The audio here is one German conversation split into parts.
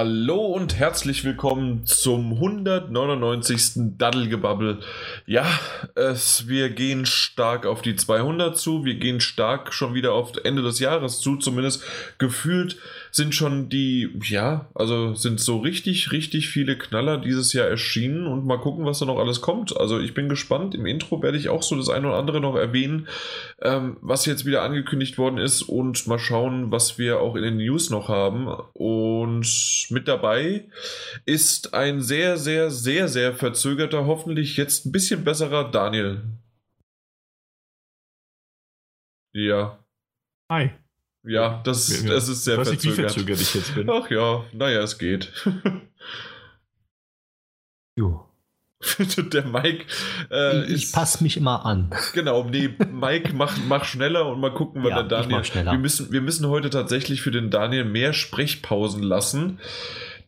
Hallo und herzlich willkommen zum 199. Daddelgebabbel. Ja, es, wir gehen stark auf die 200 zu, wir gehen stark schon wieder auf Ende des Jahres zu, zumindest gefühlt sind schon die, ja, also sind so richtig, richtig viele Knaller dieses Jahr erschienen und mal gucken, was da noch alles kommt. Also ich bin gespannt. Im Intro werde ich auch so das eine oder andere noch erwähnen, ähm, was jetzt wieder angekündigt worden ist und mal schauen, was wir auch in den News noch haben. Und mit dabei ist ein sehr, sehr, sehr, sehr verzögerter, hoffentlich jetzt ein bisschen besserer Daniel. Ja. Hi. Ja, das, ja, das ist sehr ich weiß verzögert. Nicht, wie verzögert ich jetzt bin. Ach ja, naja, es geht. jo. Der Mike. Äh, ich, ich passe mich immer an. Genau, nee, Mike, mach, mach schneller und mal gucken, wann ja, der Daniel. Wir müssen, wir müssen heute tatsächlich für den Daniel mehr Sprechpausen lassen,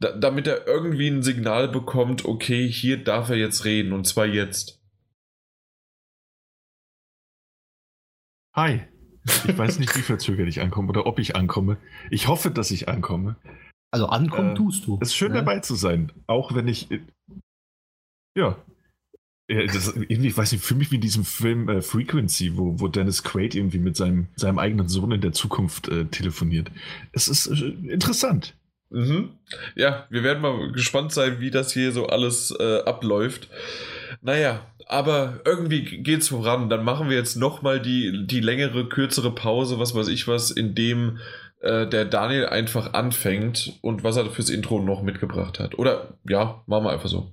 da, damit er irgendwie ein Signal bekommt, okay, hier darf er jetzt reden und zwar jetzt. Hi. Ich weiß nicht, wie verzögert ich ankomme oder ob ich ankomme. Ich hoffe, dass ich ankomme. Also ankommen äh, tust du. Es ist schön ne? dabei zu sein, auch wenn ich. Äh, ja. Das, irgendwie, ich weiß nicht, für mich wie in diesem Film äh, Frequency, wo, wo Dennis Quaid irgendwie mit seinem, seinem eigenen Sohn in der Zukunft äh, telefoniert. Es ist äh, interessant. Mhm. Ja, wir werden mal gespannt sein, wie das hier so alles äh, abläuft. Naja, aber irgendwie geht's voran. Dann machen wir jetzt nochmal die, die längere, kürzere Pause, was weiß ich was, in dem äh, der Daniel einfach anfängt und was er fürs Intro noch mitgebracht hat. Oder ja, machen wir einfach so.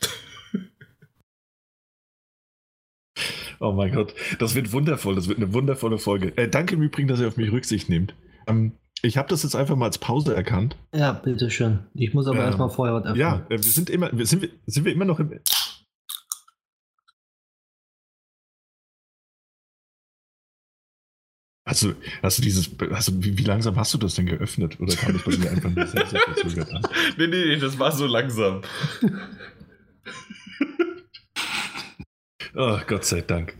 oh mein Gott, das wird wundervoll, das wird eine wundervolle Folge. Äh, danke im Übrigen, dass ihr auf mich Rücksicht nehmt. Ähm, ich habe das jetzt einfach mal als Pause erkannt. Ja, bitteschön. Ich muss aber ähm, erstmal vorher was öffnen. Ja, äh, wir sind immer, wir sind, sind wir immer noch im. Also, hast du dieses, also wie, wie, langsam hast du das denn geöffnet? Oder kam das bei mir einfach sehr, sehr verzögert an? Nee, nee, nee, das war so langsam. oh, Gott sei Dank.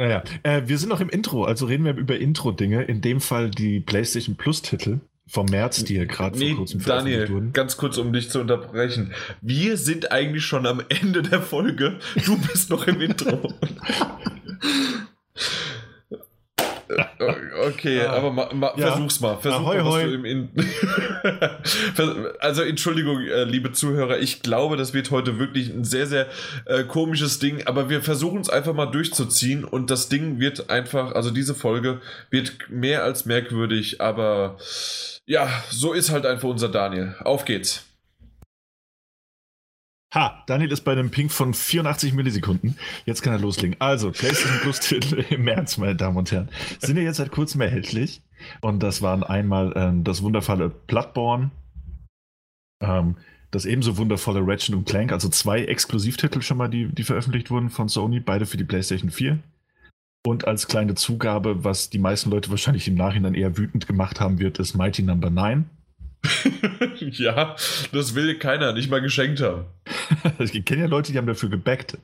Naja, äh, wir sind noch im Intro, also reden wir über Intro-Dinge. In dem Fall die PlayStation Plus-Titel vom März, die ja gerade nee, vor kurzem Daniel, wurden. ganz kurz, um dich zu unterbrechen. Wir sind eigentlich schon am Ende der Folge. Du bist noch im Intro. Okay, ah, aber ma, ma, ja. versuch's mal. Versuch Ahoi, mal, was du im also Entschuldigung, äh, liebe Zuhörer, ich glaube, das wird heute wirklich ein sehr, sehr äh, komisches Ding, aber wir versuchen es einfach mal durchzuziehen und das Ding wird einfach, also diese Folge wird mehr als merkwürdig, aber ja, so ist halt einfach unser Daniel. Auf geht's. Ha, Daniel ist bei einem Ping von 84 Millisekunden. Jetzt kann er loslegen. Also, PlayStation Plus Titel im März, meine Damen und Herren, sind ja jetzt seit kurzem erhältlich. Und das waren einmal ähm, das wundervolle Bloodborne, ähm, das ebenso wundervolle Ratchet und Clank, also zwei Exklusivtitel schon mal, die, die veröffentlicht wurden von Sony, beide für die PlayStation 4. Und als kleine Zugabe, was die meisten Leute wahrscheinlich im Nachhinein eher wütend gemacht haben wird, ist Mighty Number no. 9 ja, das will keiner, nicht mal geschenkt haben. ich kenne ja Leute, die haben dafür gebackt.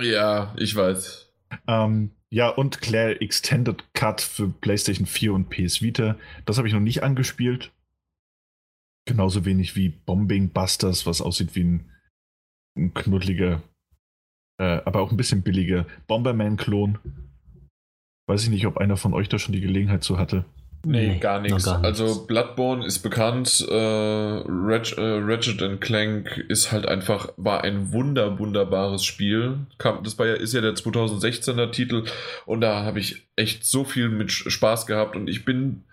Ja, ich weiß. Ähm, ja, und Claire Extended Cut für PlayStation 4 und PS Vita. Das habe ich noch nicht angespielt. Genauso wenig wie Bombing Busters, was aussieht wie ein, ein knuddeliger, äh, aber auch ein bisschen billiger Bomberman-Klon. Weiß ich nicht, ob einer von euch da schon die Gelegenheit zu hatte. Nee, nee gar, nichts. Also Bloodborne ist bekannt, äh, Ratchet, äh, Ratchet Clank ist halt einfach, war ein wunder, wunderbares Spiel. Kam, das war ja, ist ja der 2016er Titel und da habe ich echt so viel mit Spaß gehabt und ich bin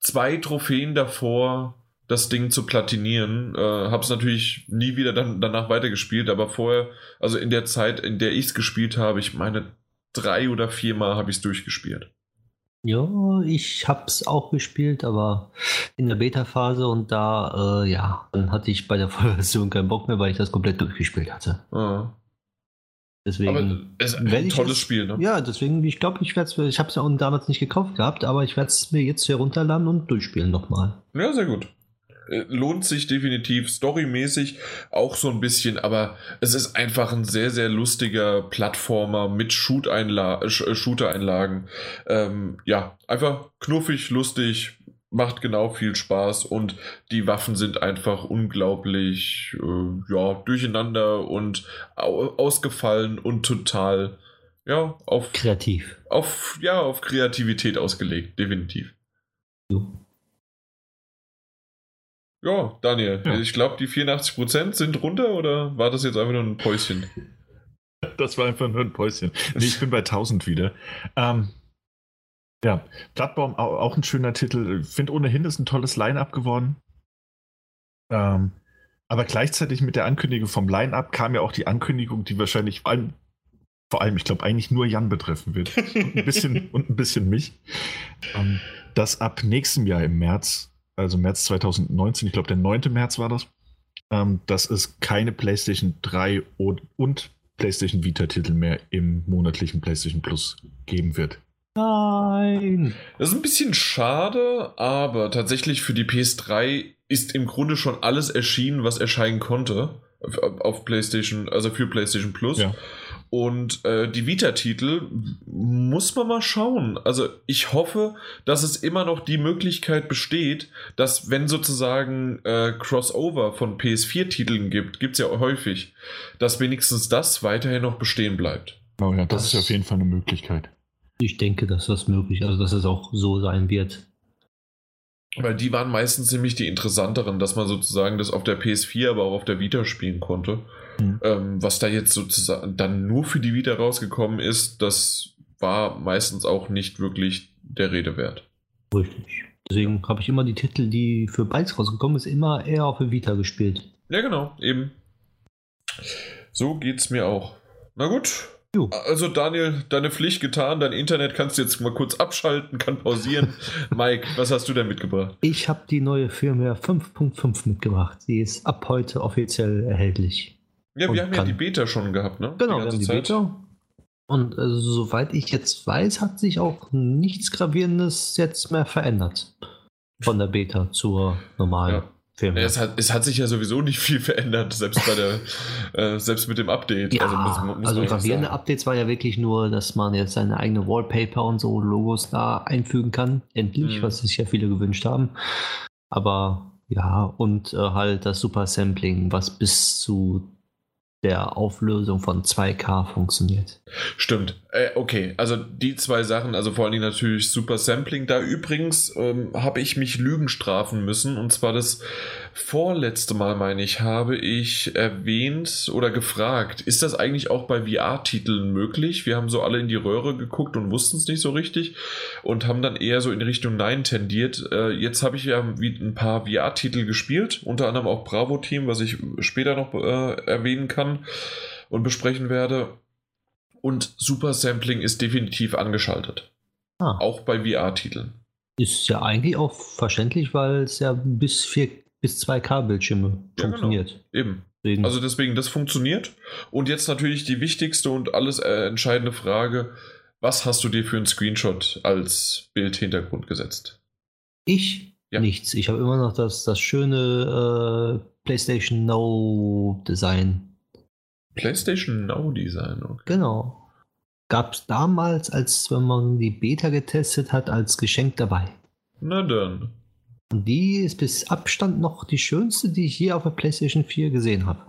zwei Trophäen davor, das Ding zu platinieren. Äh, habe es natürlich nie wieder dann, danach weitergespielt, aber vorher, also in der Zeit, in der ich es gespielt habe, ich meine, drei oder viermal habe ich es durchgespielt. Ja, ich hab's auch gespielt, aber in der Beta-Phase und da, äh, ja, dann hatte ich bei der Vollversion keinen Bock mehr, weil ich das komplett durchgespielt hatte. Ah. Deswegen. Aber es ist ein tolles es, Spiel, ne? Ja, deswegen, ich glaube, ich werde es, ich habe es ja auch damals nicht gekauft gehabt, aber ich werde es mir jetzt herunterladen und durchspielen nochmal. Ja, sehr gut. Äh, lohnt sich definitiv, storymäßig auch so ein bisschen, aber es ist einfach ein sehr, sehr lustiger Plattformer mit Shoot-Einla- äh, Shooter-Einlagen. Ähm, ja, einfach knuffig, lustig, macht genau viel Spaß und die Waffen sind einfach unglaublich äh, ja, durcheinander und au ausgefallen und total ja, auf kreativ. Auf ja, auf Kreativität ausgelegt, definitiv. So. Ja, Daniel, Ja. ich glaube, die 84% sind runter oder war das jetzt einfach nur ein Päuschen? Das war einfach nur ein Päuschen. Nee, ich bin bei 1000 wieder. Ähm, ja, Plattbaum au- auch ein schöner Titel. Ich finde ohnehin ist ein tolles Line-Up geworden. Ähm, aber gleichzeitig mit der Ankündigung vom Line-Up kam ja auch die Ankündigung, die wahrscheinlich vor allem, vor allem ich glaube, eigentlich nur Jan betreffen wird. Und ein bisschen, und ein bisschen mich. Ähm, dass ab nächstem Jahr im März, also März 2019, ich glaube, der 9. März war das, ähm, dass es keine PlayStation 3 und, und PlayStation Vita-Titel mehr im monatlichen PlayStation Plus geben wird. Nein! Das ist ein bisschen schade, aber tatsächlich für die PS3 ist im Grunde schon alles erschienen, was erscheinen konnte auf, auf PlayStation, also für PlayStation Plus. Ja. Und äh, die Vita-Titel muss man mal schauen. Also ich hoffe, dass es immer noch die Möglichkeit besteht, dass wenn sozusagen äh, Crossover von PS4-Titeln gibt, gibt es ja häufig, dass wenigstens das weiterhin noch bestehen bleibt. Oh ja, das, Das- ist auf jeden Fall eine Möglichkeit. Ich denke, dass das möglich ist, also dass es auch so sein wird. Weil die waren meistens nämlich die interessanteren, dass man sozusagen das auf der PS4, aber auch auf der Vita spielen konnte. Mhm. Ähm, was da jetzt sozusagen dann nur für die Vita rausgekommen ist, das war meistens auch nicht wirklich der Rede wert. Richtig. Deswegen habe ich immer die Titel, die für Bytes rausgekommen ist, immer eher auf der Vita gespielt. Ja, genau, eben. So geht's mir auch. Na gut. Jo. Also Daniel, deine Pflicht getan, dein Internet kannst du jetzt mal kurz abschalten, kann pausieren. Mike, was hast du denn mitgebracht? Ich habe die neue Firmware 5.5 mitgebracht. Die ist ab heute offiziell erhältlich. Ja, wir haben ja die Beta schon gehabt, ne? Genau, wir haben die Zeit. Beta. Und also, soweit ich jetzt weiß, hat sich auch nichts Gravierendes jetzt mehr verändert. Von der Beta zur normalen Ja. Ja, es, hat, es hat sich ja sowieso nicht viel verändert, selbst bei der, äh, selbst mit dem Update. Ja, also muss, muss also gravierende sagen. Updates war ja wirklich nur, dass man jetzt seine eigene Wallpaper und so Logos da einfügen kann. Endlich, Mhm. was sich ja viele gewünscht haben. Aber ja, und äh, halt das Super Sampling, was bis zu der Auflösung von 2K funktioniert. Stimmt. Äh, okay, also die zwei Sachen, also vor allen Dingen natürlich Super Sampling. Da übrigens ähm, habe ich mich Lügen strafen müssen. Und zwar das vorletzte Mal, meine ich, habe ich erwähnt oder gefragt, ist das eigentlich auch bei VR-Titeln möglich? Wir haben so alle in die Röhre geguckt und wussten es nicht so richtig und haben dann eher so in Richtung Nein tendiert. Äh, jetzt habe ich ja wie ein paar VR-Titel gespielt, unter anderem auch Bravo Team, was ich später noch äh, erwähnen kann und besprechen werde. Und Super Sampling ist definitiv angeschaltet. Ah, Auch bei VR-Titeln. ist ja eigentlich auch verständlich, weil es ja bis 4 bis 2K-Bildschirme Ja, genau. funktioniert. Eben. Deswegen, Also deswegen, das funktioniert. Und jetzt natürlich die wichtigste und alles äh, entscheidende Frage. Was hast du dir für einen Screenshot als Bildhintergrund gesetzt? ich Ja. nichts. Ich habe immer noch das, das schöne äh, PlayStation No Design. PlayStation Now Design. Okay. Genau. Gab es damals, als wenn man die Beta getestet hat, als Geschenk dabei. Na dann. Und die ist bis Abstand noch die schönste, die ich je auf der PlayStation 4 gesehen habe.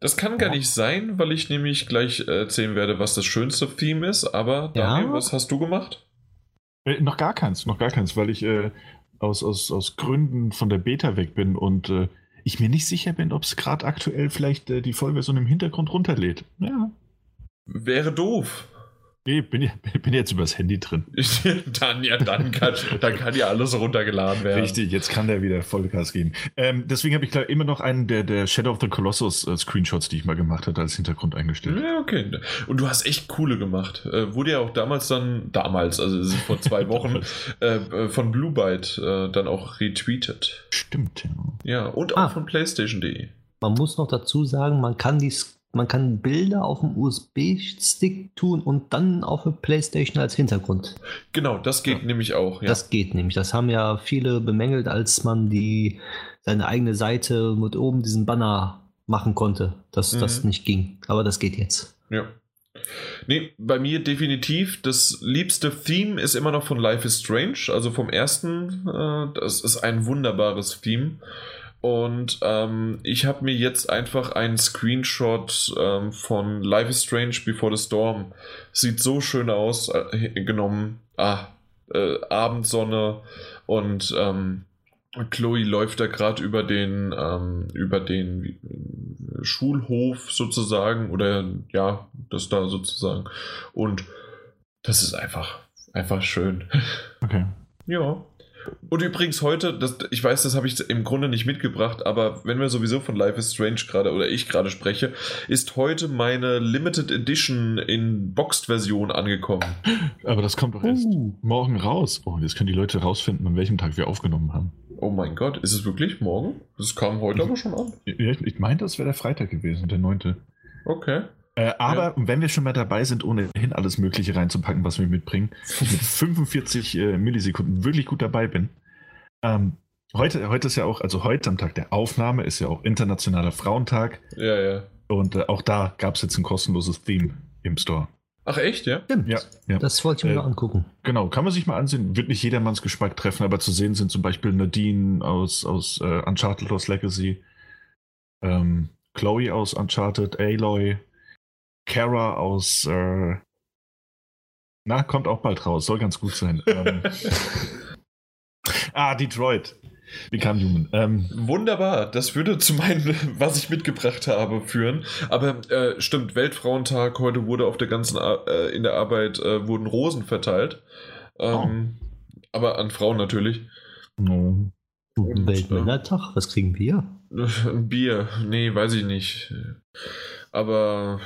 Das kann gar Ja. nicht sein, weil ich nämlich gleich äh, erzählen werde, was das schönste Theme ist. Aber Ja. Daniel, was hast du gemacht? Äh, noch gar keins, noch gar keins, weil ich äh, aus, aus, aus Gründen von der Beta weg bin und äh, ich mir nicht sicher bin, ob es gerade aktuell vielleicht äh, die Vollversion im Hintergrund runterlädt. Ja. Wäre doof. Nee, bin, bin jetzt übers Handy drin. dann, ja, dann kann, dann kann ja alles runtergeladen werden. Richtig, jetzt kann der wieder Vollgas geben. Ähm, deswegen habe ich glaub, immer noch einen der, der Shadow of the Colossus äh, Screenshots, die ich mal gemacht hatte, als Hintergrund eingestellt. Ja, okay. Und du hast echt coole gemacht. Äh, wurde ja auch damals dann, damals, also vor zwei Wochen, äh, äh, von Blue Byte äh, dann auch retweetet. Stimmt, ja. Ja, und auch Ah. von PlayStation.de. Man muss noch dazu sagen, man kann die, man kann Bilder auf dem USB-Stick tun und dann auf eine Playstation als Hintergrund. Genau, das geht ja. nämlich auch. Ja. Das geht nämlich. Das haben ja viele bemängelt, als man die seine eigene Seite mit oben diesen Banner machen konnte, dass mhm. das nicht ging. Aber das geht jetzt. Ja. Nee, bei mir definitiv. Das liebste Theme ist immer noch von Life is Strange, also vom ersten. Äh, das ist ein wunderbares Theme. Und ähm, ich habe mir jetzt einfach einen Screenshot ähm, von Life is Strange Before the Storm. Sieht so schön aus, äh, genommen. Ah, äh, Abendsonne und ähm, Chloe läuft da gerade über den ähm, über den Schulhof sozusagen oder ja, das da sozusagen und das ist einfach einfach schön. Okay. Ja. Und übrigens heute, das, ich weiß, das habe ich im Grunde nicht mitgebracht, aber wenn wir sowieso von Life is Strange gerade oder ich gerade spreche, ist heute meine Limited Edition in Boxed-Version angekommen. Aber das kommt doch erst uh. morgen raus. Oh, jetzt können die Leute rausfinden, an welchem Tag wir aufgenommen haben. Oh mein Gott, ist es wirklich morgen? Das kam heute ich, aber schon an. Ich, ich meinte, das wäre der Freitag gewesen, der 9. Okay. Äh, aber ja. wenn wir schon mal dabei sind, ohnehin alles Mögliche reinzupacken, was wir mitbringen, mit 45 äh, Millisekunden wirklich gut dabei bin. Ähm, heute, heute ist ja auch, also heute am Tag der Aufnahme ist ja auch Internationaler Frauentag. Ja, ja. Und äh, auch da gab es jetzt ein kostenloses Theme im Store. Ach echt, ja? Stimmt. Ja, ja. Das wollte ich mir äh, mal angucken. Genau, kann man sich mal ansehen. Wird nicht jedermanns Geschmack treffen, aber zu sehen sind zum Beispiel Nadine aus, aus äh, Uncharted Lost Legacy, ähm, Chloe aus Uncharted, Aloy, Kara aus. Äh, na, kommt auch bald raus, soll ganz gut sein. ähm, ah, Detroit. Become Human. Ähm, Wunderbar, das würde zu meinem, was ich mitgebracht habe, führen. Aber äh, stimmt, Weltfrauentag, heute wurde auf der ganzen, äh, in der Arbeit äh, wurden Rosen verteilt. Ähm, oh. Aber an Frauen natürlich. Oh. Weltmännertag, was kriegen wir? Ein Bier, nee, weiß ich nicht. Aber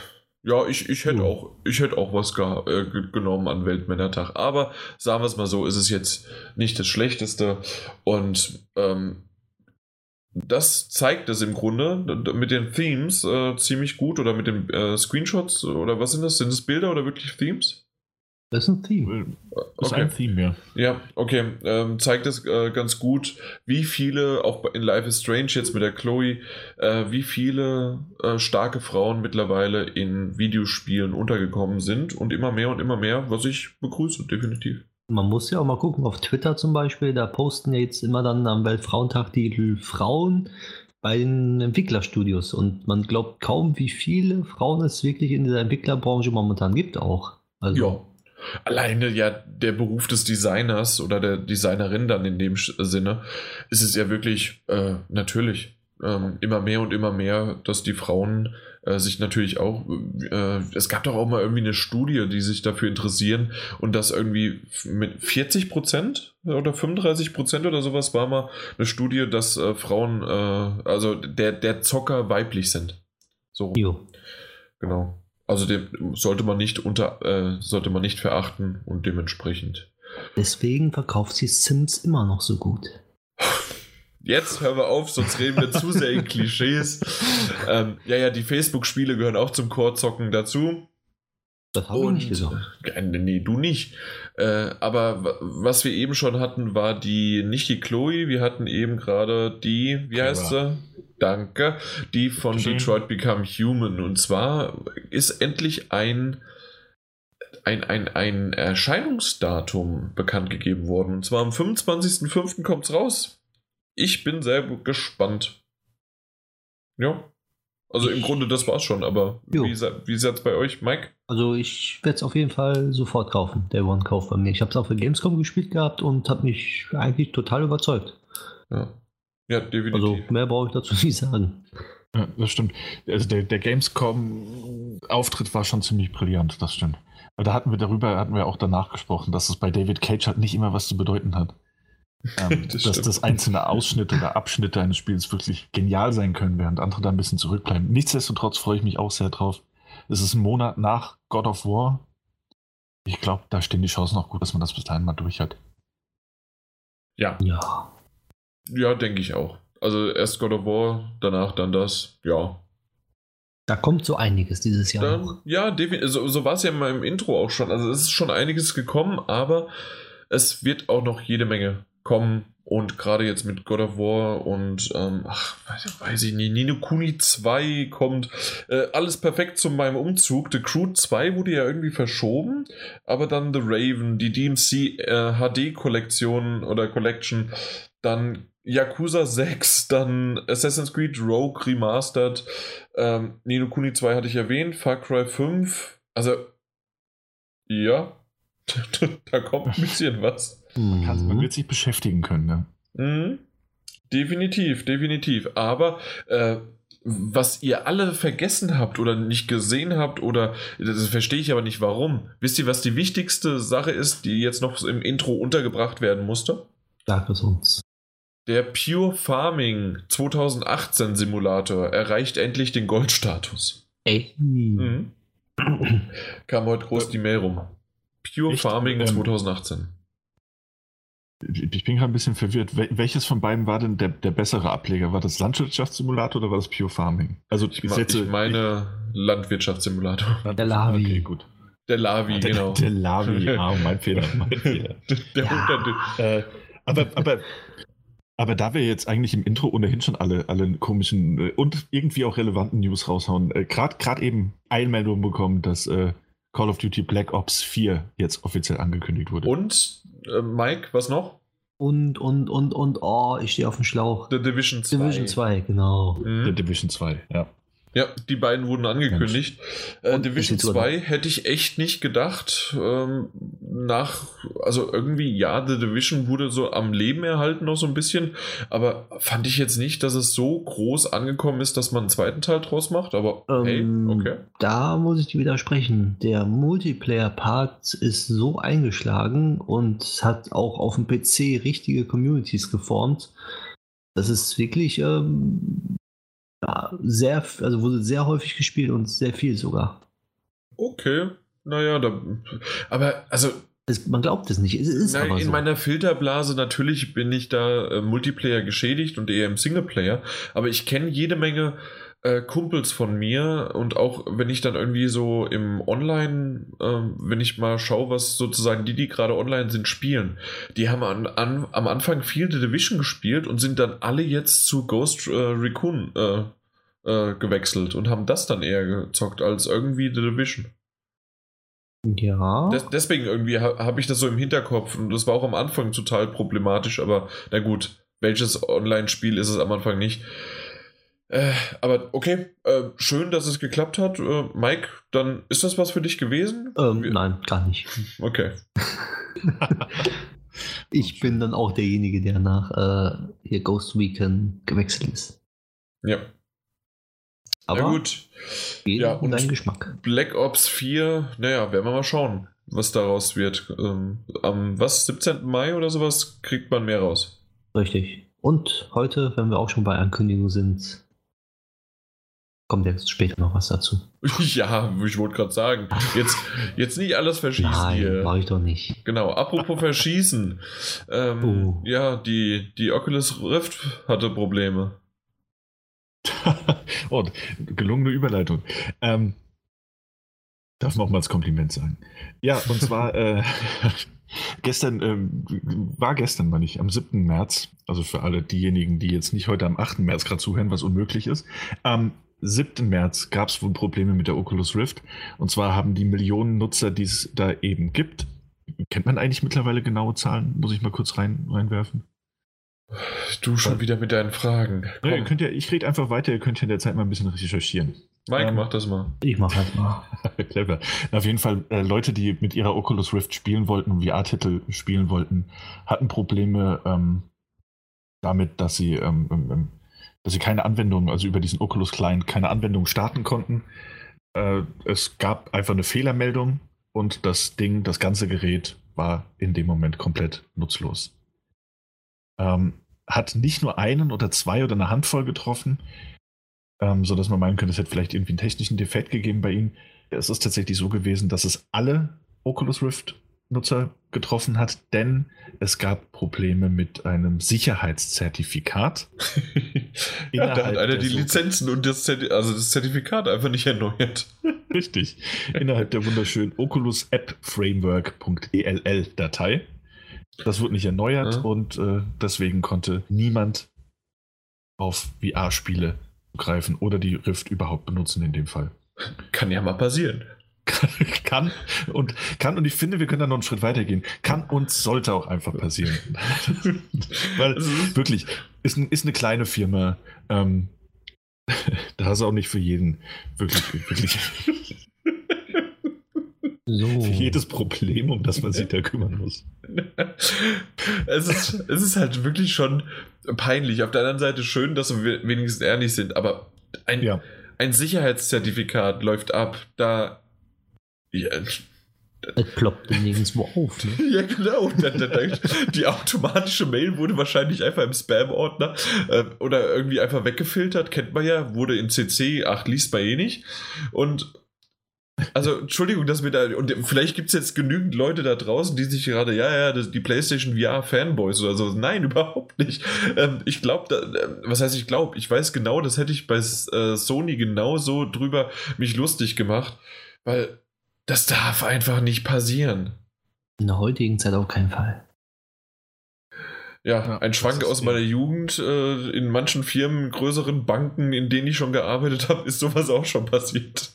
ja, ich, ich, hätte, auch, ich hätte auch was äh, genommen an Weltmännertag. Aber sagen wir es mal so, ist es jetzt nicht das Schlechteste. Und ähm, das zeigt es im Grunde mit den Themes äh, ziemlich gut oder mit den äh, Screenshots oder was sind das? Sind es Bilder oder wirklich Themes? Das ist ein Theme. Das okay. ist ein Theme, ja. Ja, okay. Ähm, zeigt es äh, ganz gut, wie viele, auch in Life is Strange jetzt mit der Chloe, äh, wie viele äh, starke Frauen mittlerweile in Videospielen untergekommen sind und immer mehr und immer mehr, was ich begrüße, definitiv. Man muss ja auch mal gucken, auf Twitter zum Beispiel, da posten jetzt immer dann am Weltfrauentag die Frauen bei den Entwicklerstudios und man glaubt kaum, wie viele Frauen es wirklich in dieser Entwicklerbranche momentan gibt auch. Also, ja, Alleine ja der Beruf des Designers oder der Designerin dann in dem Sinne ist es ja wirklich äh, natürlich ähm, immer mehr und immer mehr, dass die Frauen äh, sich natürlich auch, äh, es gab doch auch mal irgendwie eine Studie, die sich dafür interessieren und das irgendwie mit 40 Prozent oder 35 Prozent oder sowas war mal eine Studie, dass äh, Frauen, äh, also der, der Zocker weiblich sind. So. Jo. Genau. Also den sollte man nicht unter, äh, sollte man nicht verachten und dementsprechend. Deswegen verkauft sie Sims immer noch so gut. Jetzt hören wir auf, sonst reden wir zu sehr in Klischees. Ähm, ja, ja, die Facebook-Spiele gehören auch zum Core-Zocken dazu. Das habe ich nicht gesagt. Äh, nee, du nicht. Äh, aber was wir eben schon hatten, war die, nicht die Chloe, wir hatten eben gerade die, wie heißt sie? Danke. Die von Schön. Detroit Become Human. Und zwar ist endlich ein, ein, ein, ein Erscheinungsdatum bekannt gegeben worden. Und zwar am 25.05. kommt es raus. Ich bin sehr gespannt. Ja. Also im Grunde, das war's schon, aber jo. wie, wie ist es bei euch, Mike? Also ich werde es auf jeden Fall sofort kaufen, der One-Kauf bei mir. Ich habe es auf der Gamescom gespielt gehabt und habe mich eigentlich total überzeugt. Ja. Ja, definitiv. Also mehr brauche ich dazu nicht sagen. Ja, das stimmt. Also der, der Gamescom-Auftritt war schon ziemlich brillant, das stimmt. Weil da hatten wir darüber, hatten wir auch danach gesprochen, dass es bei David Cage halt nicht immer was zu bedeuten hat. Ähm, das dass das einzelne Ausschnitte oder Abschnitte eines Spiels wirklich genial sein können, während andere da ein bisschen zurückbleiben. Nichtsdestotrotz freue ich mich auch sehr drauf. Es ist ein Monat nach God of War. Ich glaube, da stehen die Chancen noch gut, dass man das bis dahin mal durch hat. Ja. Ja. Ja, denke ich auch. Also erst God of War, danach dann das, ja. Da kommt so einiges dieses Jahr. Dann. Ja, so, so war es ja in meinem Intro auch schon. Also es ist schon einiges gekommen, aber es wird auch noch jede Menge kommen. Und gerade jetzt mit God of War und, ähm, ach, weiß, weiß, ich nicht, Nino Kuni 2 kommt. Äh, alles perfekt zu meinem Umzug. The Crew 2 wurde ja irgendwie verschoben, aber dann The Raven, die DMC äh, HD-Kollektion oder Collection, dann Yakuza 6, dann Assassin's Creed Rogue Remastered, ähm, Nino Kuni 2 hatte ich erwähnt, Far Cry 5, also ja, da kommt ein bisschen was. Man, kann, man wird sich beschäftigen können, ne? Mhm. Definitiv, definitiv. Aber äh, was ihr alle vergessen habt oder nicht gesehen habt oder das verstehe ich aber nicht warum. Wisst ihr, was die wichtigste Sache ist, die jetzt noch im Intro untergebracht werden musste? Sag es uns. Der Pure Farming 2018 Simulator erreicht endlich den Goldstatus. Ey. Mhm. Kam heute groß die Mail rum. Pure Echt? Farming 2018. Ähm, ich bin gerade ein bisschen verwirrt. Welches von beiden war denn der, der bessere Ableger? War das Landwirtschaftssimulator oder war das Pure Farming? Also ich, setze, ich meine Landwirtschaftssimulator. Der Lavi. Okay, gut. Der Lavi, der, genau. Der Lavi, ah, mein Fehler, mein Fehler. Der ja. äh, aber, aber, aber da wir jetzt eigentlich im Intro ohnehin schon alle, alle komischen äh, und irgendwie auch relevanten News raushauen, äh, gerade eben Eilmeldung bekommen, dass äh, Call of Duty Black Ops 4 jetzt offiziell angekündigt wurde. Und äh, Mike, was noch? Und, und, und, und, oh, ich stehe auf dem Schlauch. The Division 2. Division 2, genau. Mhm. The Division 2, ja. Ja, die beiden wurden angekündigt. Äh, Division 2 hätte ich echt nicht gedacht. Ähm, nach, also irgendwie, ja, The Division wurde so am Leben erhalten noch so ein bisschen, aber fand ich jetzt nicht, dass es so groß angekommen ist, dass man einen zweiten Teil draus macht, aber ähm, hey, okay. Da muss ich dir widersprechen. Der Multiplayer-Part ist so eingeschlagen und hat auch auf dem PC richtige Communities geformt. Das ist wirklich ähm, sehr, also wurde sehr häufig gespielt und sehr viel sogar. Okay, naja, da, aber also. Es, man glaubt es nicht. Es ist nein, aber in meiner Filterblase natürlich bin ich da äh, Multiplayer geschädigt und eher im Singleplayer, aber ich kenne jede Menge äh, Kumpels von mir und auch wenn ich dann irgendwie so im Online, äh, wenn ich mal schaue, was sozusagen die, die gerade online sind, spielen, die haben an, an, am Anfang viel The Division gespielt und sind dann alle jetzt zu Ghost äh, Recon äh, gewechselt und haben das dann eher gezockt als irgendwie The Division. Ja. Des, deswegen irgendwie ha, habe ich das so im Hinterkopf und das war auch am Anfang total problematisch, aber na gut, welches Online-Spiel ist es am Anfang nicht? Äh, aber okay, äh, schön, dass es geklappt hat. Äh, Mike, dann ist das was für dich gewesen? Ähm, nein, gar nicht. Okay. ich bin dann auch derjenige, der nach äh, hier Ghost Weekend gewechselt ist. Ja. Aber ja, gut. Ja, und dein Geschmack. Black Ops 4, naja, werden wir mal schauen, was daraus wird. Ähm, am was, 17. Mai oder sowas kriegt man mehr raus. Richtig. Und heute, wenn wir auch schon bei Ankündigungen sind, kommt jetzt später noch was dazu. Ja, ich wollte gerade sagen, jetzt, jetzt nicht alles verschießen Nein, hier. mach ich doch nicht. Genau, apropos verschießen. Ähm, oh. Ja, die, die Oculus Rift hatte Probleme. oh, gelungene Überleitung. Ähm, darf man auch mal als Kompliment sagen. Ja, und zwar äh, gestern, ähm, war gestern, meine ich, am 7. März, also für alle diejenigen, die jetzt nicht heute am 8. März gerade zuhören, was unmöglich ist, am 7. März gab es wohl Probleme mit der Oculus Rift. Und zwar haben die Millionen Nutzer, die es da eben gibt, kennt man eigentlich mittlerweile genaue Zahlen? Muss ich mal kurz rein, reinwerfen? Du schon ja. wieder mit deinen Fragen. Ja, ihr könnt ja, ich rede einfach weiter, ihr könnt ja in der Zeit mal ein bisschen recherchieren. Mike, ähm, mach das mal. Ich mach das mal. Clever. Auf jeden Fall, äh, Leute, die mit ihrer Oculus Rift spielen wollten, VR-Titel spielen wollten, hatten Probleme ähm, damit, dass sie ähm, ähm, ähm dass sie keine Anwendung, also über diesen Oculus Client keine Anwendung starten konnten. Äh, es gab einfach eine Fehlermeldung und das Ding, das ganze Gerät war in dem Moment komplett nutzlos. Ähm, hat nicht nur einen oder zwei oder eine Handvoll getroffen, ähm, sodass man meinen könnte, es hätte vielleicht irgendwie einen technischen Defekt gegeben bei ihnen. Es ist tatsächlich so gewesen, dass es alle Oculus Rift Nutzer getroffen hat, denn es gab Probleme mit einem Sicherheitszertifikat. ja, da hat einer die Lizenzen und das, Zerti- also das Zertifikat einfach nicht erneuert. Richtig. Innerhalb der wunderschönen Oculus App Framework.ell Datei. Das wurde nicht erneuert Ja. und äh, deswegen konnte niemand auf VR-Spiele greifen oder die Rift überhaupt benutzen in dem Fall. Kann ja mal passieren. kann und kann und ich finde, wir können da noch einen Schritt weitergehen. Kann und sollte auch einfach passieren. Weil Also, wirklich, ist, ist eine kleine Firma. Ähm, da ist auch nicht für jeden wirklich, wirklich So. für jedes Problem, um das man sich da kümmern muss. es, ist, es ist halt wirklich schon peinlich. Auf der anderen Seite schön, dass wir wenigstens ehrlich sind, aber ein, Ja, ein Sicherheitszertifikat läuft ab. Da. Ja, Es ploppte nirgendwo auf. Ne? ja genau. Die automatische Mail wurde wahrscheinlich einfach im Spam-Ordner äh, oder irgendwie einfach weggefiltert. Kennt man ja, wurde in CC, ach, liest man eh nicht. Und also, Entschuldigung, dass wir da, und vielleicht gibt es jetzt genügend Leute da draußen, die sich gerade, ja, ja, die PlayStation VR Fanboys oder so. Nein, überhaupt nicht. Ähm, ich glaube, äh, was heißt ich glaube? Ich weiß genau, das hätte ich bei äh, Sony genauso drüber mich lustig gemacht, weil das darf einfach nicht passieren. In der heutigen Zeit auf keinen Fall. Ja, Ja, ein Schwank aus meiner Jugend. Äh, in manchen Firmen, größeren Banken, in denen ich schon gearbeitet habe, ist sowas auch schon passiert.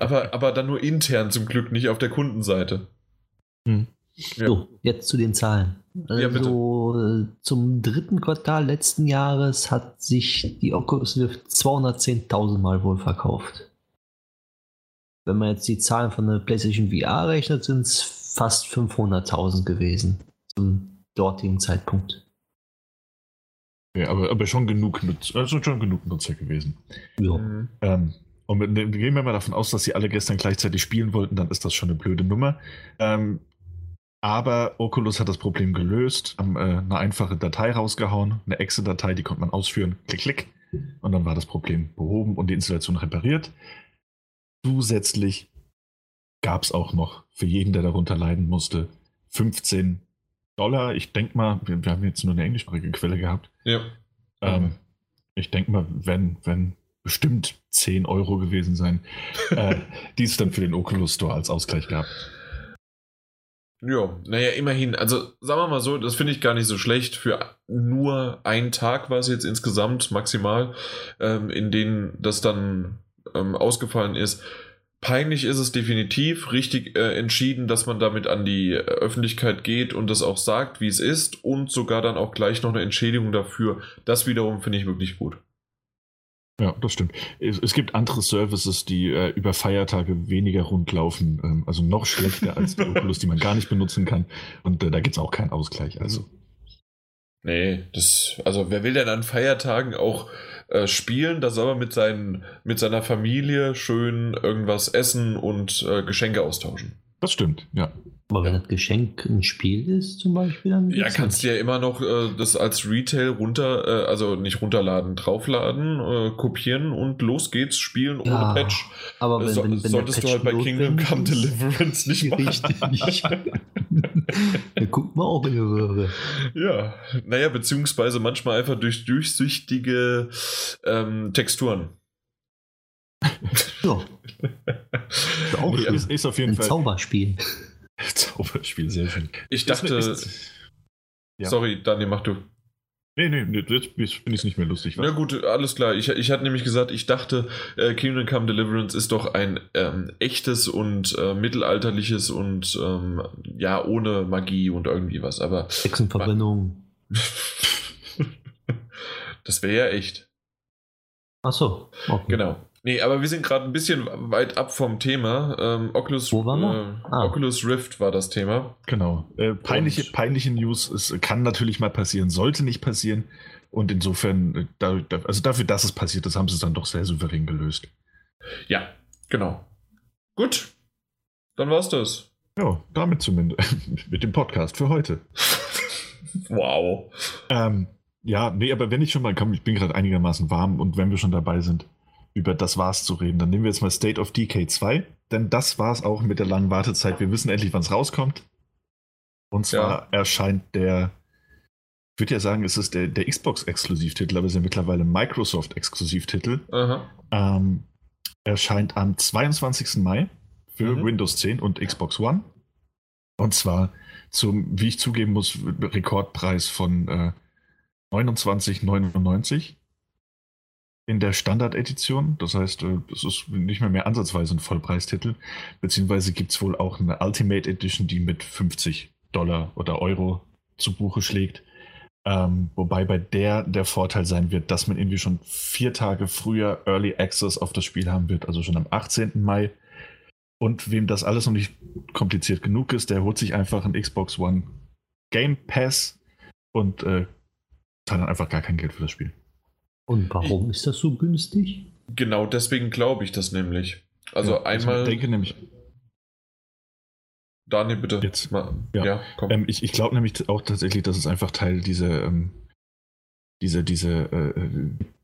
aber, aber dann nur intern zum Glück, nicht auf der Kundenseite. Hm. Ja. So, jetzt zu den Zahlen. Ja, bitte. Also äh, zum dritten Quartal letzten Jahres hat sich die Oculus Rift 210.000 Mal wohl verkauft. Wenn man jetzt die Zahlen von der PlayStation VR rechnet, sind es fast 500.000 gewesen zum dortigen Zeitpunkt. ja aber, aber schon genug Nutzer, also schon genug Nutzer gewesen. Ja. Mhm. Ähm, und mit, gehen wir mal davon aus, dass sie alle gestern gleichzeitig spielen wollten, dann ist das schon eine blöde Nummer. Ähm, aber Oculus hat das Problem gelöst, haben äh, eine einfache Datei rausgehauen, eine Exe-Datei, die konnte man ausführen, klick, klick, und dann war das Problem behoben und die Installation repariert. Zusätzlich gab es auch noch für jeden, der darunter leiden musste, 15 Dollar. Ich denke mal, wir, wir haben jetzt nur eine englischsprachige Quelle gehabt. Ja. Ähm, ich denke mal, wenn, wenn bestimmt 10 Euro gewesen sein, äh, die es dann für den Oculus Store als Ausgleich gab. Ja, naja, immerhin. Also, sagen wir mal so, das finde ich gar nicht so schlecht. Für nur einen Tag war es jetzt insgesamt maximal, ähm, in denen das dann ähm, ausgefallen ist. Peinlich ist es definitiv, richtig äh, entschieden, dass man damit an die äh, Öffentlichkeit geht und das auch sagt, wie es ist und sogar dann auch gleich noch eine Entschädigung dafür. Das wiederum finde ich wirklich gut. Ja, das stimmt. Es, es gibt andere Services, die äh, über Feiertage weniger rund laufen, ähm, also noch schlechter als die Oculus, die man gar nicht benutzen kann. Und äh, da gibt es auch keinen Ausgleich. Also, Nee, das, also wer will denn an Feiertagen auch äh, spielen? Da soll er mit, seinen, mit seiner Familie schön irgendwas essen und äh, Geschenke austauschen. das stimmt, ja. Aber wenn das Geschenk ein Spiel ist, zum Beispiel, dann. Ja, kannst du ja immer noch äh, das als Retail runter, äh, also nicht runterladen, draufladen, äh, kopieren und los geht's, spielen ohne Ja, Patch. Aber wenn, Das so, wenn, wenn solltest du halt bei Kingdom Come Deliverance nicht machen. Richtig. da guckt man auch in die Röhre. Ja, naja, beziehungsweise manchmal einfach durch durchsichtige ähm, Texturen. Ja, ist auch Ja, schön. Ist, ist auf jeden Ein Fall Zauberspiel. Zauberspiel, sehr schön. Ich dachte, ist- ja. sorry, Daniel, mach du. Nee, nee, jetzt finde ich es nicht mehr lustig. Na gut, alles klar. Ich, ich hatte nämlich gesagt, ich dachte, äh, Kingdom Come Deliverance ist doch ein ähm, echtes und äh, mittelalterliches und ähm, ja, ohne Magie und irgendwie was. Aber Hexenverbrennung. das wäre ja echt. Achso, okay. Genau. Nee, aber wir sind gerade ein bisschen weit ab vom Thema. Ähm, Oculus, äh, Ah. Oculus Rift war das Thema. Genau. Äh, peinliche, Und- peinliche News, es kann natürlich mal passieren, sollte nicht passieren. Und insofern, äh, da, also dafür, dass es passiert ist, haben sie es dann doch sehr souverän gelöst. Ja, genau. Gut, dann war's das. Ja, damit zumindest. Mit dem Podcast für heute. wow. Ähm, ja, nee, aber wenn ich schon mal komme, ich bin gerade einigermaßen warm und wenn wir schon dabei sind, über das war's zu reden, dann nehmen wir jetzt mal State of Decay 2, denn das war's auch mit der langen Wartezeit. Wir wissen endlich, wann es rauskommt. Und zwar ja. erscheint der, ich würde ja sagen, es ist der, der Xbox-Exklusivtitel, aber es ist ja mittlerweile Microsoft-Exklusivtitel. Ähm, erscheint am 22. Mai für mhm. Windows 10 und Xbox One. Und zwar zum, wie ich zugeben muss, Rekordpreis von äh, 29,99 in der Standard-Edition. Das heißt, äh, es ist nicht mehr mehr ansatzweise ein Vollpreistitel. Beziehungsweise gibt es wohl auch eine Ultimate Edition, die mit 50 Dollar oder Euro zu Buche schlägt. Ähm, wobei bei der der Vorteil sein wird, dass man irgendwie schon vier Tage früher Early Access auf das Spiel haben wird, also schon am 18. Mai. Und wem das alles noch nicht kompliziert genug ist, der holt sich einfach einen Xbox One Game Pass und äh, zahlt dann einfach gar kein Geld für das Spiel. Und warum ist das so günstig? Genau deswegen glaube ich das nämlich. Also ja, einmal. Also ich denke nämlich. Daniel, bitte. Jetzt. Mal, ja, ja komm. Ähm, ich ich glaube nämlich auch tatsächlich, dass es einfach Teil dieser, ähm, diese, diese äh,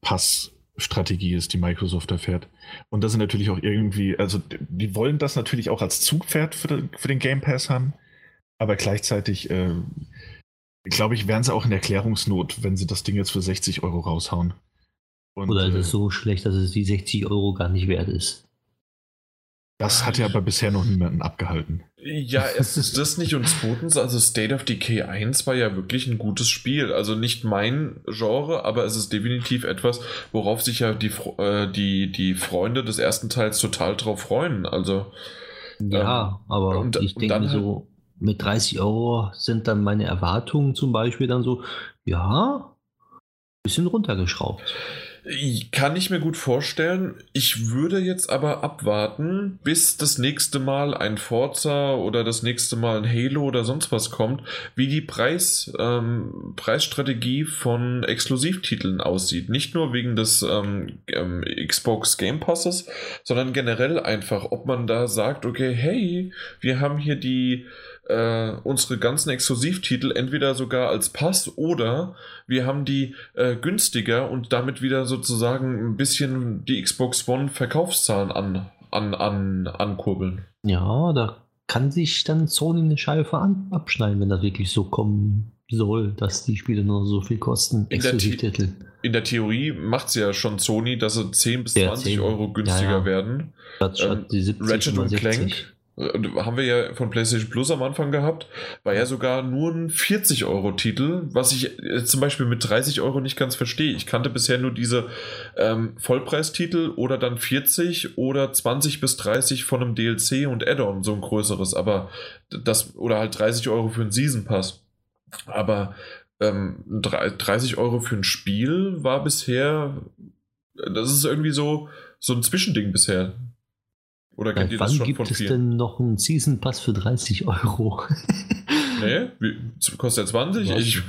Passstrategie ist, die Microsoft da fährt. Und das sind natürlich auch irgendwie, also die wollen das natürlich auch als Zugpferd für, für den Game Pass haben, aber gleichzeitig äh, glaube ich, wären sie auch in Erklärungsnot, wenn sie das Ding jetzt für 60 Euro raushauen. Und, Oder ist es äh, so schlecht, dass es die 60 Euro gar nicht wert ist? Das hat ja aber bisher noch niemanden abgehalten. Ja, es ist das nicht. Und zweitens, also State of Decay 1 war ja wirklich ein gutes Spiel. Also nicht mein Genre, aber es ist definitiv etwas, worauf sich ja die, äh, die, die Freunde des ersten Teils total drauf freuen. Also. Ja, ähm, aber und, ich denke halt so, mit 30 Euro sind dann meine Erwartungen zum Beispiel dann so, ja, bisschen runtergeschraubt. Kann ich mir gut vorstellen. Ich würde jetzt aber abwarten, bis das nächste Mal ein Forza oder das nächste Mal ein Halo oder sonst was kommt, wie die Preis, ähm, Preisstrategie von Exklusivtiteln aussieht. Nicht nur wegen des ähm, ähm, Xbox Game Passes, sondern generell einfach, ob man da sagt, okay, hey, wir haben hier die äh, unsere ganzen Exklusivtitel entweder sogar als Pass oder wir haben die äh, günstiger und damit wieder sozusagen ein bisschen die Xbox One Verkaufszahlen an, an, an, ankurbeln. Ja, da kann sich dann Sony eine Scheibe an, abschneiden, wenn das wirklich so kommen soll, dass die Spiele nur so viel kosten. Exklusivtitel. In der Theorie macht es ja schon Sony, dass sie 10 bis 20 10. Euro günstiger ja, ja. werden. Ähm, Ratchet und Clank haben wir ja von PlayStation Plus am Anfang gehabt, war ja sogar nur ein 40-Euro-Titel, was ich äh, zum Beispiel mit 30 Euro nicht ganz verstehe. Ich kannte bisher nur diese ähm, Vollpreistitel oder dann 40 oder 20 bis 30 von einem DLC und Add-on, so ein größeres, aber das, oder halt 30 Euro für einen Season Pass. Aber ähm, 30 Euro für ein Spiel war bisher, das ist irgendwie so, so ein Zwischending bisher. Oder kennt ihr das schon gibt es denn noch einen Season Pass für 30 Euro? nee, wie, kostet er 20? Ich,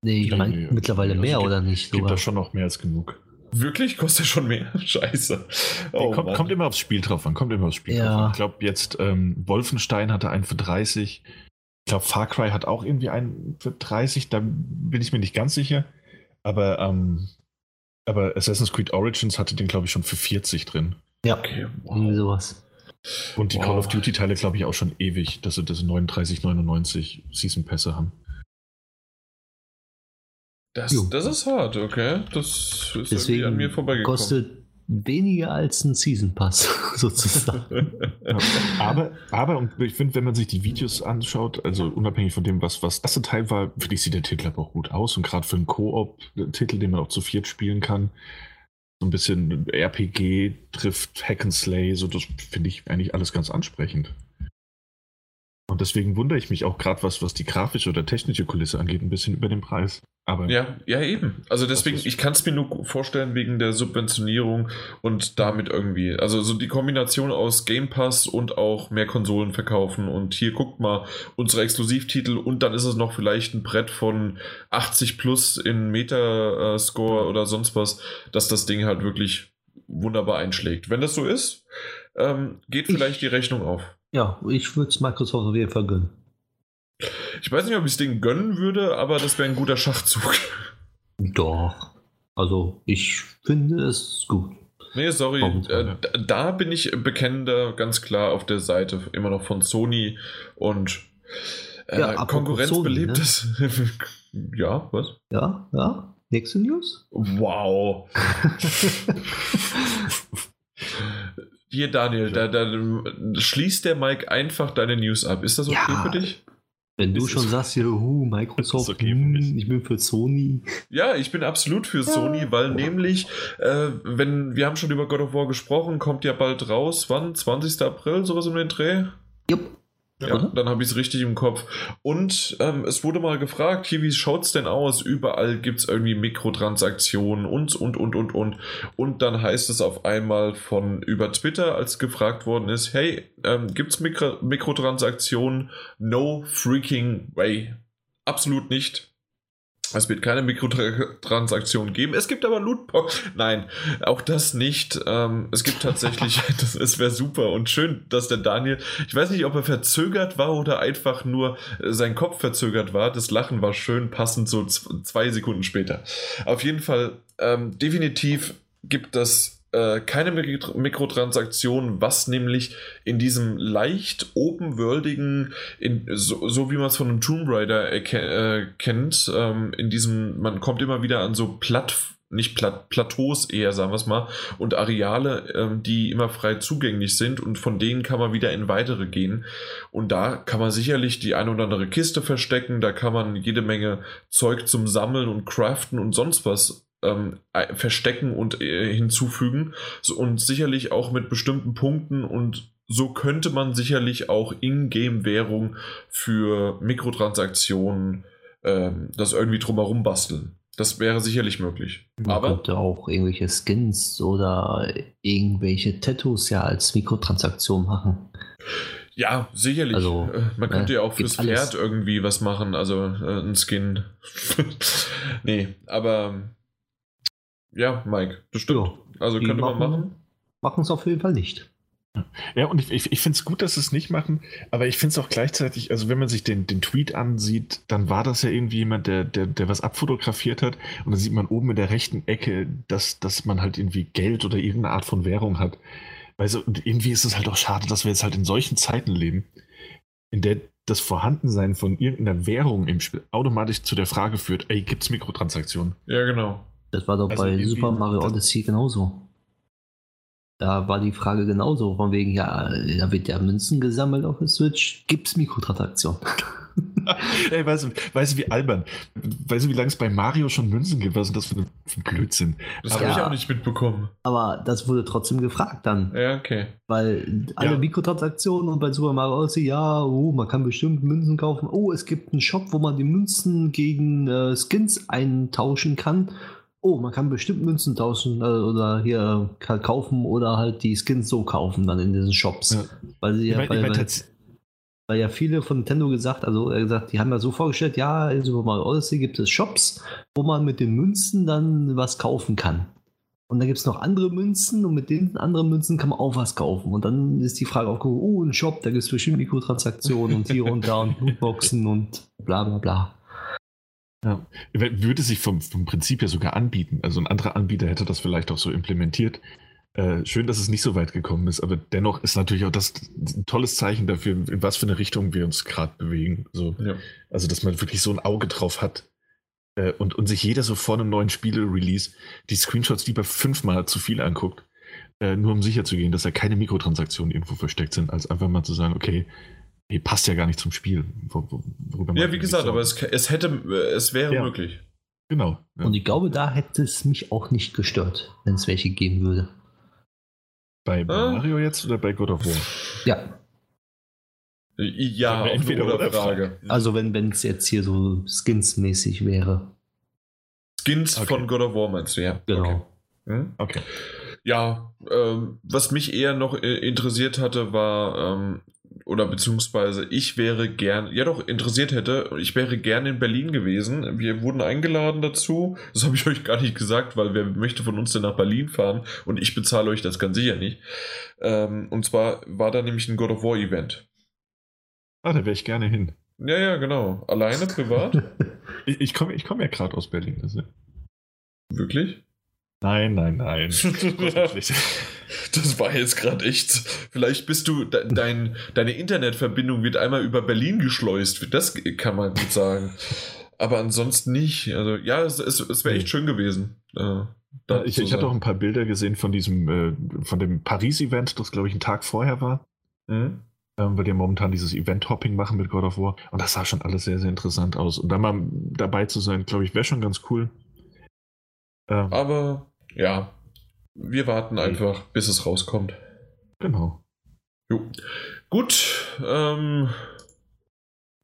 nee, ich meine nee, mittlerweile also mehr gibt, oder nicht? Gibt das schon noch mehr als genug. Wirklich? Kostet er schon mehr? Scheiße. Oh, kommt, kommt, immer aufs Spiel drauf an. Kommt immer aufs Spiel ja. drauf an. Ich glaube, jetzt ähm, Wolfenstein hatte einen für 30. Ich glaube, Far Cry hat auch irgendwie einen für 30. Da bin ich mir nicht ganz sicher. Aber, ähm, aber Assassin's Creed Origins hatte den, glaube ich, schon für 40 drin. Ja, okay, wow. irgendwie sowas. Und die wow. Call of Duty-Teile, glaube ich, auch schon ewig, dass sie das 39,99 Season-Pässe haben. Das, das ist hart, okay. Das ist Deswegen an mir vorbeigekommen. Kostet weniger als ein Season Pass, sozusagen. ja, aber, aber, und ich finde, wenn man sich die Videos anschaut, also unabhängig von dem, was, was das Teil war, finde ich, sieht der Titel aber auch gut aus. Und gerade für einen Koop-Titel, den man auch zu viert spielen kann, so ein bisschen RPG trifft Hack and Slay, so das finde ich eigentlich alles ganz ansprechend. Und deswegen wundere ich mich auch gerade, was, was die grafische oder technische Kulisse angeht, ein bisschen über den Preis. Aber ja, ja, eben. Also deswegen, ich kann es mir nur vorstellen wegen der Subventionierung und damit irgendwie. Also so die Kombination aus Game Pass und auch mehr Konsolen verkaufen und hier guckt mal unsere Exklusivtitel und dann ist es noch vielleicht ein Brett von 80 plus in Metascore oder sonst was, dass das Ding halt wirklich wunderbar einschlägt. Wenn das so ist, ähm, geht vielleicht ich, die Rechnung auf. Ja, ich würde es Microsoft auf jeden Fall gönnen. Ich weiß nicht, ob ich es denen gönnen würde, aber das wäre ein guter Schachzug. Doch. Also, ich finde es gut. Nee, sorry. Äh, da bin ich bekennender ganz klar auf der Seite immer noch von Sony und Äh, Ja, Konkurrenz Sony, belebt ne? ja, was? Ja, ja. Nächste News? Wow. Hier, Daniel, da, da schließt der Mike einfach deine News ab. Ist das okay Ja. für dich? Wenn du schon sagst, hier, uh, Microsoft, okay für hm, ich bin für Sony. Ja, ich bin absolut für Sony, weil nämlich, äh, wenn wir haben schon über God of War gesprochen, kommt ja bald raus. Wann? 20. April, sowas um den Dreh? Jupp. Ja, Oder? dann habe ich es richtig im Kopf. Und ähm, es wurde mal gefragt, hier, wie schaut es denn aus? Überall gibt es irgendwie Mikrotransaktionen und, und, und, und, und. Und dann heißt es auf einmal von über Twitter, als gefragt worden ist, hey, ähm, gibt es Mikro Mikrotransaktionen? No freaking way. Absolut nicht. Es wird keine Mikrotransaktionen geben. Es gibt aber Lootbox. Nein, auch das nicht. Ähm, es gibt tatsächlich, das, es wäre super und schön, dass der Daniel, ich weiß nicht, ob er verzögert war oder einfach nur äh, sein Kopf verzögert war. Das Lachen war schön passend so zwei Sekunden später. Auf jeden Fall, ähm, definitiv gibt das äh, keine Mikro- Mikrotransaktionen, was nämlich in diesem leicht open-worldigen, so, so wie man es von einem Tomb Raider äh, kennt, ähm, in diesem, man kommt immer wieder an so Platt, nicht Plat Plateaus eher, sagen wir es mal, und Areale, ähm, die immer frei zugänglich sind und von denen kann man wieder in weitere gehen. Und da kann man sicherlich die eine oder andere Kiste verstecken, da kann man jede Menge Zeug zum Sammeln und Craften und sonst was ähm, äh, verstecken und äh, hinzufügen. So, und sicherlich auch mit bestimmten Punkten und so könnte man sicherlich auch Ingame-Währung für Mikrotransaktionen ähm, das irgendwie drumherum basteln. Das wäre sicherlich möglich. Man Aber könnte auch irgendwelche Skins oder irgendwelche Tattoos ja als Mikrotransaktion machen. ja, sicherlich. Also, Äh, man könnte äh, ja auch fürs alles. Pferd irgendwie was machen, also äh, ein Skin. nee, aber ja, Mike, das stimmt. Ja, also könnte man machen. Machen es auf jeden Fall nicht. Ja, und ich, ich, ich finde es gut, dass sie es nicht machen, aber ich finde es auch gleichzeitig, also wenn man sich den, den Tweet ansieht, dann war das ja irgendwie jemand, der, der, der was abfotografiert hat und dann sieht man oben in der rechten Ecke, dass, dass man halt irgendwie Geld oder irgendeine Art von Währung hat. Weil so, und irgendwie ist es halt auch schade, dass wir jetzt halt in solchen Zeiten leben, in der das Vorhandensein von irgendeiner Währung im Spiel automatisch zu der Frage führt, ey, gibt es Mikrotransaktionen? Ja, genau. Das war doch Also bei Super Mario Odyssey genauso. Da war die Frage genauso, von wegen, ja, da wird ja Münzen gesammelt auf der Switch, gibt's Mikrotransaktionen? ey, weißt du, weißt du, wie albern? Weißt du, wie lange es bei Mario schon Münzen gibt? Was ist das für ein, für ein Blödsinn? Das habe ich Ja. auch nicht mitbekommen. Aber das wurde trotzdem gefragt dann, Ja, okay. weil alle Ja. Mikrotransaktionen und bei Super Mario Odyssey, ja, oh, man kann bestimmt Münzen kaufen. Oh, es gibt einen Shop, wo man die Münzen gegen äh, Skins eintauschen kann. Oh, man kann bestimmt Münzen tauschen äh, oder hier halt kaufen oder halt die Skins so kaufen dann in diesen Shops. Ja. Weil sie Ich ja, mein, ich weil, mein, weil, weil ja viele von Nintendo gesagt, also er gesagt, die haben ja so vorgestellt, ja, in Super Mario Odyssey gibt es Shops, wo man mit den Münzen dann was kaufen kann. Und dann gibt es noch andere Münzen und mit den anderen Münzen kann man auch was kaufen. Und dann ist die Frage aufgekommen, oh, ein Shop, da gibt es bestimmt Mikrotransaktionen und hier und da und Lootboxen und bla bla bla. Ja. Würde sich vom, vom Prinzip her sogar anbieten. Also ein anderer Anbieter hätte das vielleicht auch so implementiert. Äh, schön, dass es nicht so weit gekommen ist, aber dennoch ist natürlich auch das ein tolles Zeichen dafür, in was für eine Richtung wir uns gerade bewegen. So, Ja. also, dass man wirklich so ein Auge drauf hat äh, und, und sich jeder so vor einem neuen Spiele-Release die Screenshots lieber fünfmal zu viel anguckt, äh, nur um sicher zu gehen, dass da keine Mikrotransaktionen irgendwo versteckt sind, als einfach mal zu sagen, okay, nee, passt ja gar nicht zum Spiel. Wo, wo, worüber Ja, wie gesagt, aber es, es hätte, es wäre Ja. möglich. Genau. Ja. Und ich glaube, da hätte es mich auch nicht gestört, wenn es welche geben würde. Bei, bei Ah. Mario jetzt oder bei God of War? Ja, Ja, Entweder entweder oder, oder Frage. also wenn es jetzt hier so Skins-mäßig wäre. Skins Okay. von God of War meinst du, ja? Genau. Okay. Hm? Okay. Ja, ähm, was mich eher noch äh, interessiert hatte, war, ähm, oder beziehungsweise ich wäre gern, ja doch, interessiert hätte, ich wäre gern in Berlin gewesen. Wir wurden eingeladen dazu. Das habe ich euch gar nicht gesagt, weil wer möchte von uns denn nach Berlin fahren? Und ich bezahle euch das ganz sicher nicht. Ähm, und zwar war da nämlich ein God of War Event. Ah, da wäre ich gerne hin. Ja, ja, genau. Alleine, privat? Ich, ich komme ich komm ja gerade aus Berlin. Also. Wirklich? Nein, nein, nein. das war jetzt gerade echt. Vielleicht bist du, dein, deine Internetverbindung wird einmal über Berlin geschleust. Das kann man gut sagen. Aber ansonsten nicht. Also ja, es, es, es wäre echt schön gewesen. Äh, ich, ich hatte auch ein paar Bilder gesehen von diesem, äh, von dem Paris-Event, das glaube ich einen Tag vorher war. Mhm. Ähm, weil die momentan dieses Event-Hopping machen mit God of War. Und das sah schon alles sehr, sehr interessant aus. Und da mal dabei zu sein, glaube ich, wäre schon ganz cool. Ähm, Aber ja, wir warten einfach, bis es rauskommt. Genau. Jo. Gut, ähm,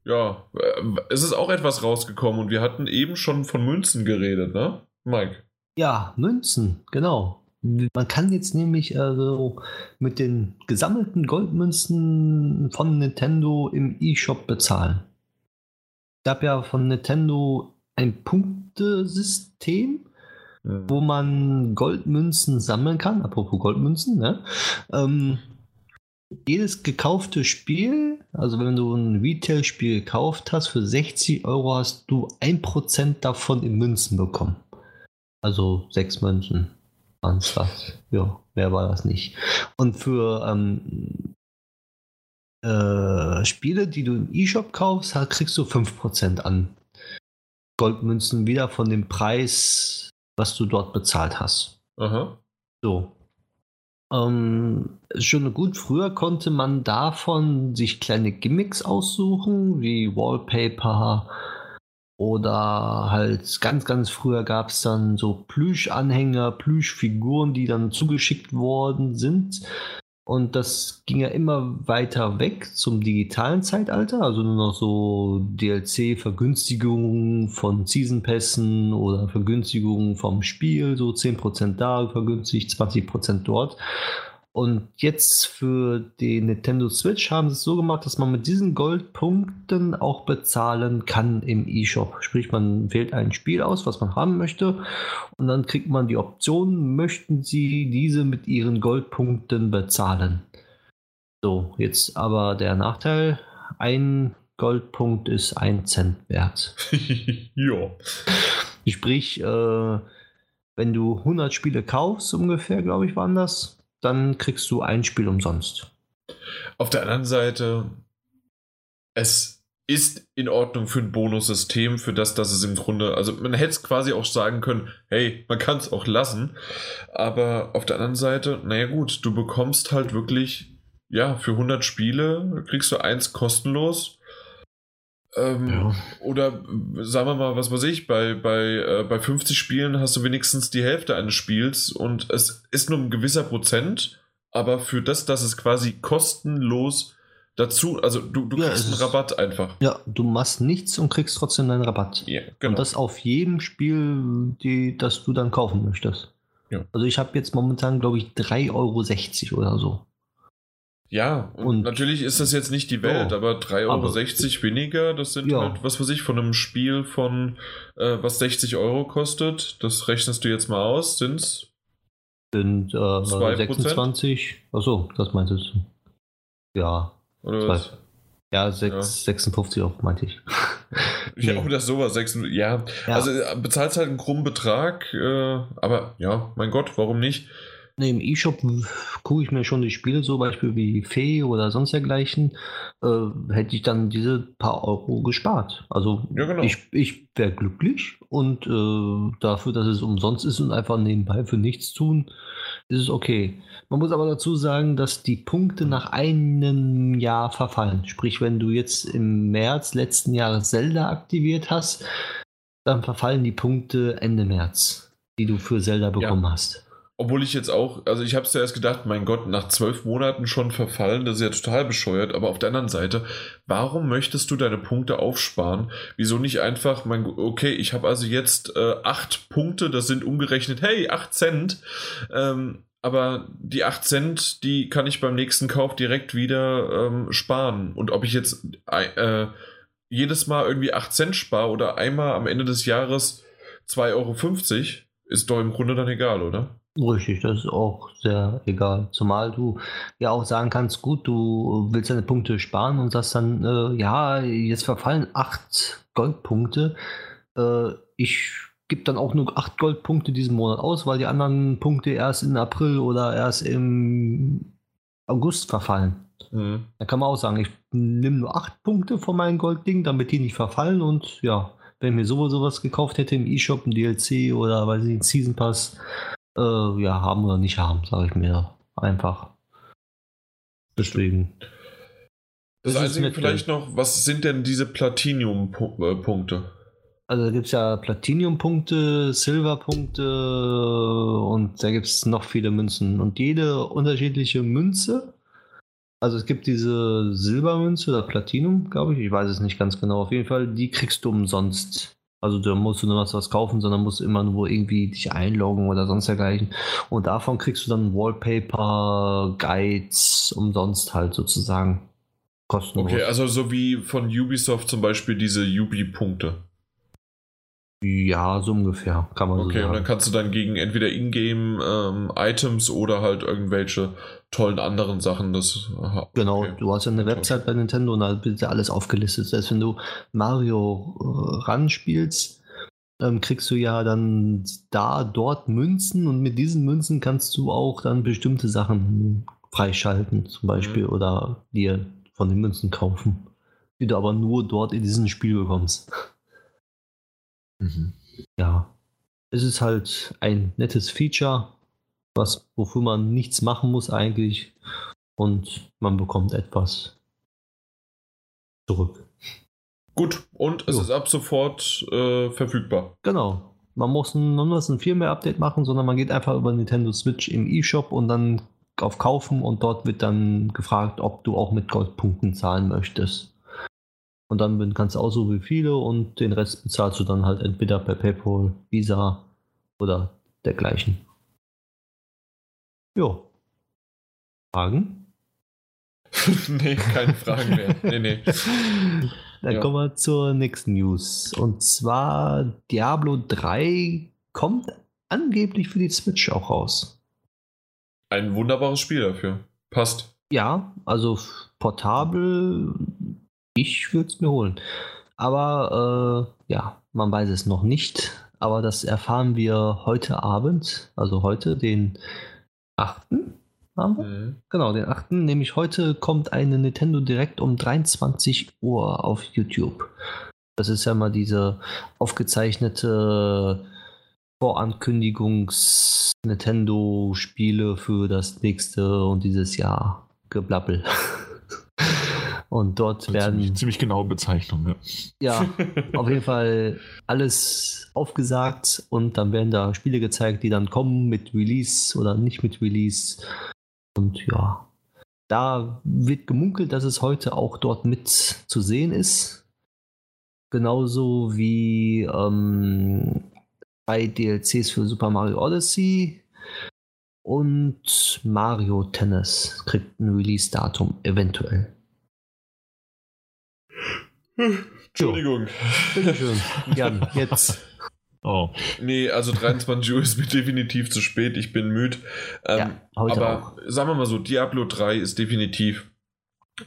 ja, äh, es ist auch etwas rausgekommen und wir hatten eben schon von Münzen geredet, ne, Mike? Ja, Münzen, genau. Man kann jetzt nämlich also mit den gesammelten Goldmünzen von Nintendo im eShop bezahlen. Es gab ja von Nintendo ein Punktesystem. Wo man Goldmünzen sammeln kann. Apropos Goldmünzen, ne? Ähm, jedes gekaufte Spiel, also wenn du ein Retail-Spiel gekauft hast, für 60 Euro hast du 1% davon in Münzen bekommen. Also 6 Münzen. Ja, wer war das nicht? Und für ähm, äh, Spiele, die du im E-Shop kaufst, kriegst du 5% an Goldmünzen wieder von dem Preis, was du dort bezahlt hast. Aha. So. Ähm, schon gut, früher konnte man davon sich kleine Gimmicks aussuchen, wie Wallpaper oder halt ganz, ganz früher gab es dann so Plüschanhänger, Plüschfiguren, die dann zugeschickt worden sind. Und das ging ja immer weiter weg zum digitalen Zeitalter, also nur noch so DLC-Vergünstigungen von Season-Pässen oder Vergünstigungen vom Spiel, so 10% da vergünstigt, 20% dort. Und jetzt für den Nintendo Switch haben sie es so gemacht, dass man mit diesen Goldpunkten auch bezahlen kann im eShop. Sprich, man wählt ein Spiel aus, was man haben möchte, und dann kriegt man die Option, möchten Sie diese mit Ihren Goldpunkten bezahlen. So, jetzt aber der Nachteil, ein Goldpunkt ist ein Cent wert. ja. Sprich, äh, wenn du 100 Spiele kaufst, ungefähr, glaube ich, waren das, dann kriegst du ein Spiel umsonst. Auf der anderen Seite, es ist in Ordnung für ein Bonussystem, für das, dass es im Grunde, also man hätte es quasi auch sagen können, hey, man kann es auch lassen, aber auf der anderen Seite, naja gut, du bekommst halt wirklich, ja, für 100 Spiele kriegst du eins kostenlos. Ähm, ja. Oder sagen wir mal, was weiß ich, bei, bei, äh, bei 50 Spielen hast du wenigstens die Hälfte eines Spiels und es ist nur ein gewisser Prozent, aber für das, dass es quasi kostenlos dazu, also du, du ja, kriegst einen Rabatt einfach. Ja, du machst nichts und kriegst trotzdem deinen Rabatt. Ja, genau. Und das auf jedem Spiel, die, das du dann kaufen möchtest. Ja. Also ich habe jetzt momentan, glaube ich, 3,60 Euro oder so. Ja, und, und, natürlich ist das jetzt nicht die Welt, ja, aber 3,60 Euro aber, weniger, das sind ja. halt, was weiß ich, von einem Spiel von, äh, was 60 Euro kostet, das rechnest du jetzt mal aus, sind's? Sind äh, 26, achso, das meintest du. Ja. Oder was? Ja, 6, ja. 56 Euro meinte ich. ja, nee. oder sowas. 6, ja. ja, also äh, bezahlst halt einen krummen Betrag, äh, aber ja, mein Gott, warum nicht? Nee, Im E-Shop gucke ich mir schon die Spiele, so Beispiel wie Fee oder sonst dergleichen, äh, hätte ich dann diese paar Euro gespart. Also ja, genau. ich, ich wäre glücklich und äh, dafür, dass es umsonst ist und einfach nebenbei für nichts tun, ist es okay. Man muss aber dazu sagen, dass die Punkte nach einem Jahr verfallen. Sprich, wenn du jetzt im März letzten Jahres Zelda aktiviert hast, dann verfallen die Punkte Ende März, die du für Zelda bekommen ja. hast. Obwohl ich jetzt auch, also ich habe es zuerst gedacht, mein Gott, nach zwölf Monaten schon verfallen, das ist ja total bescheuert. Aber auf der anderen Seite, warum möchtest du deine Punkte aufsparen? Wieso nicht einfach, mein, okay, ich habe also jetzt äh, acht Punkte, das sind umgerechnet, hey, acht Cent. Ähm, aber die acht Cent, die kann ich beim nächsten Kauf direkt wieder ähm, sparen. Und ob ich jetzt äh, jedes Mal irgendwie acht Cent spare oder einmal am Ende des Jahres 2,50 Euro, ist doch im Grunde dann egal, oder? Richtig, das ist auch sehr egal. Zumal du ja auch sagen kannst, gut, du willst deine Punkte sparen und sagst dann, äh, ja, jetzt verfallen acht Goldpunkte. Äh, ich gibt dann auch nur 8 Goldpunkte diesen Monat aus, weil die anderen Punkte erst im April oder erst im August verfallen. Mhm. Da kann man auch sagen, ich nehme nur 8 Punkte von meinem Goldding, damit die nicht verfallen und ja, wenn ich mir sowieso was gekauft hätte im E-Shop, ein DLC oder weiß ich, ein Season Pass, äh, ja, haben oder nicht haben, sage ich mir einfach. Deswegen. Das, das Einzige vielleicht noch, was sind denn diese Platinum-Punkte? Also da gibt es ja Platinum-Punkte, Silver-Punkte und da gibt es noch viele Münzen. Und jede unterschiedliche Münze, also es gibt diese Silbermünze oder Platinum, glaube ich, ich weiß es nicht ganz genau. Auf jeden Fall, die kriegst du umsonst. Also da musst du nur was kaufen, sondern musst immer nur irgendwie dich einloggen oder sonst dergleichen. Und davon kriegst du dann Wallpaper, Guides umsonst halt sozusagen. Kostenlos. Okay, also so wie von Ubisoft zum Beispiel diese Ubi-Punkte. Ja, so ungefähr, kann man okay, so sagen. Okay, und dann kannst du dann gegen entweder Ingame-Items ähm, oder halt irgendwelche tollen anderen Sachen das. Aha, genau, okay. du hast ja eine Website bei Nintendo und da wird ja alles aufgelistet. Heißt, wenn du Mario äh, ran spielst, ähm, kriegst du ja dann da, dort Münzen und mit diesen Münzen kannst du auch dann bestimmte Sachen freischalten, zum Beispiel, mhm. oder dir von den Münzen kaufen, die du aber nur dort in diesem Spiel bekommst. Mhm. Ja, es ist halt ein nettes Feature, was, wofür man nichts machen muss eigentlich und man bekommt etwas zurück. Gut, und es jo. ist ab sofort äh, verfügbar. Genau. Man muss, ein, man muss ein Firmware-Update machen, sondern man geht einfach über Nintendo Switch im eShop und dann auf Kaufen und dort wird dann gefragt, ob du auch mit Goldpunkten zahlen möchtest. Und dann kannst du aussuchen, wie viele und den Rest bezahlst du dann halt entweder per PayPal, Visa oder dergleichen. Jo. Fragen? nee, keine Fragen mehr. Nee, nee. Dann ja. kommen wir zur nächsten News. Und zwar Diablo 3 kommt angeblich für die Switch auch raus. Ein wunderbares Spiel dafür. Passt. Ja, also portabel ich würde es mir holen. Aber äh, ja, man weiß es noch nicht. Aber das erfahren wir heute Abend, also heute, den 8. Haben wir? Mhm. Genau, den 8. Nämlich heute kommt eine Nintendo Direct um 23 Uhr auf YouTube. Das ist ja mal diese aufgezeichnete Vorankündigungs-Nintendo-Spiele für das nächste und dieses Jahr geblabbel. Und dort werden. Ziemlich, ziemlich genaue Bezeichnung, ja. Ja, auf jeden Fall alles aufgesagt und dann werden da Spiele gezeigt, die dann kommen mit Release oder nicht mit Release. Und ja, da wird gemunkelt, dass es heute auch dort mit zu sehen ist. Genauso wie ähm, bei DLCs für Super Mario Odyssey und Mario Tennis kriegt ein Release-Datum eventuell. Entschuldigung. Bitteschön. Jan, jetzt. Oh. Nee, also 23 Uhr ist mir definitiv zu spät. Ich bin müde. Ähm, ja, aber auch. sagen wir mal so, Diablo 3 ist definitiv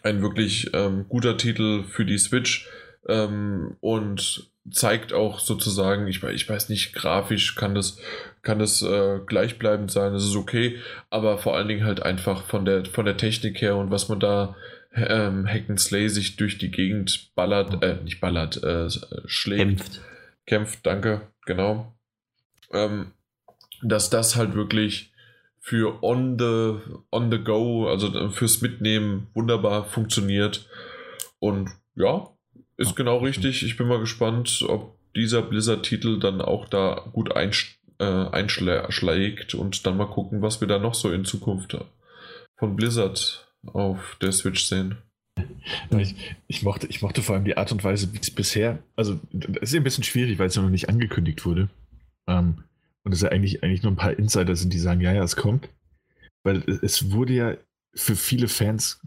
ein wirklich ähm, guter Titel für die Switch ähm, und zeigt auch sozusagen, ich, ich weiß nicht, grafisch kann das, kann das äh, gleichbleibend sein, das ist okay, aber vor allen Dingen halt einfach von der, von der Technik her und was man da ähm, Slay sich durch die Gegend ballert, äh, nicht ballert, äh, schlägt. Kämpft. Kämpft, danke, genau. Ähm, dass das halt wirklich für on the, on the go, also fürs Mitnehmen wunderbar funktioniert. Und ja, ist genau richtig. Ich bin mal gespannt, ob dieser Blizzard-Titel dann auch da gut einsch äh, einschlägt und dann mal gucken, was wir da noch so in Zukunft von Blizzard auf der Switch sehen. Ich, ich, mochte, ich mochte vor allem die Art und Weise, wie es bisher, also es ist ein bisschen schwierig, weil es ja noch nicht angekündigt wurde. Ähm, und es ja eigentlich, eigentlich nur ein paar Insider sind, die sagen, ja, ja, es kommt. Weil es wurde ja für viele Fans,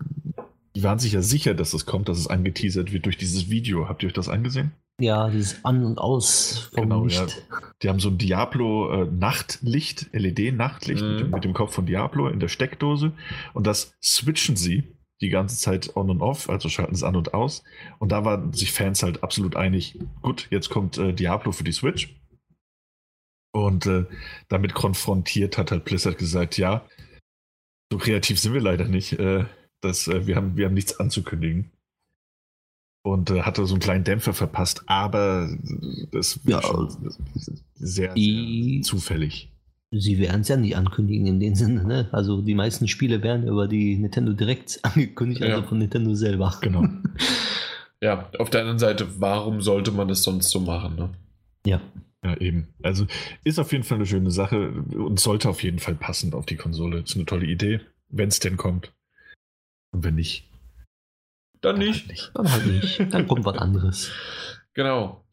die waren sich ja sicher, dass es kommt, dass es angeteasert wird durch dieses Video. Habt ihr euch das angesehen? Ja, dieses An- und Aus vom genau, Licht. Ja. Die haben so ein Diablo-Nachtlicht, äh, LED-Nachtlicht mhm. mit, mit, dem Kopf von Diablo in der Steckdose und das switchen sie die ganze Zeit on und off, also schalten es an und aus. Und da waren sich Fans halt absolut einig, gut, jetzt kommt äh, Diablo für die Switch. Und äh, damit konfrontiert hat halt Blizzard gesagt, ja, so kreativ sind wir leider nicht. Äh, das, äh, wir, haben, wir haben nichts anzukündigen. Und äh, hatte so einen kleinen Dämpfer verpasst, aber das Ja, sehr, die- sehr zufällig. Sie werden es ja nicht ankündigen in dem Sinne, ne? Also die meisten Spiele werden über die Nintendo Direct angekündigt, Ja. also von Nintendo selber. Genau. Ja, auf der anderen Seite, warum sollte man das sonst so machen? Ne? Ja. Ja, eben. Also ist auf jeden Fall eine schöne Sache und sollte auf jeden Fall passend auf die Konsole. Ist eine tolle Idee, wenn es denn kommt. Und wenn nicht, Dann dann nicht. halt nicht. Dann halt nicht. Dann kommt was anderes. Genau.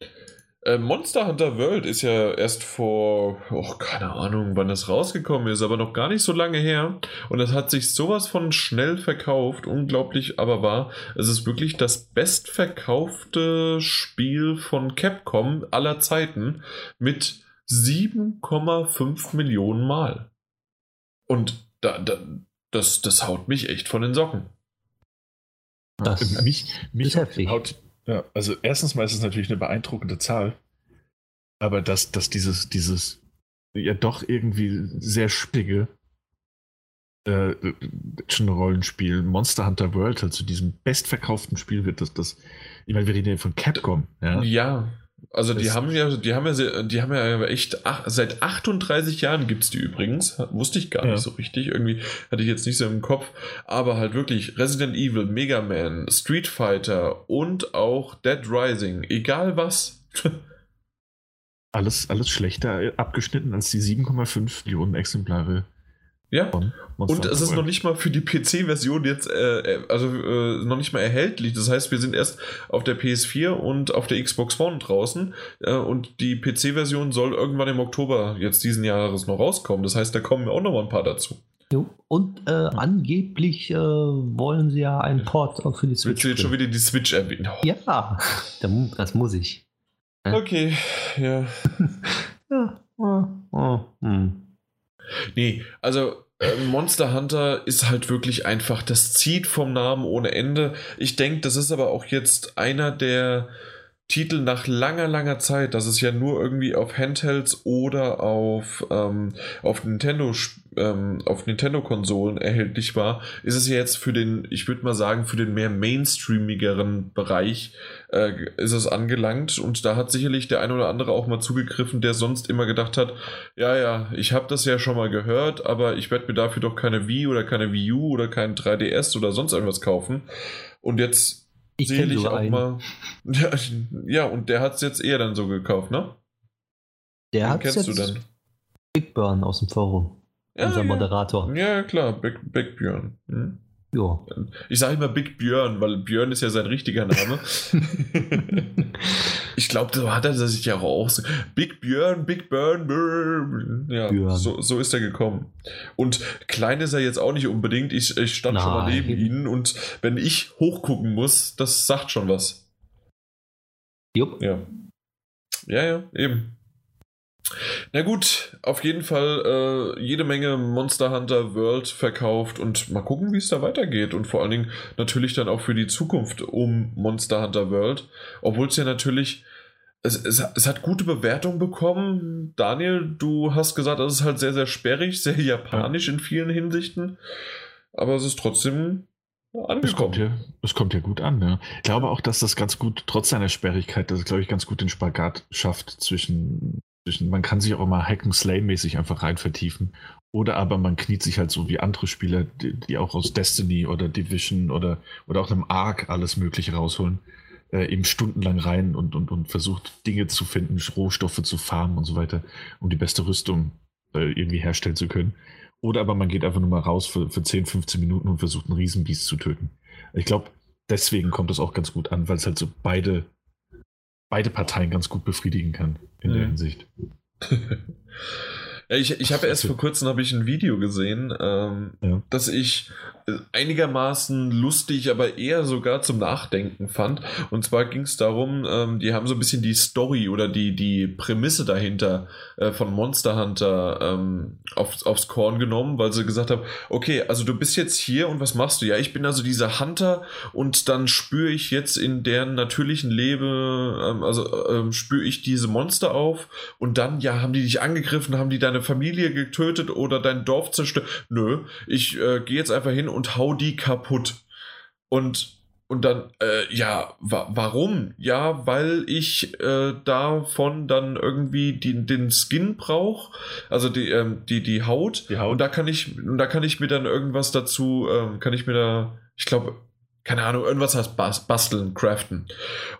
Äh, Monster Hunter World ist ja erst vor, oh, keine Ahnung, wann das rausgekommen ist, aber noch gar nicht so lange her. Und es hat sich sowas von schnell verkauft, unglaublich aber wahr. Es ist wirklich das bestverkaufte Spiel von Capcom aller Zeiten mit 7,5 Millionen Mal. Und da, da, das, das haut mich echt von den Socken. Das Äh, mich, mich haut, ja, also erstens mal ist es natürlich eine beeindruckende Zahl, aber dass, dass dieses, dieses ja doch irgendwie sehr spickige äh, Action-Rollenspiel Monster Hunter World halt zu diesem bestverkauften Spiel wird, das, das, ich meine, wir reden ja von Capcom, ja. Ja, also die Das- haben ja, die haben ja, die haben ja echt, ach, seit 38 Jahren gibt es die übrigens. Wusste ich gar Ja. nicht so richtig. Irgendwie hatte ich jetzt nicht so im Kopf. Aber halt wirklich Resident Evil, Mega Man, Street Fighter und auch Dead Rising. Egal was. Alles, alles schlechter abgeschnitten als die 7,5 Millionen Exemplare ja. Monster Und es ist noch nicht mal für die PC-Version jetzt, äh, äh, also äh, noch nicht mal erhältlich. Das heißt, wir sind erst auf der PS4 und auf der Xbox One draußen. Äh, und die PC-Version soll irgendwann im Oktober jetzt diesen Jahres noch rauskommen. Das heißt, da kommen auch noch mal ein paar dazu. Jo. Und äh, angeblich äh, wollen sie ja einen Port auch für die Willst Switch. du jetzt schon wieder die Switch erwähnen? Oh. Ja, das muss ich. Okay, ja. Ja. Oh, oh, hm. Nee, also äh, Monster Hunter ist halt wirklich einfach, das zieht vom Namen ohne Ende. Ich denke, das ist aber auch jetzt einer der Titel nach langer, langer Zeit, dass es ja nur irgendwie auf Handhelds oder auf, ähm, auf Nintendo ähm, auf Nintendo-Konsolen erhältlich war, ist es ja jetzt für den, ich würde mal sagen, für den mehr mainstreamigeren Bereich äh, ist es angelangt und da hat sicherlich der ein oder andere auch mal zugegriffen, der sonst immer gedacht hat, ja, ja, ich habe das ja schon mal gehört, aber ich werde mir dafür doch keine Wii oder keine Wii U oder kein 3DS oder sonst irgendwas kaufen. Und jetzt Ich sicherlich auch einen. mal. Ja, ja, und der hat es jetzt eher dann so gekauft, ne? Der hat kennst jetzt du denn? Big Burn aus dem Forum. Ja, unser. Moderator. Ja, klar, Big, Big Björn. Hm. Ja. Ich sage immer Big Björn, weil Björn ist ja sein richtiger Name. ich glaube, so hat er sich ja auch so. Big Björn, Big Burn, Burn. Ja, Björn. So, so ist er gekommen. Und klein ist er jetzt auch nicht unbedingt. Ich, ich stand schon mal Nein. neben ihm und wenn ich hochgucken muss, das sagt schon was. Jupp. Ja. Ja, ja, eben. Na gut, auf jeden Fall äh, jede Menge Monster Hunter World verkauft und mal gucken, wie es da weitergeht. Und vor allen Dingen natürlich dann auch für die Zukunft um Monster Hunter World. Obwohl es ja natürlich, es, es, es hat gute Bewertungen bekommen. Daniel, du hast gesagt, es ist halt sehr, sehr sperrig, sehr japanisch in vielen Hinsichten. Aber es ist trotzdem Es kommt, angekommen. ja, es kommt ja gut an. Ja. Ich glaube auch, dass das ganz gut, trotz seiner Sperrigkeit, dass es, glaube ich, ganz gut den Spagat schafft zwischen, zwischen man kann sich auch mal Hack and Slay-mäßig einfach rein vertiefen. Oder aber man kniet sich halt so wie andere Spieler, die, die auch aus Destiny oder Division oder, oder auch einem Arc alles Mögliche rausholen, äh, eben stundenlang rein und, und, und versucht Dinge zu finden, Rohstoffe zu farmen und so weiter, um die beste Rüstung äh, irgendwie herstellen zu können. Oder aber man geht einfach nur mal raus für, für 10, 15 Minuten und versucht einen Riesenbiest zu töten. Ich glaube, deswegen kommt das auch ganz gut an, weil es halt so beide, beide Parteien ganz gut befriedigen kann in der Mhm. Hinsicht. Ja, ich ich habe erst vor kurzem habe ich ein Video gesehen, ähm, Ja. das ich äh, einigermaßen lustig, aber eher sogar zum Nachdenken fand. Und zwar ging es darum, ähm, die haben so ein bisschen die Story oder die, die Prämisse dahinter äh, von Monster Hunter ähm, aufs, aufs Korn genommen, weil sie gesagt haben, okay, also du bist jetzt hier und was machst du? Ja, ich bin also dieser Hunter und dann spüre ich jetzt in deren natürlichen Leben, ähm, also ähm, spüre ich diese Monster auf und dann, ja, haben die dich angegriffen, haben die deine Familie getötet oder dein Dorf zerstört? Nö, ich äh, gehe jetzt einfach hin und hau die kaputt. Und, und dann, äh, ja, wa warum? Ja, weil ich äh, davon dann irgendwie die, den Skin brauche, also die, ähm, die, die Haut. Die Haut. Und da kann ich, und da kann ich mir dann irgendwas dazu, ähm, kann ich mir da, ich glaube, keine Ahnung, irgendwas heißt bas basteln, craften.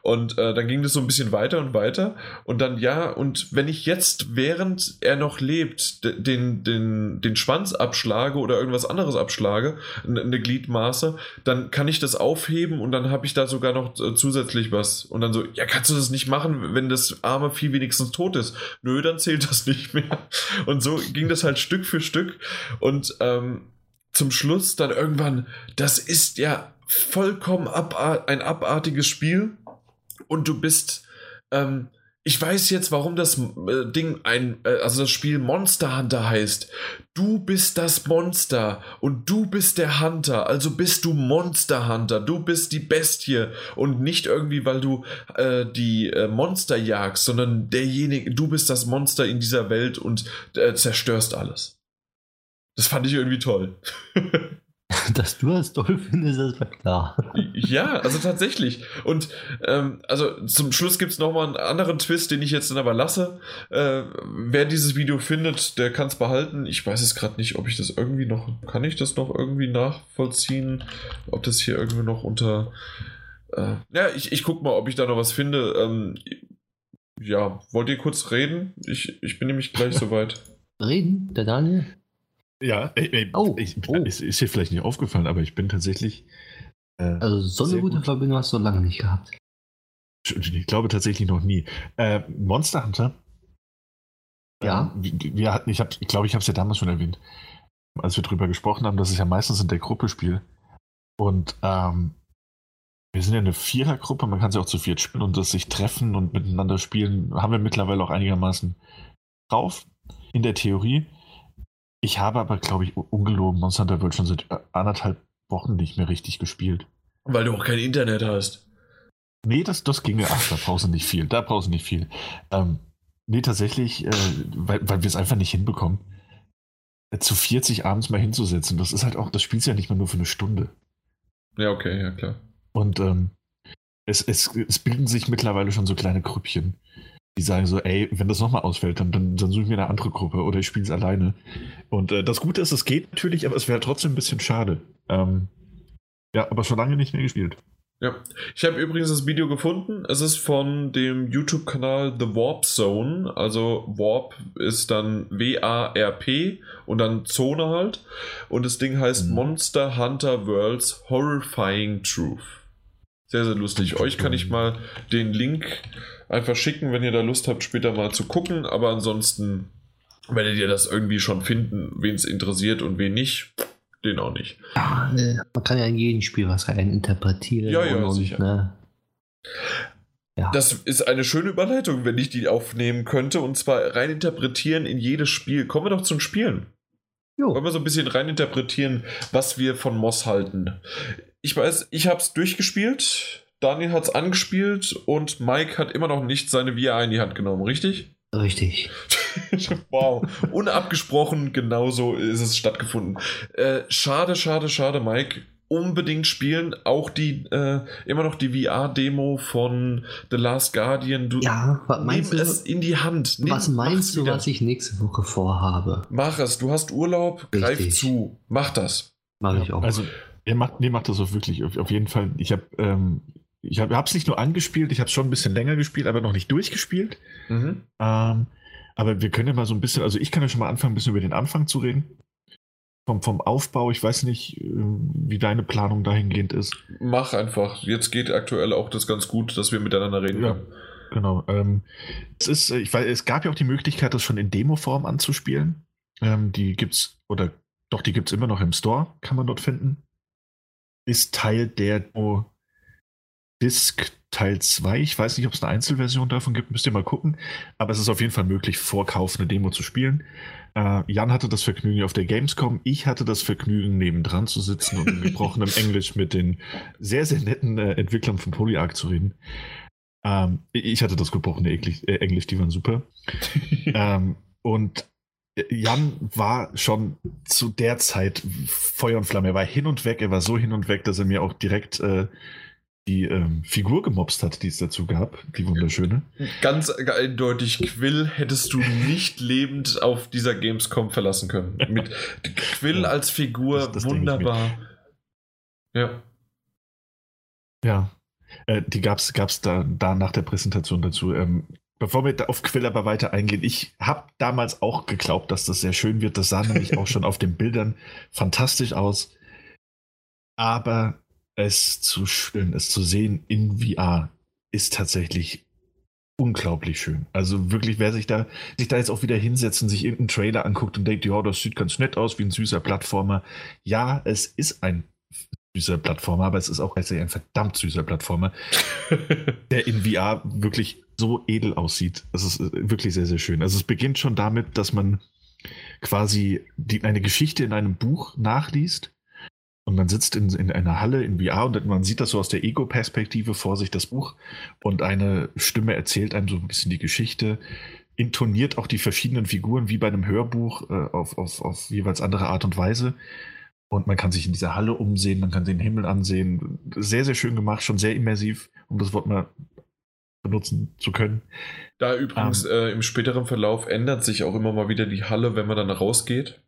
Und äh, dann ging das so ein bisschen weiter und weiter. Und dann, ja, und wenn ich jetzt, während er noch lebt, de- den, den, den Schwanz abschlage oder irgendwas anderes abschlage, eine Gliedmaße, dann kann ich das aufheben und dann habe ich da sogar noch äh, zusätzlich was. Und dann so, ja, kannst du das nicht machen, wenn das arme Vieh wenigstens tot ist? Nö, dann zählt das nicht mehr. Und so ging das halt Stück für Stück. Und ähm, zum Schluss dann irgendwann, das ist ja vollkommen abart ein abartiges Spiel und du bist, ähm, ich weiß jetzt, warum das äh, Ding ein, äh, also das Spiel Monster Hunter heißt. Du bist das Monster und du bist der Hunter, also bist du Monster Hunter, du bist die Bestie und nicht irgendwie, weil du äh, die äh, Monster jagst, sondern derjenige, du bist das Monster in dieser Welt und äh, zerstörst alles. Das fand ich irgendwie toll. Dass du das toll findest, das war klar. Ja, also tatsächlich. Und ähm, also zum Schluss gibt es nochmal einen anderen Twist, den ich jetzt dann aber lasse. Äh, wer dieses Video findet, der kann es behalten. Ich weiß es gerade nicht, ob ich das irgendwie noch, kann ich das noch irgendwie nachvollziehen? Ob das hier irgendwie noch unter... Äh, ja, ich, ich guck mal, ob ich da noch was finde. Ähm, ja, wollt ihr kurz reden? Ich, ich bin nämlich gleich soweit. Reden, der Daniel? Ja, ey, ey, Oh, ich, oh. Ist, ist dir vielleicht nicht aufgefallen, aber ich bin tatsächlich. Äh, Also so eine gute gut. Verbindung hast du lange nicht gehabt. ich glaube tatsächlich noch nie. Äh, Monster Hunter. Ja. Ähm, wir, hatten, ich, hab, ich glaube, ich habe es ja damals schon erwähnt, als wir drüber gesprochen haben, dass ich ja meistens in der Gruppe spiele. Und ähm, wir sind ja eine Vierergruppe, man kann sie auch zu viert spielen und das sich treffen und miteinander spielen, haben wir mittlerweile auch einigermaßen drauf, in der Theorie. Ich habe aber, glaube ich, ungelogen Monster Hunter World schon seit äh, anderthalb Wochen nicht mehr richtig gespielt. Weil du auch kein Internet hast. Nee, das, das ginge. Ach, da brauchst du nicht viel. Da brauchst du nicht viel. Ähm, nee, tatsächlich, äh, weil, weil wir es einfach nicht hinbekommen, äh, zu 40 abends mal hinzusetzen. Das ist halt auch, das spielst du ja nicht mehr nur für eine Stunde. Ja, okay, ja klar. Und ähm, es, es, es bilden sich mittlerweile schon so kleine Grüppchen, die sagen so, ey, wenn das nochmal ausfällt, dann, dann, dann suche ich mir eine andere Gruppe oder ich spiele es alleine. Und äh, das Gute ist, es geht natürlich, aber es wäre trotzdem ein bisschen schade. Ähm, ja, aber schon lange nicht mehr gespielt. Ja, ich habe übrigens das Video gefunden. Es ist von dem YouTube-Kanal The Warp Zone. Also Warp ist dann W-A-R-P und dann Zone halt. Und das Ding heißt Mhm. Monster Hunter World's Horrifying Truth. Sehr, sehr lustig. Euch kann ich mal den Link einfach schicken, wenn ihr da Lust habt, später mal zu gucken. Aber ansonsten werdet ihr das irgendwie schon finden, wen es interessiert und wen nicht. Den auch nicht. Ja, äh, man kann ja in jedem Spiel was rein interpretieren. Ja, ja, und, und, sicher. Ne, ja. Das ist eine schöne Überleitung, wenn ich die aufnehmen könnte. Und zwar rein interpretieren in jedes Spiel. Kommen wir doch zum Spielen. jo. Wollen wir so ein bisschen rein interpretieren, was wir von Moss halten. Ich weiß, ich habe es durchgespielt. Daniel hat es angespielt und Mike hat immer noch nicht seine VR in die Hand genommen, richtig? Richtig. wow, unabgesprochen, genauso ist es stattgefunden. Äh, schade, schade, schade, Mike. Unbedingt spielen. Auch die, äh, immer noch die VR-Demo von The Last Guardian. Du Ja, was meinst nimm du, es in die Hand. Nimm, was meinst du, wieder. was ich nächste Woche vorhabe? Mach es. Du hast Urlaub, greif Richtig. zu. Mach das. Mache ich auch. Also, er macht, nee, macht das auch wirklich. Auf, auf jeden Fall. Ich habe ähm, ich hab, hab's nicht nur angespielt, ich habe schon ein bisschen länger gespielt, aber noch nicht durchgespielt. Mhm. Ähm, aber wir können ja mal so ein bisschen, also ich kann ja schon mal anfangen, ein bisschen über den Anfang zu reden. Vom, vom Aufbau, ich weiß nicht, ähm, wie deine Planung dahingehend ist. Mach einfach. Jetzt geht aktuell auch das ganz gut, dass wir miteinander reden Ja. können. genau. Ähm, es ist, äh, ich weiß, es gab ja auch die Möglichkeit, das schon in Demo-Form anzuspielen. Ähm, die gibt's, oder doch, die gibt es immer noch im Store, kann man dort finden. Ist Teil der Demo Disc Teil 2. Ich weiß nicht, ob es eine Einzelversion davon gibt, müsst ihr mal gucken. Aber es ist auf jeden Fall möglich, vor Kauf eine Demo zu spielen. Äh, Jan hatte das Vergnügen auf der Gamescom. Ich hatte das Vergnügen, nebendran zu sitzen und in gebrochenem Englisch mit den sehr, sehr netten äh, Entwicklern von Polyarc zu reden. Ähm, ich hatte das gebrochene Englisch, äh, Englisch die waren super. ähm, und Jan war schon zu der Zeit Feuer und Flamme. Er war hin und weg, er war so hin und weg, dass er mir auch direkt äh, die ähm, Figur gemobst hat, die es dazu gab, die wunderschöne. Ganz eindeutig, Quill hättest du nicht lebend auf dieser Gamescom verlassen können. Mit Quill als Figur das, das wunderbar. Ja. Ja. Äh, die gab es da, da nach der Präsentation dazu. Ähm, bevor wir auf Quill aber weiter eingehen, ich habe damals auch geglaubt, dass das sehr schön wird. Das sah nämlich auch schon auf den Bildern fantastisch aus. Aber es zu spielen, es zu sehen in VR, ist tatsächlich unglaublich schön. Also wirklich, wer sich da, sich da jetzt auch wieder hinsetzt und sich irgendeinen Trailer anguckt und denkt, ja, das sieht ganz nett aus, wie ein süßer Plattformer. Ja, es ist ein süßer Plattformer, aber es ist auch ein verdammt süßer Plattformer, der in VR wirklich so edel aussieht. Es ist äh, wirklich sehr, sehr schön. Also es beginnt schon damit, dass man quasi die, eine Geschichte in einem Buch nachliest und man sitzt in, in einer Halle in VR und man sieht das so aus der Ego-Perspektive vor sich, das Buch. Und eine Stimme erzählt einem so ein bisschen die Geschichte, intoniert auch die verschiedenen Figuren wie bei einem Hörbuch äh, auf, auf, auf jeweils andere Art und Weise. Und man kann sich in dieser Halle umsehen, man kann den Himmel ansehen. Sehr, sehr schön gemacht, schon sehr immersiv, um das Wort mal benutzen zu können. Da übrigens ähm, äh, im späteren Verlauf ändert sich auch immer mal wieder die Halle, wenn man dann rausgeht.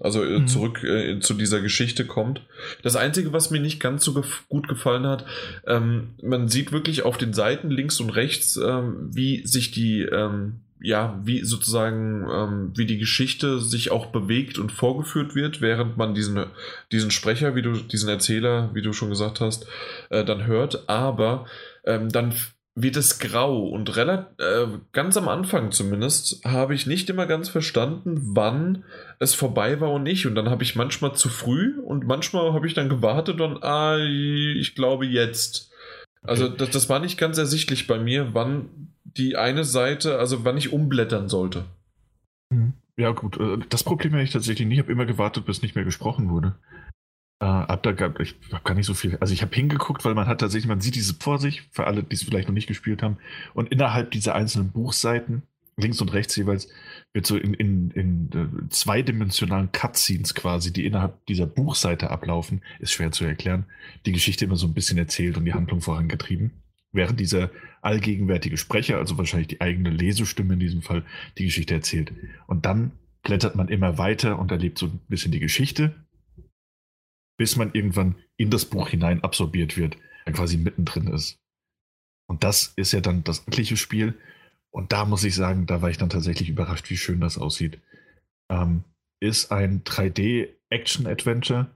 Also äh, mhm. zurück äh, zu dieser Geschichte kommt. Das Einzige, was mir nicht ganz so gef gut gefallen hat, ähm, man sieht wirklich auf den Seiten links und rechts, ähm, wie sich die, ähm, ja, wie sozusagen, ähm, wie die Geschichte sich auch bewegt und vorgeführt wird, während man diesen, diesen Sprecher, wie du, diesen Erzähler, wie du schon gesagt hast, äh, dann hört. Aber ähm, dann wird es grau und relativ, äh, ganz am Anfang zumindest habe ich nicht immer ganz verstanden, wann es vorbei war und nicht. Und dann habe ich manchmal zu früh und manchmal habe ich dann gewartet und ah, ich glaube jetzt. Also das, das war nicht ganz ersichtlich bei mir, wann die eine Seite, also wann ich umblättern sollte. Mhm. Ja gut, äh, das Problem habe ich tatsächlich nicht. Ich habe immer gewartet, bis nicht mehr gesprochen wurde. Äh, ab da gab, ich habe gar nicht so viel. Also ich habe hingeguckt, weil man hat tatsächlich, man sieht diese vor sich, für alle, die es vielleicht noch nicht gespielt haben. Und innerhalb dieser einzelnen Buchseiten, links und rechts jeweils, wird so in, in, in äh, zweidimensionalen Cutscenes quasi, die innerhalb dieser Buchseite ablaufen, ist schwer zu erklären, die Geschichte immer so ein bisschen erzählt und die Handlung vorangetrieben. Während dieser allgegenwärtige Sprecher, also wahrscheinlich die eigene Lesestimme in diesem Fall, die Geschichte erzählt. Und dann blättert man immer weiter und erlebt so ein bisschen die Geschichte bis man irgendwann in das Buch hinein absorbiert wird, dann quasi mittendrin ist. Und das ist ja dann das eigentliche Spiel. Und da muss ich sagen, da war ich dann tatsächlich überrascht, wie schön das aussieht. Ähm, ist ein 3D-Action-Adventure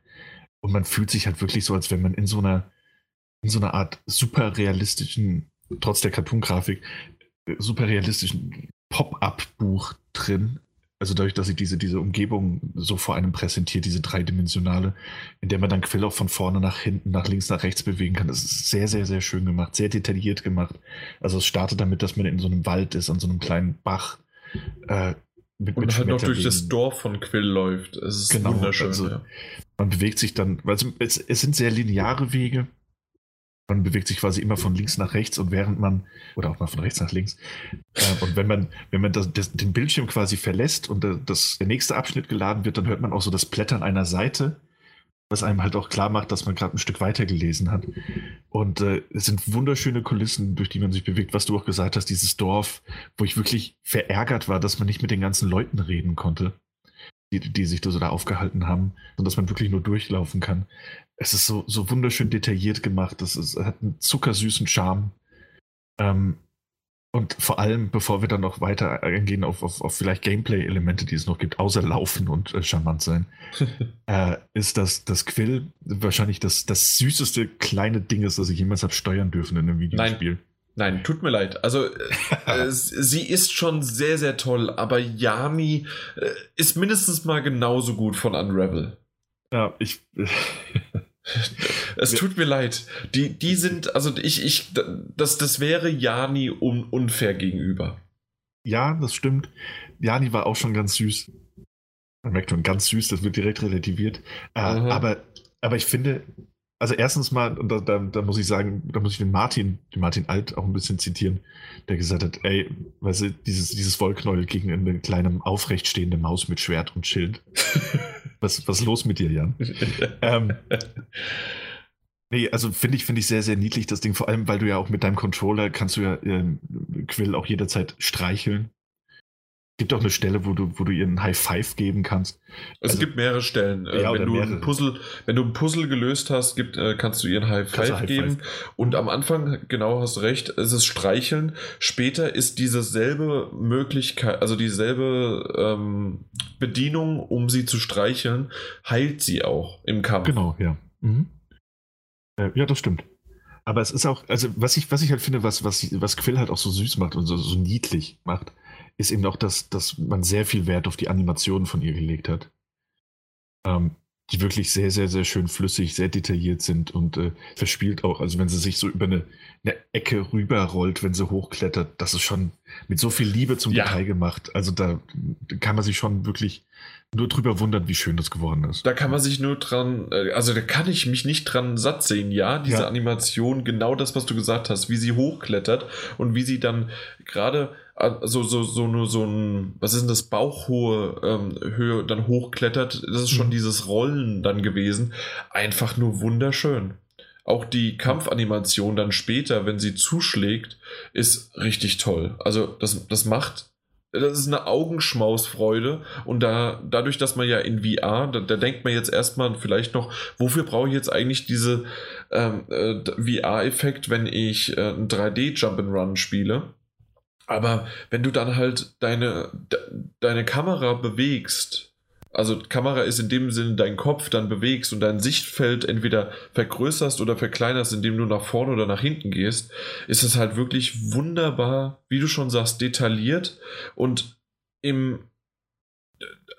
und man fühlt sich halt wirklich so, als wenn man in so einer, in so einer Art super realistischen, trotz der Cartoon-Grafik, super realistischen Pop-up-Buch drin also dadurch, dass sie diese, diese Umgebung so vor einem präsentiert, diese dreidimensionale, in der man dann Quill auch von vorne nach hinten, nach links, nach rechts bewegen kann. Das ist sehr, sehr, sehr schön gemacht, sehr detailliert gemacht. Also es startet damit, dass man in so einem Wald ist, an so einem kleinen Bach. Äh, mit, und mit halt noch durch das Dorf von Quill läuft. Es ist genau, wunderschön. Also, ja. Man bewegt sich dann, also es, es sind sehr lineare Wege, man bewegt sich quasi immer von links nach rechts und während man, oder auch mal von rechts nach links, äh, und wenn man, wenn man das, das, den Bildschirm quasi verlässt und das, der nächste Abschnitt geladen wird, dann hört man auch so das Blättern einer Seite, was einem halt auch klar macht, dass man gerade ein Stück weiter gelesen hat. Und äh, es sind wunderschöne Kulissen, durch die man sich bewegt, was du auch gesagt hast, dieses Dorf, wo ich wirklich verärgert war, dass man nicht mit den ganzen Leuten reden konnte die, die sich da so da aufgehalten haben, und dass man wirklich nur durchlaufen kann. Es ist so, so wunderschön detailliert gemacht. Das ist, hat einen zuckersüßen Charme. Ähm, und vor allem, bevor wir dann noch weiter eingehen auf, auf, auf vielleicht Gameplay-Elemente, die es noch gibt, außer Laufen und äh, charmant sein, äh, ist das, das Quill wahrscheinlich das, das süßeste kleine Ding ist, das ich jemals habe steuern dürfen in einem Videospiel. Nein. Nein, tut mir leid. Also äh, sie ist schon sehr, sehr toll, aber Yami äh, ist mindestens mal genauso gut von Unravel. Ja, ich. es tut mir leid. Die, die sind, also ich, ich, das, das wäre Jani un, unfair gegenüber. Ja, das stimmt. Jani war auch schon ganz süß. Man merkt schon, ganz süß, das wird direkt relativiert. Äh, aber, aber ich finde, also erstens mal, und da, da, da, muss ich sagen, da muss ich den Martin, den Martin Alt auch ein bisschen zitieren, der gesagt hat, ey, weißt du, dieses, dieses Wollknäuel gegen eine kleine aufrechtstehende Maus mit Schwert und Schild. was, was ist los mit dir, Jan? ähm, nee, also finde ich, finde ich sehr, sehr niedlich, das Ding, vor allem, weil du ja auch mit deinem Controller kannst du ja äh, Quill auch jederzeit streicheln gibt auch eine Stelle, wo du, wo du ihr einen High Five geben kannst. Es also, gibt mehrere Stellen. Äh, ja, wenn, du mehrere. Ein Puzzle, wenn du ein Puzzle gelöst hast, gibt, äh, kannst du ihr einen High Five High geben. Five. Und am Anfang, genau hast du recht, es ist Streicheln. Später ist dieselbe Möglichkeit, also dieselbe ähm, Bedienung, um sie zu streicheln, heilt sie auch im Kampf. Genau, ja. Mhm. Äh, ja, das stimmt. Aber es ist auch, also was ich, was ich halt finde, was, was, was Quill halt auch so süß macht und so, so niedlich macht, ist eben auch, dass, dass man sehr viel Wert auf die Animationen von ihr gelegt hat. Ähm, die wirklich sehr, sehr, sehr schön flüssig, sehr detailliert sind und äh, verspielt auch. Also wenn sie sich so über eine, eine Ecke rüberrollt, wenn sie hochklettert, das ist schon mit so viel Liebe zum ja. Detail gemacht. Also da kann man sich schon wirklich nur drüber wundern, wie schön das geworden ist. Da kann man sich nur dran, äh, also da kann ich mich nicht dran satt sehen. Ja, diese ja. Animation, genau das, was du gesagt hast, wie sie hochklettert und wie sie dann gerade so, so, so nur so ein, was ist denn das, Bauchhohe ähm, Höhe dann hochklettert, das ist schon mhm. dieses Rollen dann gewesen. Einfach nur wunderschön. Auch die Kampfanimation dann später, wenn sie zuschlägt, ist richtig toll. Also das, das macht, das ist eine Augenschmausfreude und da, dadurch, dass man ja in VR, da, da denkt man jetzt erstmal vielleicht noch, wofür brauche ich jetzt eigentlich diese ähm, äh, VR-Effekt, wenn ich äh, ein 3D-Jump'n'Run spiele? Aber wenn du dann halt deine, deine Kamera bewegst, also Kamera ist in dem Sinne dein Kopf dann bewegst und dein Sichtfeld entweder vergrößerst oder verkleinerst, indem du nach vorne oder nach hinten gehst, ist es halt wirklich wunderbar, wie du schon sagst, detailliert und im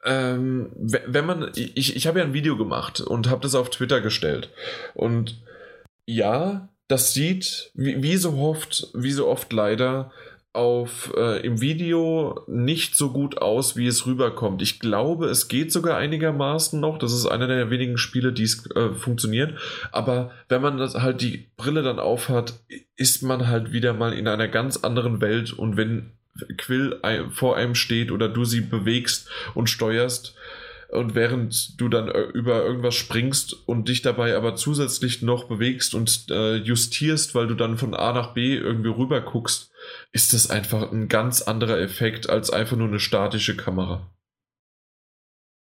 ähm, wenn man, ich, ich habe ja ein Video gemacht und habe das auf Twitter gestellt und ja, das sieht, wie, wie so oft, wie so oft leider, auf äh, im Video nicht so gut aus, wie es rüberkommt. Ich glaube, es geht sogar einigermaßen noch. Das ist einer der wenigen Spiele, die es äh, funktioniert. Aber wenn man das halt die Brille dann aufhat, ist man halt wieder mal in einer ganz anderen Welt. Und wenn Quill vor einem steht oder du sie bewegst und steuerst, und während du dann äh, über irgendwas springst und dich dabei aber zusätzlich noch bewegst und äh, justierst, weil du dann von A nach B irgendwie rüber guckst, ist das einfach ein ganz anderer Effekt als einfach nur eine statische Kamera.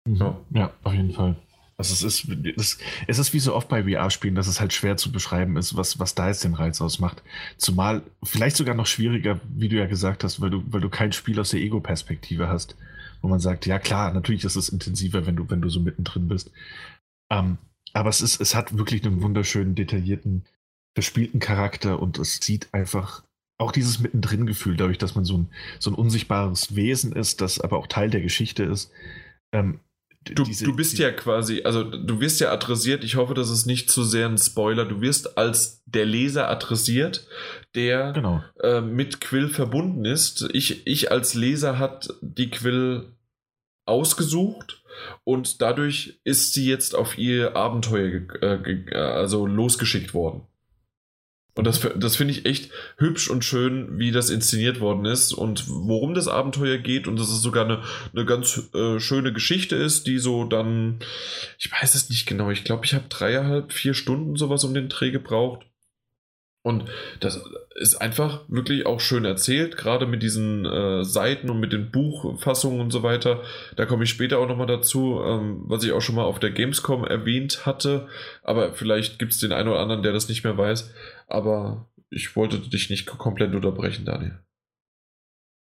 Mhm. Ja, ja auf jeden Fall. Also es ist, es, es ist wie so oft bei VR-Spielen, dass es halt schwer zu beschreiben ist, was, was da jetzt den Reiz ausmacht. Zumal vielleicht sogar noch schwieriger, wie du ja gesagt hast, weil du, weil du kein Spiel aus der Ego-Perspektive hast, wo man sagt, ja klar, natürlich ist es intensiver, wenn du, wenn du so mittendrin bist. Ähm, aber es ist, es hat wirklich einen wunderschönen, detaillierten, verspielten Charakter und es sieht einfach auch dieses Mittendrin-Gefühl, dadurch, dass man so ein, so ein unsichtbares Wesen ist, das aber auch Teil der Geschichte ist. Ähm, du, diese, du bist ja quasi, also du wirst ja adressiert, ich hoffe, das ist nicht zu sehr ein Spoiler, du wirst als der Leser adressiert, der genau. äh, mit Quill verbunden ist. Ich, ich als Leser hat die Quill ausgesucht und dadurch ist sie jetzt auf ihr Abenteuer äh, also losgeschickt worden. Und das, das finde ich echt hübsch und schön, wie das inszeniert worden ist und worum das Abenteuer geht und dass es sogar eine, eine ganz äh, schöne Geschichte ist, die so dann, ich weiß es nicht genau, ich glaube, ich habe dreieinhalb, vier Stunden sowas um den Dreh gebraucht. Und das ist einfach wirklich auch schön erzählt, gerade mit diesen äh, Seiten und mit den Buchfassungen und so weiter. Da komme ich später auch nochmal dazu, ähm, was ich auch schon mal auf der Gamescom erwähnt hatte. Aber vielleicht gibt es den einen oder anderen, der das nicht mehr weiß. Aber ich wollte dich nicht komplett unterbrechen, Daniel.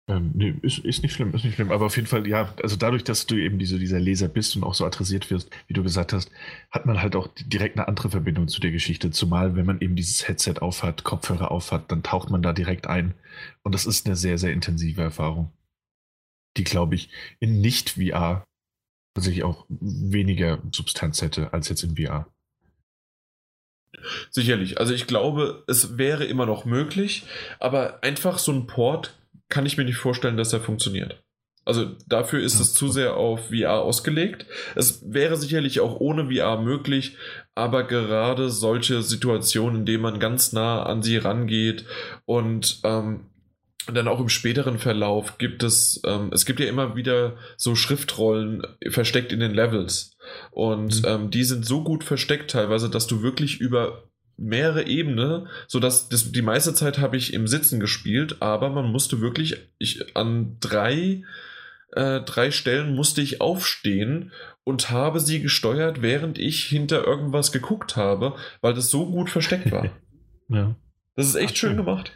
Ähm, nee, ist, ist nicht schlimm, ist nicht schlimm. Aber auf jeden Fall, ja, also dadurch, dass du eben diese, dieser Leser bist und auch so adressiert wirst, wie du gesagt hast, hat man halt auch direkt eine andere Verbindung zu der Geschichte. Zumal, wenn man eben dieses Headset aufhat, Kopfhörer aufhat, dann taucht man da direkt ein. Und das ist eine sehr, sehr intensive Erfahrung. Die, glaube ich, in Nicht-VR tatsächlich auch weniger Substanz hätte als jetzt in VR. Sicherlich. Also ich glaube, es wäre immer noch möglich, aber einfach so ein Port kann ich mir nicht vorstellen, dass er funktioniert. Also dafür ist es zu sehr auf VR ausgelegt. Es wäre sicherlich auch ohne VR möglich, aber gerade solche Situationen, in denen man ganz nah an sie rangeht und ähm, dann auch im späteren Verlauf gibt es, ähm, es gibt ja immer wieder so Schriftrollen versteckt in den Levels. Und mhm. ähm, die sind so gut versteckt teilweise, dass du wirklich über mehrere Ebenen, sodass das, die meiste Zeit habe ich im Sitzen gespielt, aber man musste wirklich, ich an drei, äh, drei Stellen musste ich aufstehen und habe sie gesteuert, während ich hinter irgendwas geguckt habe, weil das so gut versteckt war. ja. Das ist echt Ach, schön gemacht.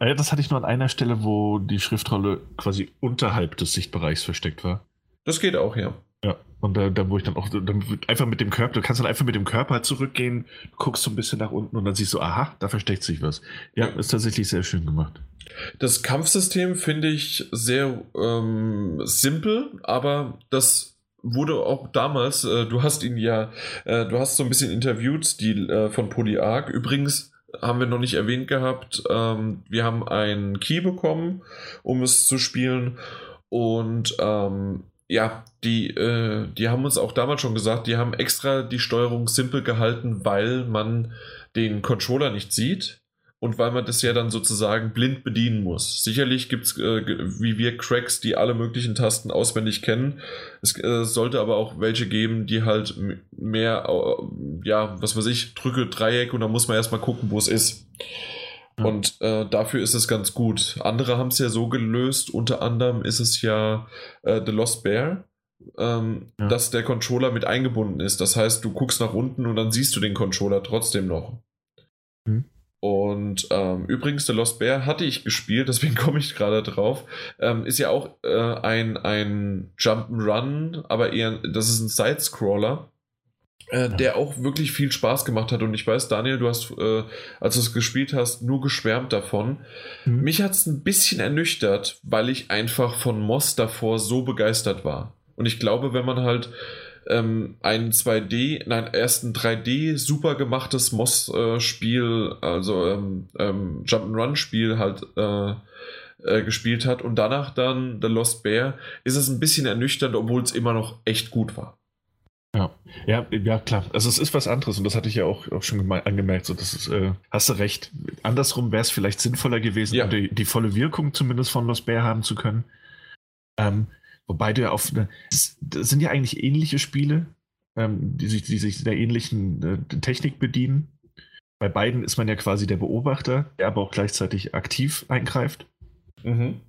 Ja, das hatte ich nur an einer Stelle, wo die Schriftrolle quasi unterhalb des Sichtbereichs versteckt war. Das geht auch, ja. Ja, und da, da wo ich dann auch dann einfach mit dem Körper, du kannst dann einfach mit dem Körper zurückgehen, guckst so ein bisschen nach unten und dann siehst du, aha, da versteckt sich was. Ja, ist tatsächlich sehr schön gemacht. Das Kampfsystem finde ich sehr ähm, simpel, aber das wurde auch damals, äh, du hast ihn ja, äh, du hast so ein bisschen interviewt, die äh, von Polyarc. Übrigens haben wir noch nicht erwähnt gehabt, ähm, wir haben einen Key bekommen, um es zu spielen. Und ähm, ja, die, äh, die haben uns auch damals schon gesagt, die haben extra die Steuerung simpel gehalten, weil man den Controller nicht sieht und weil man das ja dann sozusagen blind bedienen muss. Sicherlich gibt es, äh, wie wir Cracks, die alle möglichen Tasten auswendig kennen. Es äh, sollte aber auch welche geben, die halt mehr, äh, ja, was weiß ich, drücke Dreieck und dann muss man erstmal gucken, wo es ist. Und äh, dafür ist es ganz gut. Andere haben es ja so gelöst, unter anderem ist es ja äh, The Lost Bear, ähm, ja. dass der Controller mit eingebunden ist. Das heißt, du guckst nach unten und dann siehst du den Controller trotzdem noch. Mhm. Und ähm, übrigens, The Lost Bear hatte ich gespielt, deswegen komme ich gerade drauf. Ähm, ist ja auch äh, ein, ein Jump'n'Run, aber eher, das ist ein Sidescroller. Äh, der auch wirklich viel Spaß gemacht hat. Und ich weiß, Daniel, du hast, äh, als du es gespielt hast, nur geschwärmt davon. Mhm. Mich hat es ein bisschen ernüchtert, weil ich einfach von Moss davor so begeistert war. Und ich glaube, wenn man halt ähm, ein 2D, nein, erst ein 3D super gemachtes Moss-Spiel, äh, also ähm, ähm, Jump'n'Run-Spiel halt äh, äh, gespielt hat und danach dann The Lost Bear, ist es ein bisschen ernüchternd, obwohl es immer noch echt gut war. Ja. ja, ja, klar. Also es ist was anderes und das hatte ich ja auch, auch schon angemerkt. So, das ist, äh, hast du recht. Andersrum wäre es vielleicht sinnvoller gewesen, ja. um die, die, volle Wirkung zumindest von Lost Bear haben zu können. Ähm, wobei du ja auf das sind ja eigentlich ähnliche Spiele, ähm, die, sich, die sich der ähnlichen äh, Technik bedienen. Bei beiden ist man ja quasi der Beobachter, der aber auch gleichzeitig aktiv eingreift. Mhm.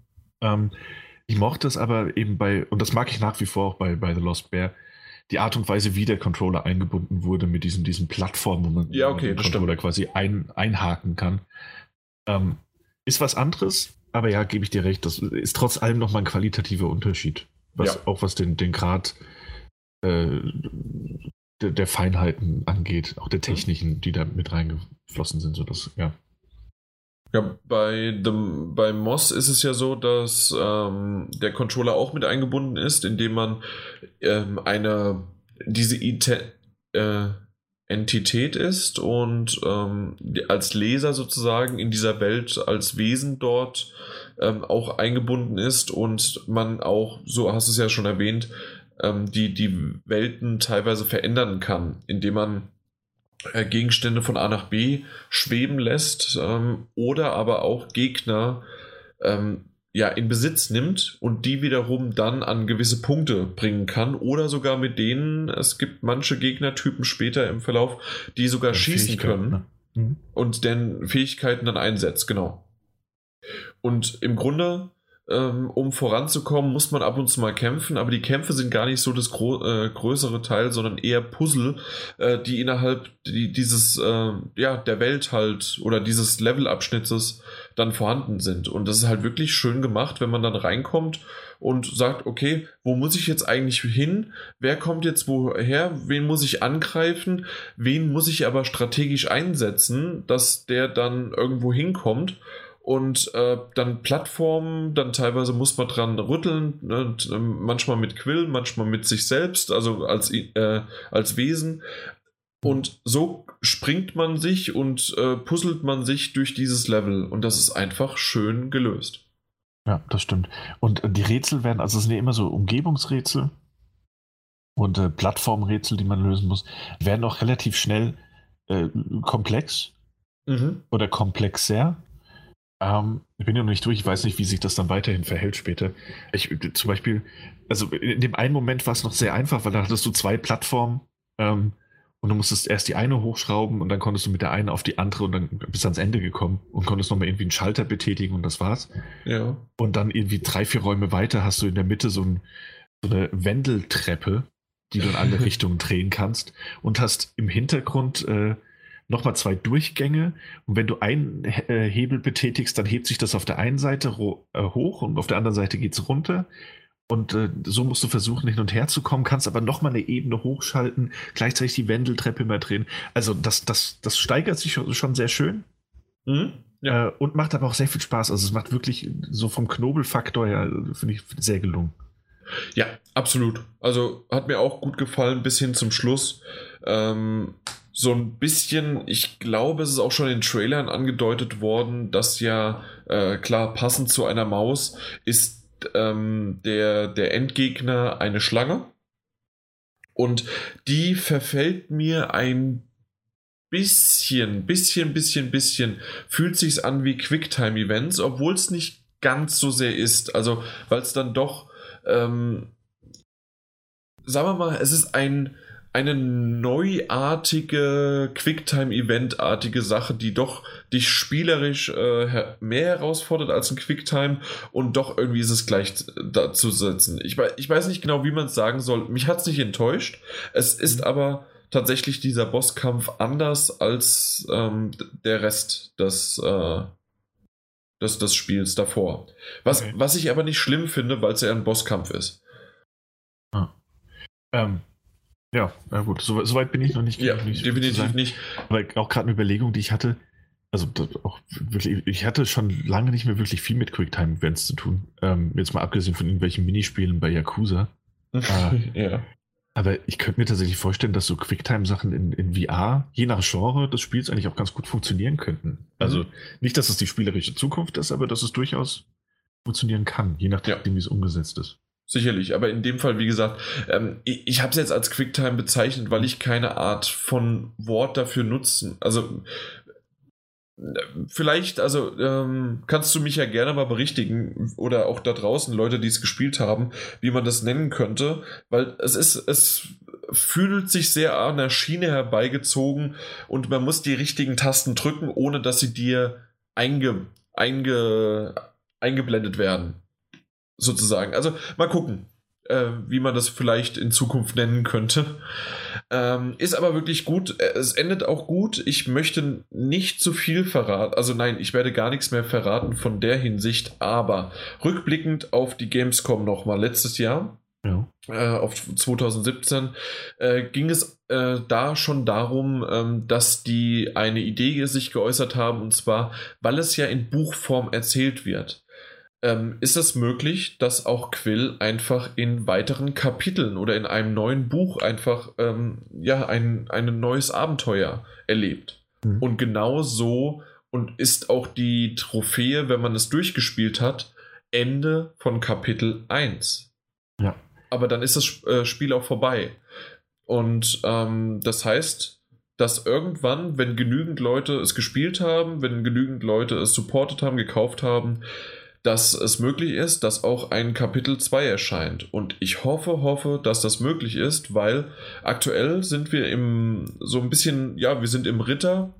Ähm, ich mochte es aber eben bei, und das mag ich nach wie vor auch bei, bei The Lost Bear, die Art und Weise, wie der Controller eingebunden wurde mit diesen, diesen Plattformen, wo man, ja, okay, den Controller stimmt. quasi ein, einhaken kann. Ähm, ist was anderes, aber ja, gebe ich dir recht, das ist trotz allem nochmal ein qualitativer Unterschied. Was, ja. Auch was den, den Grad äh, der, der, Feinheiten angeht, auch der technischen, die da mit reingeflossen sind. So ja. Ja, bei, dem, bei Moss ist es ja so, dass ähm, der Controller auch mit eingebunden ist, indem man ähm, eine diese IT, äh, Entität ist und ähm, als Leser sozusagen in dieser Welt als Wesen dort ähm, auch eingebunden ist und man auch, so hast du es ja schon erwähnt, ähm, die, die Welten teilweise verändern kann, indem man äh, Gegenstände von A nach B schweben lässt ähm, oder aber auch Gegner ähm, ja, in Besitz nimmt und die wiederum dann an gewisse Punkte bringen kann oder sogar mit denen, es gibt manche Gegnertypen später im Verlauf, die sogar ja, schießen können ne? mhm. und deren Fähigkeiten dann einsetzt, genau. Und im Grunde ähm, um voranzukommen, muss man ab und zu mal kämpfen, aber die Kämpfe sind gar nicht so das äh, größere Teil, sondern eher Puzzle, äh, die innerhalb die, dieses, äh, ja, der Welt halt oder dieses Levelabschnittes dann vorhanden sind. Und das ist halt wirklich schön gemacht, wenn man dann reinkommt und sagt, okay, wo muss ich jetzt eigentlich hin? Wer kommt jetzt woher? Wen muss ich angreifen? Wen muss ich aber strategisch einsetzen, dass der dann irgendwo hinkommt? Und äh, dann Plattformen, dann teilweise muss man dran rütteln, ne, und, äh, manchmal mit Quill, manchmal mit sich selbst, also als, äh, als Wesen. Und so springt man sich und äh, puzzelt man sich durch dieses Level und das ist einfach schön gelöst. Ja, das stimmt. Und äh, die Rätsel werden, also es sind ja immer so Umgebungsrätsel und äh, Plattformrätsel, die man lösen muss, werden auch relativ schnell komplex mhm. oder komplexer. Ähm, ich bin ja noch nicht durch, ich weiß nicht, wie sich das dann weiterhin verhält später. Ich, zum Beispiel, also in dem einen Moment war es noch sehr einfach, weil da hattest du zwei Plattformen ähm, und du musstest erst die eine hochschrauben und dann konntest du mit der einen auf die andere und dann bis ans Ende gekommen und konntest nochmal irgendwie einen Schalter betätigen und das war's. Ja. Und dann irgendwie drei, vier Räume weiter hast du in der Mitte so, ein, so eine Wendeltreppe, die du in alle Richtungen drehen kannst und hast im Hintergrund äh, nochmal zwei Durchgänge. Und wenn du einen äh, Hebel betätigst, dann hebt sich das auf der einen Seite äh, hoch und auf der anderen Seite geht es runter. Und äh, so musst du versuchen, hin und her zu kommen, kannst aber nochmal eine Ebene hochschalten, gleichzeitig die Wendeltreppe immer drehen. Also das, das, das steigert sich schon, schon sehr schön. Mhm. Ja. Äh, und macht aber auch sehr viel Spaß. Also es macht wirklich so vom Knobelfaktor her, finde ich, sehr gelungen. Ja, absolut. Also hat mir auch gut gefallen bis hin zum Schluss. Ähm, so ein bisschen, ich glaube, es ist auch schon in Trailern angedeutet worden, dass ja, äh, klar, passend zu einer Maus ist ähm, der, der Endgegner eine Schlange. Und die verfällt mir ein bisschen, bisschen, bisschen, bisschen, fühlt sich an wie Quicktime-Events, obwohl es nicht ganz so sehr ist. Also, weil es dann doch, ähm, sagen wir mal, es ist ein eine neuartige Quicktime-Event-artige Sache, die doch dich spielerisch äh, mehr herausfordert als ein Quicktime und doch irgendwie ist es gleich dazu setzen. Ich, ich weiß nicht genau, wie man es sagen soll. Mich hat es nicht enttäuscht. Es ist aber tatsächlich dieser Bosskampf anders als ähm, der Rest des, äh, des, des Spiels davor. Was, okay. was ich aber nicht schlimm finde, weil es ja ein Bosskampf ist. Ah. Ähm, ja, na gut, so, so weit bin ich noch nicht. Ja, nicht definitiv nicht. Aber auch gerade eine Überlegung, die ich hatte, also auch wirklich, ich hatte schon lange nicht mehr wirklich viel mit Quicktime-Events zu tun. Ähm, jetzt mal abgesehen von irgendwelchen Minispielen bei Yakuza. äh, ja. Aber ich könnte mir tatsächlich vorstellen, dass so Quicktime-Sachen in, in VR, je nach Genre des Spiels, eigentlich auch ganz gut funktionieren könnten. Also mhm. nicht, dass es die spielerische Zukunft ist, aber dass es durchaus funktionieren kann, je nachdem, ja. wie es umgesetzt ist. Sicherlich, aber in dem Fall, wie gesagt, ähm, ich, ich habe es jetzt als Quicktime bezeichnet, weil ich keine Art von Wort dafür nutzen. Also vielleicht, also ähm, kannst du mich ja gerne mal berichtigen oder auch da draußen Leute, die es gespielt haben, wie man das nennen könnte, weil es ist, es fühlt sich sehr an der Schiene herbeigezogen und man muss die richtigen Tasten drücken, ohne dass sie dir einge, einge, eingeblendet werden sozusagen. Also mal gucken, äh, wie man das vielleicht in Zukunft nennen könnte. Ähm, ist aber wirklich gut. Äh, es endet auch gut. Ich möchte nicht zu viel verraten. Also nein, ich werde gar nichts mehr verraten von der Hinsicht. Aber rückblickend auf die Gamescom nochmal letztes Jahr. Ja. Äh, auf 2017 äh, ging es äh, da schon darum, ähm, dass die eine Idee sich geäußert haben, und zwar, weil es ja in Buchform erzählt wird ähm, ist es möglich, dass auch Quill einfach in weiteren Kapiteln oder in einem neuen Buch einfach ähm, ja, ein, ein neues Abenteuer erlebt. Mhm. Und genau so und ist auch die Trophäe, wenn man es durchgespielt hat, Ende von Kapitel 1. Ja. Aber dann ist das äh, Spiel auch vorbei. Und ähm, das heißt, dass irgendwann, wenn genügend Leute es gespielt haben, wenn genügend Leute es supportet haben, gekauft haben, dass es möglich ist, dass auch ein Kapitel 2 erscheint. Und ich hoffe, hoffe, dass das möglich ist, weil aktuell sind wir im so ein bisschen, ja, wir sind im Ritter.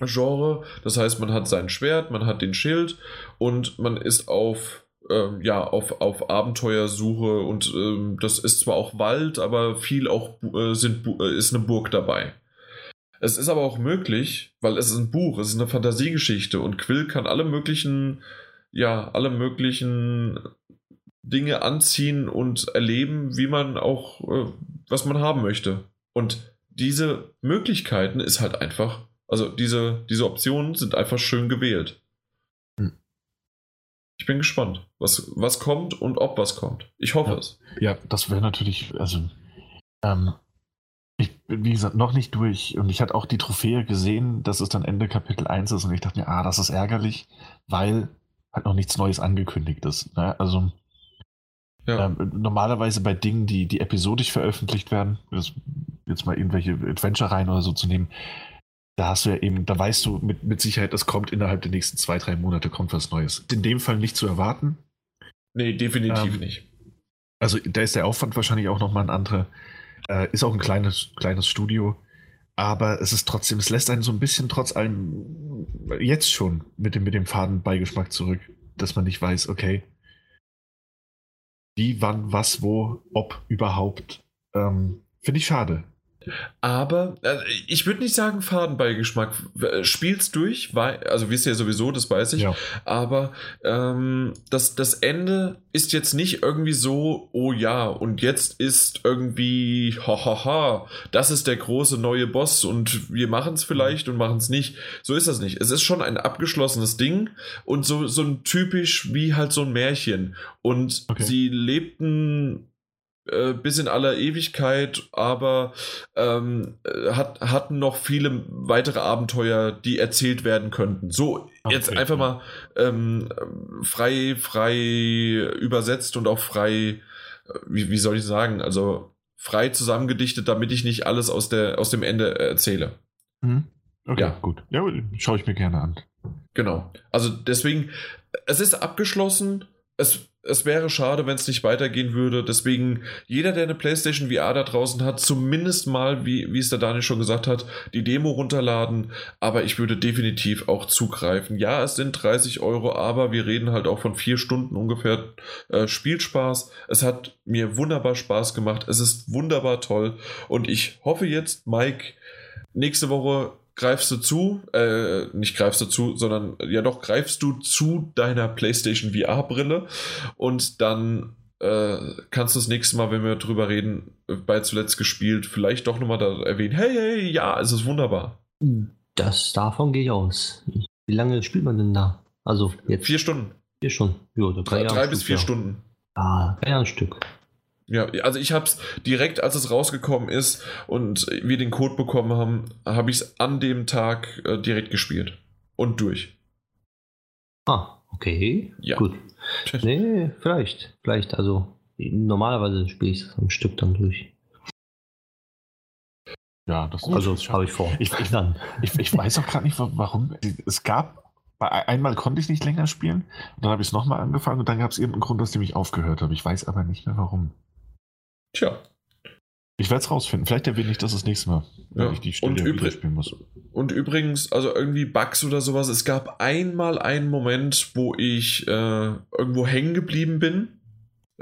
Genre, das heißt, man hat sein Schwert, man hat den Schild und man ist auf ähm, ja, auf, auf Abenteuersuche und ähm, das ist zwar auch Wald, aber viel auch äh, sind, äh, ist eine Burg dabei. Es ist aber auch möglich, weil es ist ein Buch, es ist eine Fantasiegeschichte und Quill kann alle möglichen, ja, alle möglichen Dinge anziehen und erleben, wie man auch, äh, was man haben möchte. Und diese Möglichkeiten ist halt einfach, also diese, diese Optionen sind einfach schön gewählt. Hm. Ich bin gespannt, was, was kommt und ob was kommt. Ich hoffe ja. es. Ja, das wäre natürlich, also, ähm, ich bin, wie gesagt, noch nicht durch und ich hatte auch die Trophäe gesehen, dass es dann Ende Kapitel 1 ist und ich dachte mir, ah, das ist ärgerlich, weil halt noch nichts Neues angekündigt ist. Ne? Also, ja. Ähm, normalerweise bei Dingen, die, die episodisch veröffentlicht werden, das, jetzt mal irgendwelche Adventure-Reihen oder so zu nehmen, da hast du ja eben, da weißt du mit, mit Sicherheit, es kommt innerhalb der nächsten zwei, drei Monate kommt was Neues. In dem Fall nicht zu erwarten. Nee, definitiv ähm, nicht. Also da ist der Aufwand wahrscheinlich auch nochmal ein anderer. Äh, ist auch ein kleines, kleines Studio. Aber es ist trotzdem, es lässt einen so ein bisschen trotz allem jetzt schon mit dem, mit dem Fadenbeigeschmack zurück, dass man nicht weiß, okay, wie, wann, was, wo, ob überhaupt. Ähm, Finde ich schade. Aber äh, ich würde nicht sagen Fadenbeigeschmack. Äh, Spiel's durch, weil, also wisst ihr ja sowieso, das weiß ich. Ja. Aber ähm, das, das Ende ist jetzt nicht irgendwie so, oh ja, und jetzt ist irgendwie, hahaha, das ist der große neue Boss und wir machen es vielleicht und machen es nicht. So ist das nicht. Es ist schon ein abgeschlossenes Ding und so, so ein typisch wie halt so ein Märchen. Und okay. sie lebten äh, bis in aller Ewigkeit, aber ähm, äh, hat, hatten noch viele weitere Abenteuer, die erzählt werden könnten. So, okay, jetzt einfach ja. mal ähm, frei, frei übersetzt und auch frei, äh, wie, wie soll ich sagen, also frei zusammengedichtet, damit ich nicht alles aus, der, aus dem Ende erzähle. Mhm. Okay, ja. gut. Ja, schaue ich mir gerne an. Genau. Also deswegen, es ist abgeschlossen. Es es wäre schade, wenn es nicht weitergehen würde. Deswegen, jeder, der eine PlayStation VR da draußen hat, zumindest mal, wie, wie es der Daniel schon gesagt hat, die Demo runterladen. Aber ich würde definitiv auch zugreifen. Ja, es sind 30 Euro, aber wir reden halt auch von vier Stunden ungefähr äh, Spielspaß. Es hat mir wunderbar Spaß gemacht. Es ist wunderbar toll. Und ich hoffe jetzt, Mike, nächste Woche greifst du zu, äh, nicht greifst du zu, sondern ja doch greifst du zu deiner PlayStation VR-Brille und dann äh, kannst du das nächste Mal, wenn wir drüber reden, bei zuletzt gespielt, vielleicht doch nochmal da erwähnen, hey, hey, ja, es ist wunderbar. Das davon gehe ich aus. Wie lange spielt man denn da? Also jetzt. Vier Stunden. Vier Stunden. Jo, drei, drei bis vier ja. Stunden. Ah, drei ein Stück. Ja, also ich habe es direkt, als es rausgekommen ist und wir den Code bekommen haben, habe ich es an dem Tag äh, direkt gespielt und durch. Ah, okay. Ja. Gut. Nee, vielleicht. Vielleicht, also normalerweise spiele ich es am Stück dann durch. Ja, das also habe ich vor. Ich, ich, dann. Ich, ich weiß auch gar nicht, warum. Es gab, einmal konnte ich nicht länger spielen, dann habe ich es nochmal angefangen und dann gab es irgendeinen Grund, aus dem ich aufgehört habe. Ich weiß aber nicht mehr warum. Tja. Ich werde es rausfinden. Vielleicht erwähne ich das das nächste Mal, wenn ja. ich die Stelle und spielen muss. Und übrigens, also irgendwie Bugs oder sowas. Es gab einmal einen Moment, wo ich äh, irgendwo hängen geblieben bin.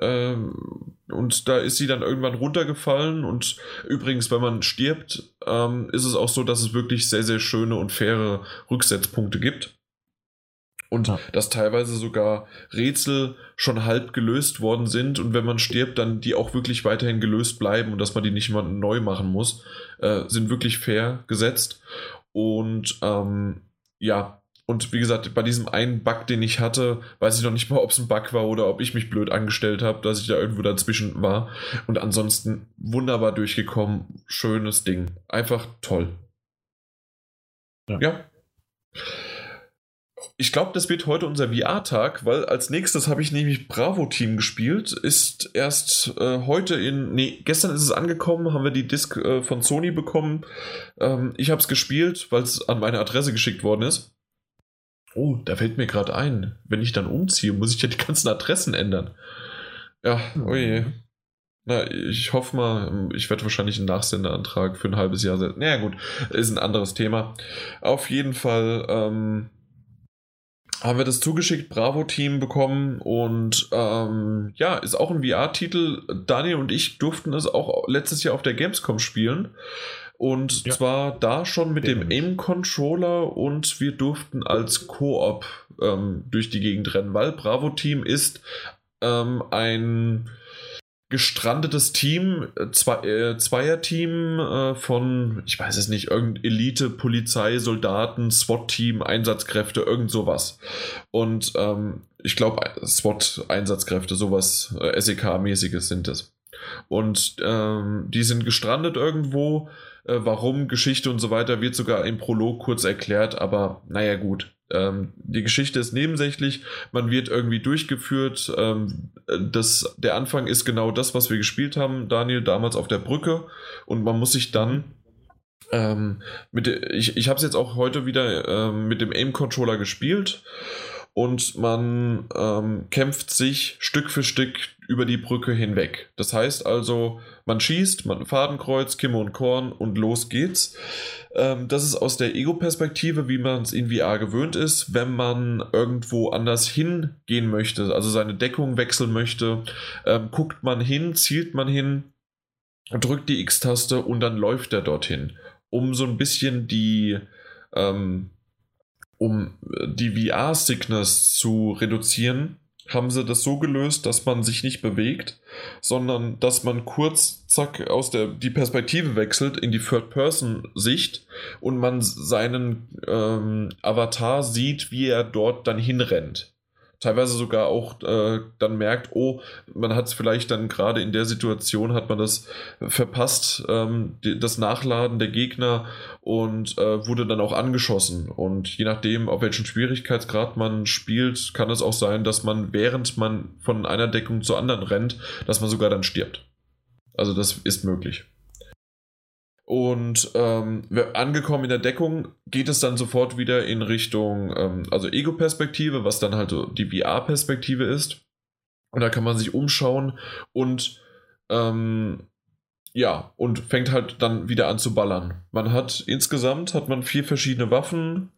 Ähm, und da ist sie dann irgendwann runtergefallen. Und übrigens, wenn man stirbt, ähm, ist es auch so, dass es wirklich sehr, sehr schöne und faire Rücksetzpunkte gibt und ja. dass teilweise sogar Rätsel schon halb gelöst worden sind und wenn man stirbt, dann die auch wirklich weiterhin gelöst bleiben und dass man die nicht mal neu machen muss, äh, sind wirklich fair gesetzt. Und ähm, ja, und wie gesagt, bei diesem einen Bug, den ich hatte, weiß ich noch nicht mal, ob es ein Bug war oder ob ich mich blöd angestellt habe, dass ich da irgendwo dazwischen war. Und ansonsten wunderbar durchgekommen. Schönes Ding. Einfach toll. ja. ja ich glaube, das wird heute unser VR-Tag, weil als nächstes habe ich nämlich Bravo Team gespielt. Ist erst äh, heute in. Nee, gestern ist es angekommen, haben wir die Disc äh, von Sony bekommen. Ähm, ich habe es gespielt, weil es an meine Adresse geschickt worden ist. Oh, da fällt mir gerade ein. Wenn ich dann umziehe, muss ich ja die ganzen Adressen ändern. Ja, oh je. Na, ich hoffe mal, ich werde wahrscheinlich einen Nachsenderantrag für ein halbes Jahr setzen. Naja, gut, ist ein anderes Thema. Auf jeden Fall. Ähm, haben wir das zugeschickt, Bravo-Team bekommen und ähm, ja, ist auch ein VR-Titel. Daniel und ich durften es auch letztes Jahr auf der Gamescom spielen. Und ja. zwar da schon mit dem Aim-Controller und wir durften als Koop ähm, durch die Gegend rennen, weil Bravo Team ist ähm, ein gestrandetes Team, äh, äh, Zweierteam äh, von, ich weiß es nicht, irgendein Elite, Polizei, Soldaten, SWAT-Team, Einsatzkräfte, irgend sowas. Und ähm, ich glaube, SWAT-Einsatzkräfte, sowas äh, SEK-mäßiges sind es. Und ähm, die sind gestrandet irgendwo. Äh, warum, Geschichte und so weiter wird sogar im Prolog kurz erklärt, aber naja, gut. Ähm, die Geschichte ist nebensächlich, man wird irgendwie durchgeführt. Ähm, das, der Anfang ist genau das, was wir gespielt haben, Daniel, damals auf der Brücke. Und man muss sich dann ähm, mit ich ich habe es jetzt auch heute wieder ähm, mit dem Aim-Controller gespielt und man ähm, kämpft sich Stück für Stück über die Brücke hinweg. Das heißt also, man schießt, man Fadenkreuz, Kimme und Korn und los geht's. Ähm, das ist aus der Ego-Perspektive, wie man es in VR gewöhnt ist, wenn man irgendwo anders hingehen möchte, also seine Deckung wechseln möchte, ähm, guckt man hin, zielt man hin, drückt die X-Taste und dann läuft er dorthin, um so ein bisschen die ähm, um die VR-Sickness zu reduzieren, haben sie das so gelöst, dass man sich nicht bewegt, sondern dass man kurz, zack, aus der die Perspektive wechselt in die Third-Person-Sicht und man seinen ähm, Avatar sieht, wie er dort dann hinrennt teilweise sogar auch äh, dann merkt, oh, man hat es vielleicht dann gerade in der Situation, hat man das verpasst, ähm, die, das Nachladen der Gegner und äh, wurde dann auch angeschossen. Und je nachdem, auf welchen Schwierigkeitsgrad man spielt, kann es auch sein, dass man, während man von einer Deckung zur anderen rennt, dass man sogar dann stirbt. Also das ist möglich. Und ähm, angekommen in der Deckung geht es dann sofort wieder in Richtung, ähm, also Ego-Perspektive, was dann halt die VR-Perspektive ist. Und da kann man sich umschauen und ähm, ja, und fängt halt dann wieder an zu ballern. Man hat insgesamt hat man vier verschiedene Waffen,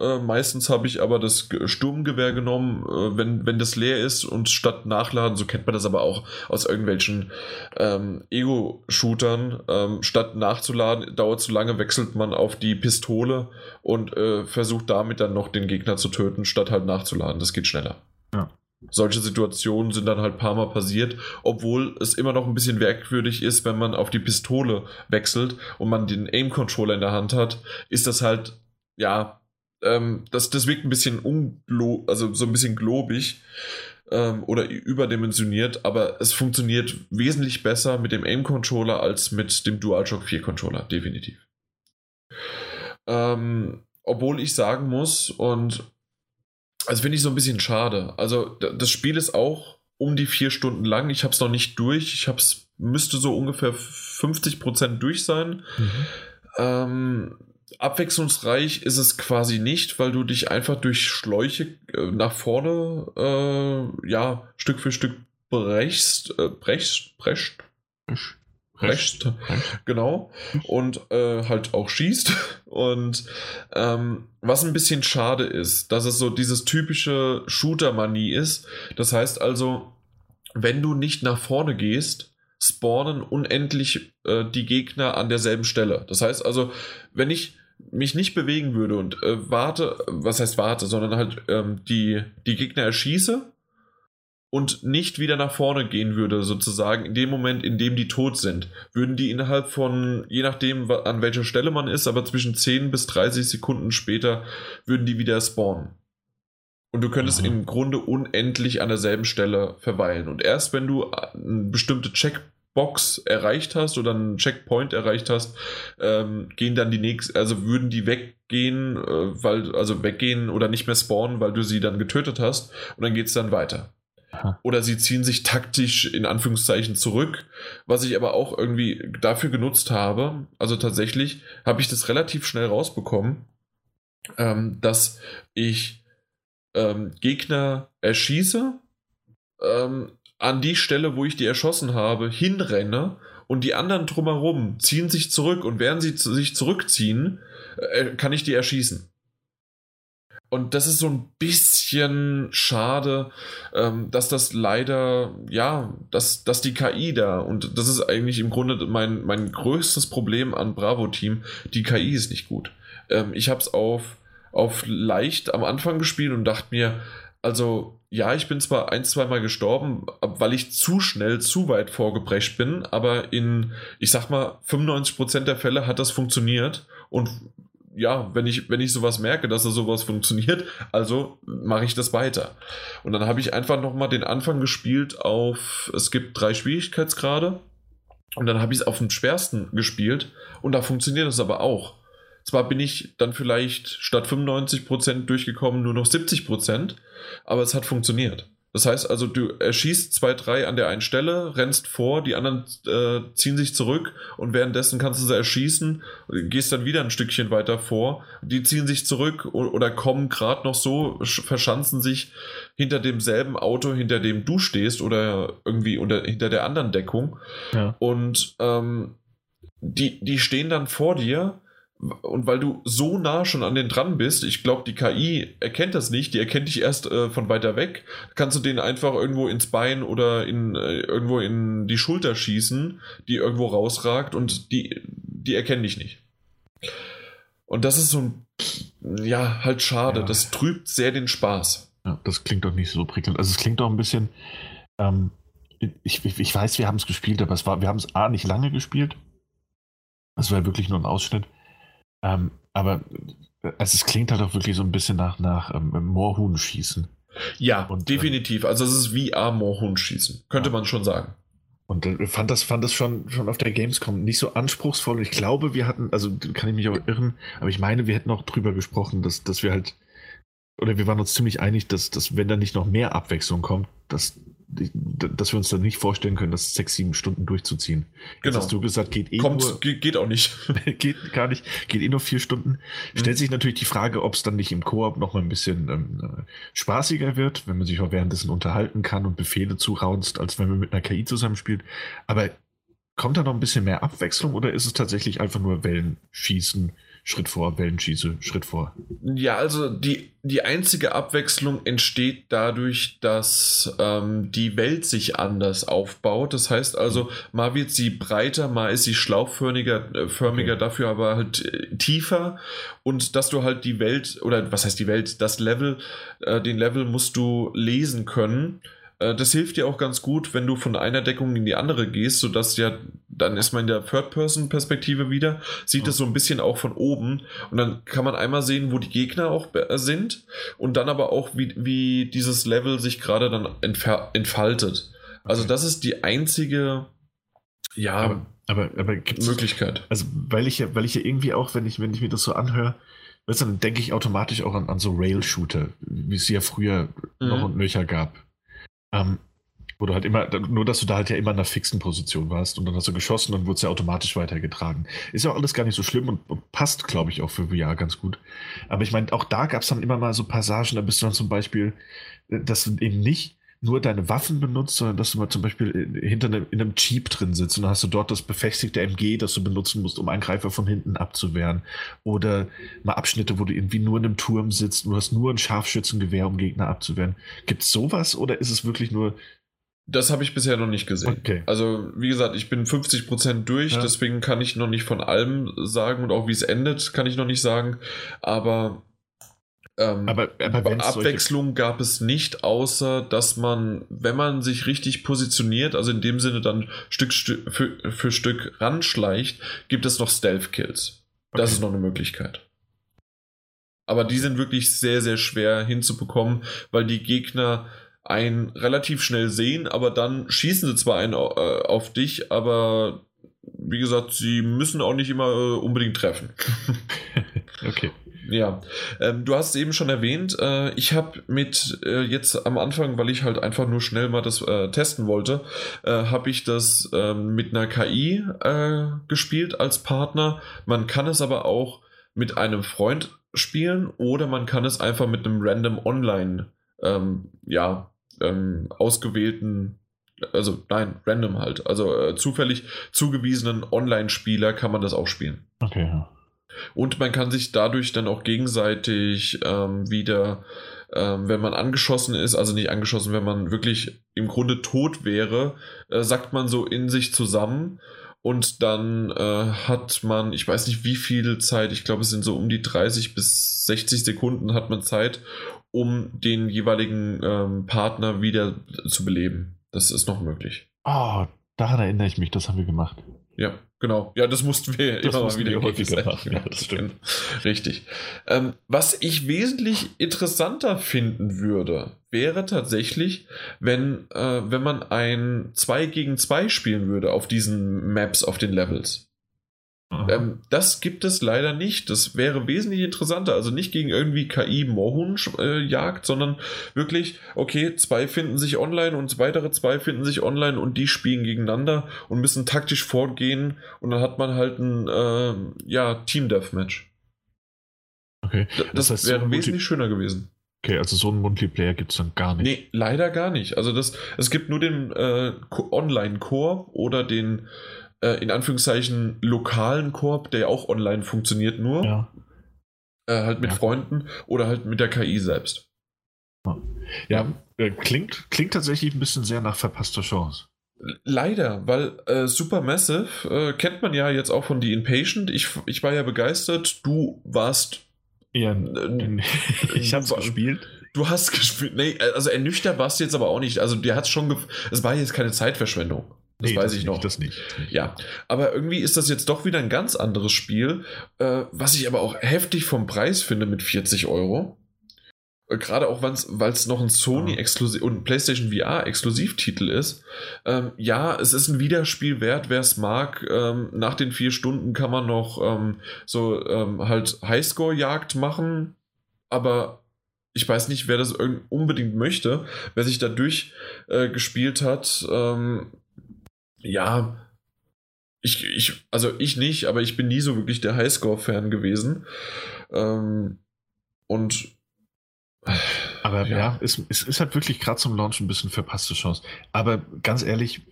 äh, meistens habe ich aber das Sturmgewehr genommen, äh, wenn, wenn das leer ist und statt nachladen, so kennt man das aber auch aus irgendwelchen ähm, Ego-Shootern, ähm, statt nachzuladen, dauert zu lange, wechselt man auf die Pistole und äh, versucht damit dann noch den Gegner zu töten, statt halt nachzuladen. Das geht schneller. Ja. Solche Situationen sind dann halt ein paar Mal passiert, obwohl es immer noch ein bisschen merkwürdig ist, wenn man auf die Pistole wechselt und man den Aim-Controller in der Hand hat, ist das halt, ja, ähm, das, das wirkt ein bisschen unglo also so ein bisschen globig ähm, oder überdimensioniert, aber es funktioniert wesentlich besser mit dem Aim-Controller als mit dem DualShock 4-Controller, definitiv. Ähm, obwohl ich sagen muss, und also finde ich so ein bisschen schade. Also das Spiel ist auch um die vier Stunden lang. Ich habe es noch nicht durch. Ich habe es müsste so ungefähr 50% durch sein. Mhm. Ähm, abwechslungsreich ist es quasi nicht, weil du dich einfach durch Schläuche äh, nach vorne, äh, ja, Stück für Stück brechst, äh, brechst, brechst, brechst, genau, und äh, halt auch schießt. Und ähm, was ein bisschen schade ist, dass es so dieses typische Shooter-Manie ist. Das heißt also, wenn du nicht nach vorne gehst, spawnen unendlich äh, die Gegner an derselben Stelle. Das heißt also, wenn ich mich nicht bewegen würde und äh, warte, was heißt warte, sondern halt ähm, die, die Gegner erschieße und nicht wieder nach vorne gehen würde, sozusagen, in dem Moment, in dem die tot sind, würden die innerhalb von, je nachdem, an welcher Stelle man ist, aber zwischen 10 bis 30 Sekunden später, würden die wieder spawnen. Und du könntest mhm. im Grunde unendlich an derselben Stelle verweilen. Und erst wenn du eine bestimmte Check Box erreicht hast oder einen Checkpoint erreicht hast, ähm, gehen dann die nächsten, also würden die weggehen, äh, weil, also weggehen oder nicht mehr spawnen, weil du sie dann getötet hast und dann geht es dann weiter. Oder sie ziehen sich taktisch in Anführungszeichen zurück, was ich aber auch irgendwie dafür genutzt habe. Also tatsächlich habe ich das relativ schnell rausbekommen, ähm, dass ich ähm, Gegner erschieße, ähm, an die Stelle, wo ich die erschossen habe, hinrenne und die anderen drumherum ziehen sich zurück und während sie sich zurückziehen, äh, kann ich die erschießen. Und das ist so ein bisschen schade, ähm, dass das leider, ja, dass, dass die KI da, und das ist eigentlich im Grunde mein, mein größtes Problem an Bravo-Team, die KI ist nicht gut. Ähm, ich habe es auf, auf leicht am Anfang gespielt und dachte mir, also ja, ich bin zwar ein, zweimal gestorben, weil ich zu schnell, zu weit vorgebrecht bin, aber in, ich sag mal, 95% der Fälle hat das funktioniert und ja, wenn ich, wenn ich sowas merke, dass da sowas funktioniert, also mache ich das weiter. Und dann habe ich einfach nochmal den Anfang gespielt auf, es gibt drei Schwierigkeitsgrade und dann habe ich es auf dem schwersten gespielt und da funktioniert das aber auch. Zwar bin ich dann vielleicht statt 95% durchgekommen nur noch 70%, aber es hat funktioniert. Das heißt also, du erschießt zwei, drei an der einen Stelle, rennst vor, die anderen äh, ziehen sich zurück und währenddessen kannst du sie erschießen, gehst dann wieder ein Stückchen weiter vor, die ziehen sich zurück oder kommen gerade noch so, verschanzen sich hinter demselben Auto, hinter dem du stehst oder irgendwie unter, hinter der anderen Deckung. Ja. Und ähm, die, die stehen dann vor dir und weil du so nah schon an den dran bist, ich glaube, die KI erkennt das nicht, die erkennt dich erst äh, von weiter weg, kannst du den einfach irgendwo ins Bein oder in, äh, irgendwo in die Schulter schießen, die irgendwo rausragt und die, die erkennen dich nicht. Und das ist so ein, ja, halt schade, ja. das trübt sehr den Spaß. Ja, das klingt doch nicht so prickelnd. Also es klingt doch ein bisschen, ähm, ich, ich, ich weiß, wir haben es gespielt, aber es war, wir haben es A nicht lange gespielt. Es war wirklich nur ein Ausschnitt. Ähm, aber also es klingt halt auch wirklich so ein bisschen nach, nach ähm, Moorhuhn-Schießen. Ja, und, ähm, definitiv. Also es ist wie A-Moorhuhn-Schießen, könnte ja. man schon sagen. Und äh, fand das, fand das schon, schon auf der Gamescom nicht so anspruchsvoll. Und ich glaube, wir hatten, also kann ich mich auch irren, aber ich meine, wir hätten auch drüber gesprochen, dass, dass wir halt, oder wir waren uns ziemlich einig, dass, dass wenn da nicht noch mehr Abwechslung kommt, dass dass wir uns dann nicht vorstellen können, das sechs, sieben Stunden durchzuziehen. Genau. Jetzt hast du gesagt, geht eh Kommt, nur, geht, auch nicht. geht gar nicht, geht eh nur vier Stunden. Mhm. Stellt sich natürlich die Frage, ob es dann nicht im Koop noch mal ein bisschen ähm, spaßiger wird, wenn man sich auch währenddessen unterhalten kann und Befehle zuraunzt, als wenn man mit einer KI zusammenspielt. Aber kommt da noch ein bisschen mehr Abwechslung oder ist es tatsächlich einfach nur Wellen schießen, Schritt vor, Wellenschieße, Schritt vor. Ja, also die, die einzige Abwechslung entsteht dadurch, dass ähm, die Welt sich anders aufbaut. Das heißt also, mal wird sie breiter, mal ist sie schlauchförmiger, äh, förmiger, okay. dafür aber halt äh, tiefer. Und dass du halt die Welt, oder was heißt die Welt, das Level, äh, den Level musst du lesen können. Äh, das hilft dir auch ganz gut, wenn du von einer Deckung in die andere gehst, sodass ja, dann ist man in der Third-Person-Perspektive wieder, sieht es so ein bisschen auch von oben und dann kann man einmal sehen, wo die Gegner auch sind und dann aber auch, wie, wie dieses Level sich gerade dann entfaltet. Also das ist die einzige, ja, aber, aber, aber Möglichkeit. Also weil ich ja, weil ich ja irgendwie auch, wenn ich, wenn ich mir das so anhöre, weißt du, dann denke ich automatisch auch an, an so Rail-Shooter, wie es ja früher mhm. noch und nöcher gab. Ähm, wo du halt immer, nur dass du da halt ja immer in einer fixen Position warst und dann hast du geschossen und wurde es ja automatisch weitergetragen. Ist ja auch alles gar nicht so schlimm und, und passt, glaube ich, auch für VR ganz gut. Aber ich meine, auch da gab es dann immer mal so Passagen, da bist du dann zum Beispiel, äh, dass du eben nicht nur deine Waffen benutzt, sondern dass du mal zum Beispiel hinter einem, in einem Jeep drin sitzt und dann hast du dort das befestigte MG, das du benutzen musst, um Angreifer von hinten abzuwehren. Oder mal Abschnitte, wo du irgendwie nur in einem Turm sitzt und du hast nur ein Scharfschützengewehr, um Gegner abzuwehren. Gibt es sowas oder ist es wirklich nur das habe ich bisher noch nicht gesehen. Okay. Also, wie gesagt, ich bin 50% durch, ja. deswegen kann ich noch nicht von allem sagen und auch wie es endet, kann ich noch nicht sagen. Aber ähm, aber, aber Abwechslung gab es nicht, außer dass man, wenn man sich richtig positioniert, also in dem Sinne dann Stück, Stück für, für Stück ranschleicht, gibt es noch Stealth-Kills. Okay. Das ist noch eine Möglichkeit. Aber die sind wirklich sehr, sehr schwer hinzubekommen, weil die Gegner einen relativ schnell sehen, aber dann schießen sie zwar einen äh, auf dich, aber wie gesagt, sie müssen auch nicht immer äh, unbedingt treffen. okay. Ja, ähm, du hast es eben schon erwähnt, äh, ich habe mit äh, jetzt am Anfang, weil ich halt einfach nur schnell mal das äh, testen wollte, äh, habe ich das ähm, mit einer KI äh, gespielt als Partner. Man kann es aber auch mit einem Freund spielen oder man kann es einfach mit einem random Online, ähm, ja, ähm, ausgewählten also nein, random halt. Also äh, zufällig zugewiesenen Online-Spieler kann man das auch spielen. Okay, ja. Und man kann sich dadurch dann auch gegenseitig ähm, wieder, ähm, wenn man angeschossen ist, also nicht angeschossen, wenn man wirklich im Grunde tot wäre, äh, sackt man so in sich zusammen und dann äh, hat man, ich weiß nicht wie viel Zeit, ich glaube es sind so um die 30 bis 60 Sekunden hat man Zeit, um den jeweiligen ähm, Partner wieder zu beleben. Das ist noch möglich. Oh, daran erinnere ich mich, das haben wir gemacht. Ja, genau. Ja, das mussten wir Das immer mal mussten wieder wir häufiger machen, ja, das stimmt. Richtig. Ähm, was ich wesentlich interessanter finden würde, wäre tatsächlich, wenn, äh, wenn man ein 2 gegen 2 spielen würde auf diesen Maps, auf den Levels. Ähm, das gibt es leider nicht. Das wäre wesentlich interessanter. Also nicht gegen irgendwie KI Moorhuhn äh, jagt, sondern wirklich, okay, zwei finden sich online und weitere zwei finden sich online und die spielen gegeneinander und müssen taktisch vorgehen und dann hat man halt ein äh, ja, Team Deathmatch. okay. D- Das, heißt, so wäre Multi- wesentlich schöner gewesen. Okay, also so ein Multiplayer gibt es dann gar nicht. Nee, leider gar nicht. Also das, es gibt nur den äh, Online-Koop oder den äh, in Anführungszeichen lokalen Koop, der ja auch online funktioniert nur. Ja. Äh, halt mit Ja. Freunden oder halt mit der KI selbst. Ja, äh, klingt, klingt tatsächlich ein bisschen sehr nach verpasster Chance. Leider, weil äh, Supermassive äh, kennt man ja jetzt auch von The Impatient. Ich, ich war ja begeistert. Du warst. Ja, äh, ich hab's gespielt. Du hast gespielt. Nee, also ernüchtert warst du jetzt aber auch nicht. Also, dir hat's schon. Es war jetzt keine Zeitverschwendung. Das Nee, weiß ich nicht, noch. Das nicht. Ja, aber irgendwie ist das jetzt doch wieder ein ganz anderes Spiel, äh, was ich aber auch heftig vom Preis finde mit 40 Euro. Äh, Gerade auch, weil es noch ein Sony Ja. exklusiv und ein PlayStation VR Exklusivtitel ist. Ähm, ja, es ist ein Wiederspiel wert, wer es mag. Ähm, nach den vier Stunden kann man noch ähm, so ähm, halt Highscore-Jagd machen, aber ich weiß nicht, wer das unbedingt möchte. Wer sich da durchgespielt äh, gespielt hat, ähm, ja, ich, ich, also ich nicht, aber ich bin nie so wirklich der Highscore-Fan gewesen. Ähm, und Aber Ja. ja, es, es ist halt wirklich gerade zum Launch ein bisschen verpasste Chance. Aber ganz ehrlich,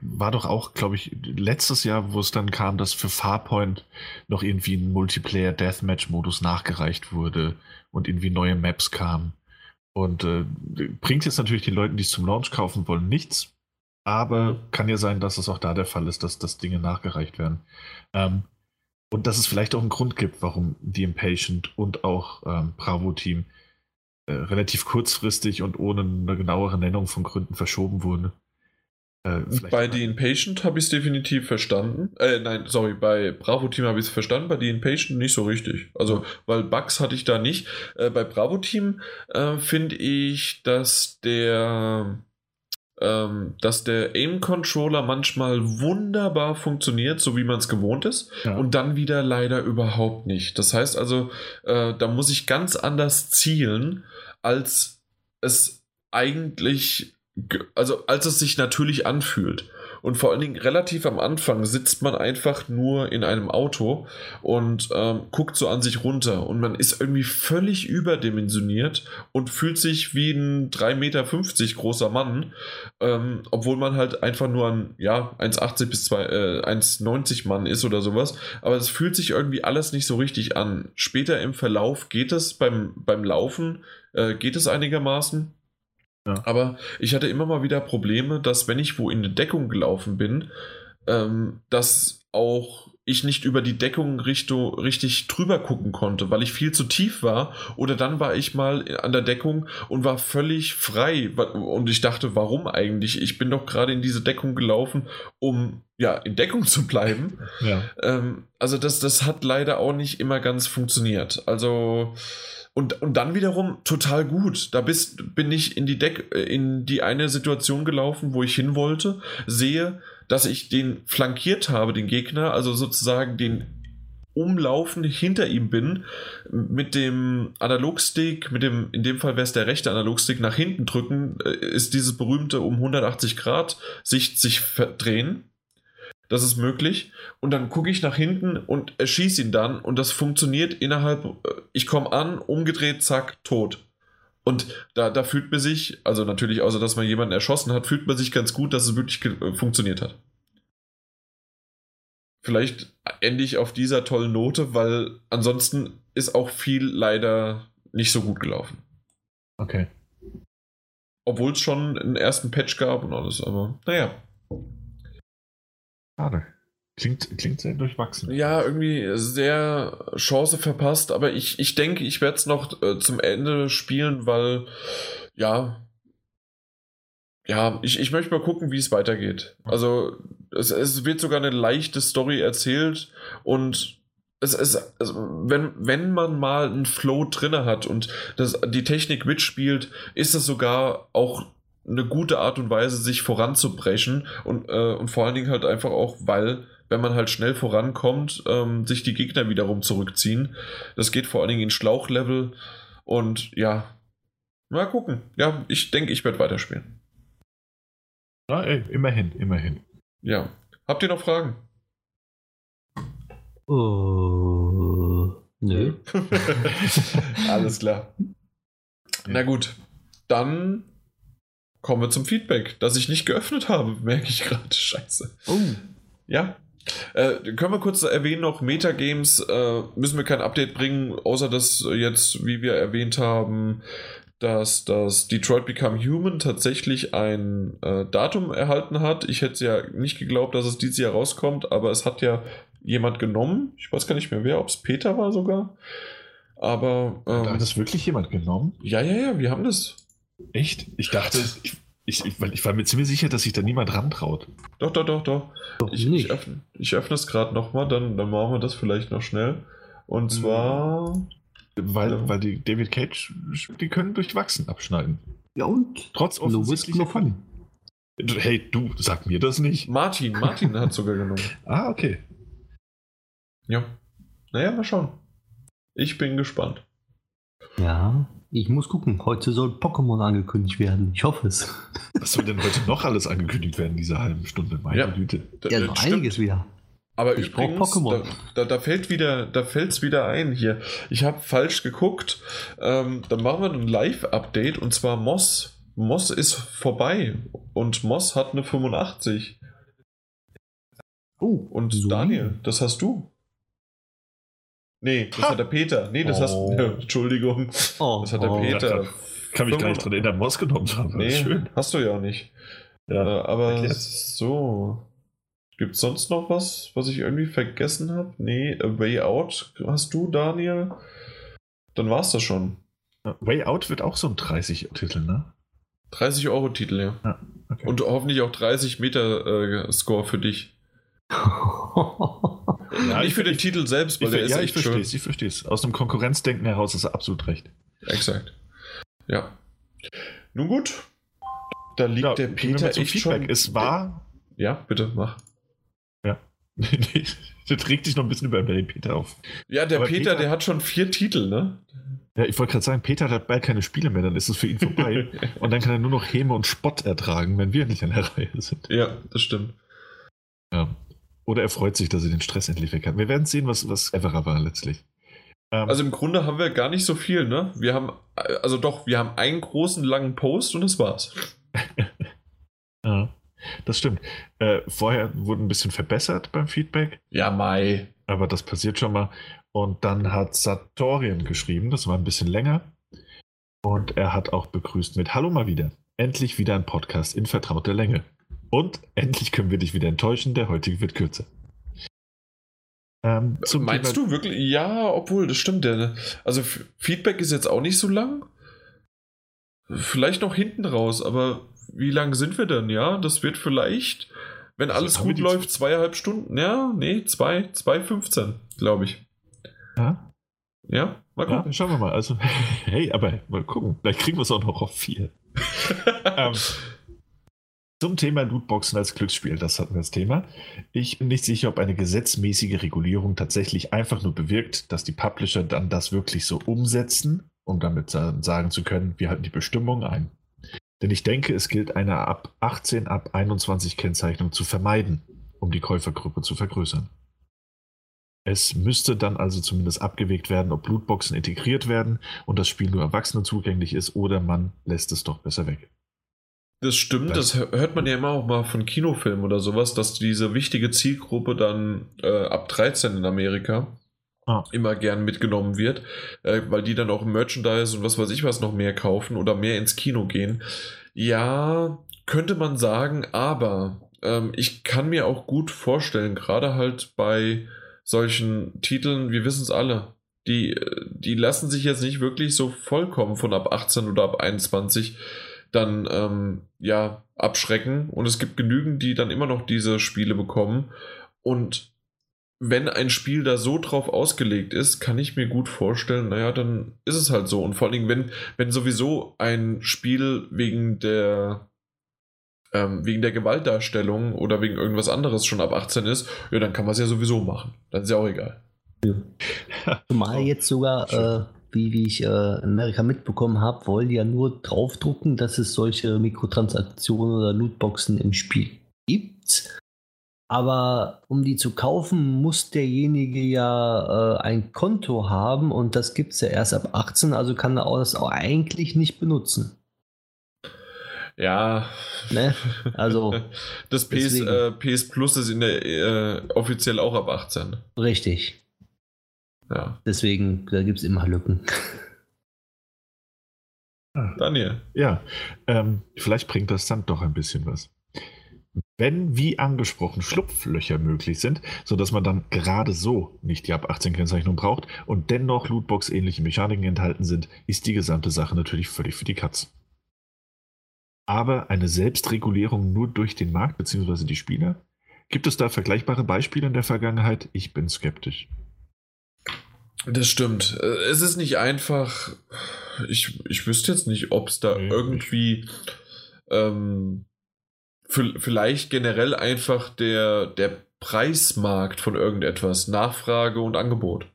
war doch auch, glaube ich, letztes Jahr, wo es dann kam, dass für Farpoint noch irgendwie ein Multiplayer-Deathmatch-Modus nachgereicht wurde und irgendwie neue Maps kamen. Und äh, bringt jetzt natürlich den Leuten, die es zum Launch kaufen wollen, nichts. Aber kann ja sein, dass es auch da der Fall ist, dass, dass Dinge nachgereicht werden. Ähm, und dass es vielleicht auch einen Grund gibt, warum The Impatient und auch ähm, Bravo Team äh, relativ kurzfristig und ohne eine genauere Nennung von Gründen verschoben wurden. Äh, bei The Impatient habe ich es definitiv verstanden. Äh, nein, sorry, bei Bravo Team habe ich es verstanden, bei The Impatient nicht so richtig. Also, weil Bugs hatte ich da nicht. Äh, bei Bravo Team äh, finde ich, dass der ähm, dass der Aim-Controller manchmal wunderbar funktioniert, so wie man es gewohnt ist, Ja. und dann wieder leider überhaupt nicht. Das heißt also, äh, da muss ich ganz anders zielen, als es eigentlich, ge- also als es sich natürlich anfühlt. Und vor allen Dingen relativ am Anfang sitzt man einfach nur in einem Auto und ähm, guckt so an sich runter. Und man ist irgendwie völlig überdimensioniert und fühlt sich wie ein 3,50 Meter großer Mann, ähm, obwohl man halt einfach nur ein ja, 1,80 bis 2, äh, 1,90 Mann ist oder sowas. Aber es fühlt sich irgendwie alles nicht so richtig an. Später im Verlauf geht es beim, beim Laufen, äh, geht es einigermaßen. Ja. Aber ich hatte immer mal wieder Probleme, dass wenn ich wo in eine Deckung gelaufen bin, ähm, dass auch ich nicht über die Deckung Richtung, richtig drüber gucken konnte, weil ich viel zu tief war. Oder dann war ich mal an der Deckung und war völlig frei. Und ich dachte, warum eigentlich? Ich bin doch gerade in diese Deckung gelaufen, um ja in Deckung zu bleiben. ja. Ähm, also das, das hat leider auch nicht immer ganz funktioniert. Also und, und dann wiederum total gut. Da bist, bin ich in die Deck, äh, in die eine Situation gelaufen, wo ich hin wollte, sehe, dass ich den flankiert habe, den Gegner, also sozusagen den umlaufen hinter ihm bin, mit dem Analogstick, mit dem, in dem Fall wäre es der rechte Analogstick, nach hinten drücken, äh, ist dieses berühmte um 180 Grad Sicht sich verdrehen. Das ist möglich. Und dann gucke ich nach hinten und erschieße ihn dann. Und das funktioniert innerhalb. äh, Ich komme an, umgedreht, zack, tot. Und da, da fühlt man sich, also natürlich, außer dass man jemanden erschossen hat, fühlt man sich ganz gut, dass es wirklich äh, funktioniert hat. vielleicht ende ich auf dieser tollen Note, weil ansonsten ist auch viel leider nicht so gut gelaufen. Okay. Obwohl es schon einen ersten Patch gab und alles, aber naja. Schade. Klingt, klingt sehr durchwachsen. Ja, irgendwie sehr Chance verpasst, aber ich, ich denke, ich werde es noch äh, zum Ende spielen, weil, ja, ja, ich, ich möchte mal gucken, wie es weitergeht. Also, es, es wird sogar eine leichte Story erzählt und es ist, wenn, wenn man mal einen Flow drinne hat und das, die Technik mitspielt, ist es sogar auch eine gute Art und Weise, sich voranzubrechen und, äh, und vor allen Dingen halt einfach auch, weil, wenn man halt schnell vorankommt, ähm, sich die Gegner wiederum zurückziehen. Das geht vor allen Dingen in Schlauchlevel und ja, mal gucken. Ja, ich denke, ich werde weiterspielen. Na, ey, immerhin, immerhin. Ja. Habt ihr noch Fragen? Uh, nö. Alles klar. Na gut, dann kommen wir zum Feedback, das ich nicht geöffnet habe, merke ich gerade. Scheiße. Oh. Ja. Äh, können wir kurz erwähnen noch, Metagames äh, müssen wir kein Update bringen, außer dass jetzt, wie wir erwähnt haben, dass das Detroit Become Human tatsächlich ein äh, Datum erhalten hat. Ich hätte ja nicht geglaubt, dass es dieses Jahr rauskommt, aber es hat ja jemand genommen. Ich weiß gar nicht mehr wer, ob es Peter war sogar. Aber. Ähm, Hat das wirklich jemand genommen? Ja, ja, ja, wir haben das. Echt? Ich dachte, ich, ich, ich, ich war mir ziemlich sicher, dass sich da niemand rantraut. Doch, doch, doch, doch. Doch Ich, nicht. ich öffne, ich öffne es gerade nochmal, dann, dann machen wir das vielleicht noch schnell. Und zwar. Weil, Ja. weil die David Cage, die können durchwachsen abschneiden. ja und? Trotz offensichtlicher. Fallen. Hey, du, sag mir das nicht. Martin, Martin hat sogar genommen. Ah, okay. Ja. Naja, mal schauen. Ich bin gespannt. Ja, ich muss gucken. Heute soll Pokémon angekündigt werden. Ich hoffe es. Was soll denn heute noch alles angekündigt werden in dieser halben Stunde? Meine Ja. Güte. Da- Ja, noch stimmt. einiges wieder. Aber Ich brauch übrigens, Pokémon. Da, da, da fällt wieder, da fällt's wieder ein hier. Ich habe falsch geguckt. Ähm, dann machen wir ein Live-Update und zwar Moss. Moss ist vorbei und Moss hat eine 85. Oh, Und so. Daniel, das hast du. Nee, das Ha! hat der Peter. Nee, das Oh. hast Entschuldigung. Oh, Das hat der oh. Peter. Kann mich gar nicht dran erinnern, Moss genommen haben. Nee, Schön. hast du ja nicht. Ja. Äh, aber erklärt. so. Gibt es sonst noch was, was ich irgendwie vergessen habe? Nee, A Way Out hast du, Daniel? Dann war's das schon. Way Out wird auch so ein 30-Titel, ne? 30 Euro Titel, ja. Ja, okay. Und hoffentlich auch 30 Meter äh, Score für dich. Ja, Nicht ich- für den ich- Titel selbst, weil Ich, der ver- ist ja, ich echt verstehe schön. es, ich verstehe es. Aus dem Konkurrenzdenken heraus ist er absolut recht. Exakt. Ja. Nun gut. Da liegt Ja, der Peter echt Feedback. schon. Es war. Ja, bitte, mach. Nee, das regt dich noch ein bisschen über den Peter auf. Ja, der Peter, Peter- der hat schon vier Titel, ne? Ja, ich wollte gerade sagen, Peter hat bald keine Spiele mehr, dann ist es für ihn vorbei. und dann kann er nur noch Häme und Spott ertragen, wenn wir nicht an der Reihe sind. ja, das stimmt. Ja. Oder er freut sich, dass er den Stress endlich weg hat. Wir werden sehen, was, was cleverer war letztlich. Ähm, Also im Grunde haben wir gar nicht so viel, ne? Wir haben, also doch, wir haben einen großen langen Post und das war's. ja, das stimmt. Äh, vorher wurde ein bisschen verbessert beim Feedback, Ja, Mai. aber das passiert schon mal. Und dann hat Satorian geschrieben, das war ein bisschen länger. Und er hat auch begrüßt mit Hallo mal wieder. Endlich wieder ein Podcast in vertrauter Länge. Und endlich können wir dich wieder enttäuschen, der heutige wird kürzer. Ähm, zum Meinst Thema- du wirklich? Ja, obwohl, das stimmt. Der, also Feedback ist jetzt auch nicht so lang. Vielleicht noch hinten raus, aber wie lang sind wir denn? Ja, das wird vielleicht, wenn Also alles gut läuft, zweieinhalb Stunden. Ja, nee, zwei, zwei 15, glaube ich. Ja? Ja, mal Ja, gucken. schauen wir mal. Also, hey, aber mal gucken. Vielleicht kriegen wir es auch noch auf vier. ähm, zum Thema Lootboxen als Glücksspiel, das hatten wir das Thema. Ich bin nicht sicher, ob eine gesetzmäßige Regulierung tatsächlich einfach nur bewirkt, dass die Publisher dann das wirklich so umsetzen, um damit sa- sagen zu können, wir halten die Bestimmung ein. Denn ich denke, es gilt eine ab 18, ab 21 Kennzeichnung zu vermeiden, um die Käufergruppe zu vergrößern. Es müsste dann also zumindest abgewegt werden, ob Lootboxen integriert werden und das Spiel nur Erwachsenen zugänglich ist oder man lässt es doch besser weg. Das stimmt, das hört man ja immer auch mal von Kinofilmen oder sowas, dass diese wichtige Zielgruppe dann äh, ab 13 in Amerika ah. immer gern mitgenommen wird, äh, weil die dann auch Merchandise und was weiß ich was noch mehr kaufen oder mehr ins Kino gehen. Ja, könnte man sagen, aber ähm, ich kann mir auch gut vorstellen, gerade halt bei solchen Titeln, wir wissen es alle, die, die lassen sich jetzt nicht wirklich so vollkommen von ab 18 oder ab 21 dann ähm, ja abschrecken. Und es gibt genügend, die dann immer noch diese Spiele bekommen. Und wenn ein Spiel da so drauf ausgelegt ist, kann ich mir gut vorstellen, naja, dann ist es halt so. Und vor allen Dingen, wenn, wenn sowieso ein Spiel wegen der ähm, wegen der Gewaltdarstellung oder wegen irgendwas anderes schon ab 18 ist, ja, dann kann man es ja sowieso machen. Dann ist ja auch egal. Zumal jetzt sogar, äh, wie, wie ich äh, in Amerika mitbekommen habe, wollen ja nur draufdrucken, dass es solche Mikrotransaktionen oder Lootboxen im Spiel gibt. Aber um die zu kaufen, muss derjenige ja äh, ein Konto haben und das gibt es ja erst ab 18, also kann er das auch eigentlich nicht benutzen. Ja. Ne? Also. Das PS, äh, PS Plus ist in der, äh, offiziell auch ab 18. Richtig. Ja. Deswegen, da gibt es immer Lücken. Ah. Daniel. Ja, ähm, vielleicht bringt das dann doch ein bisschen was. Wenn, wie angesprochen, Schlupflöcher möglich sind, sodass man dann gerade so nicht die ab 18 Kennzeichnung braucht und dennoch Lootbox-ähnliche Mechaniken enthalten sind, ist die gesamte Sache natürlich völlig für die Katz. Aber eine Selbstregulierung nur durch den Markt bzw. die Spieler? Gibt es da vergleichbare Beispiele in der Vergangenheit? Ich bin skeptisch. Das stimmt. Äh, es ist nicht einfach. Ich, ich wüsste jetzt nicht, ob es da nee, irgendwie ähm, vielleicht generell einfach der, der Preismarkt von irgendetwas, Nachfrage und Angebot.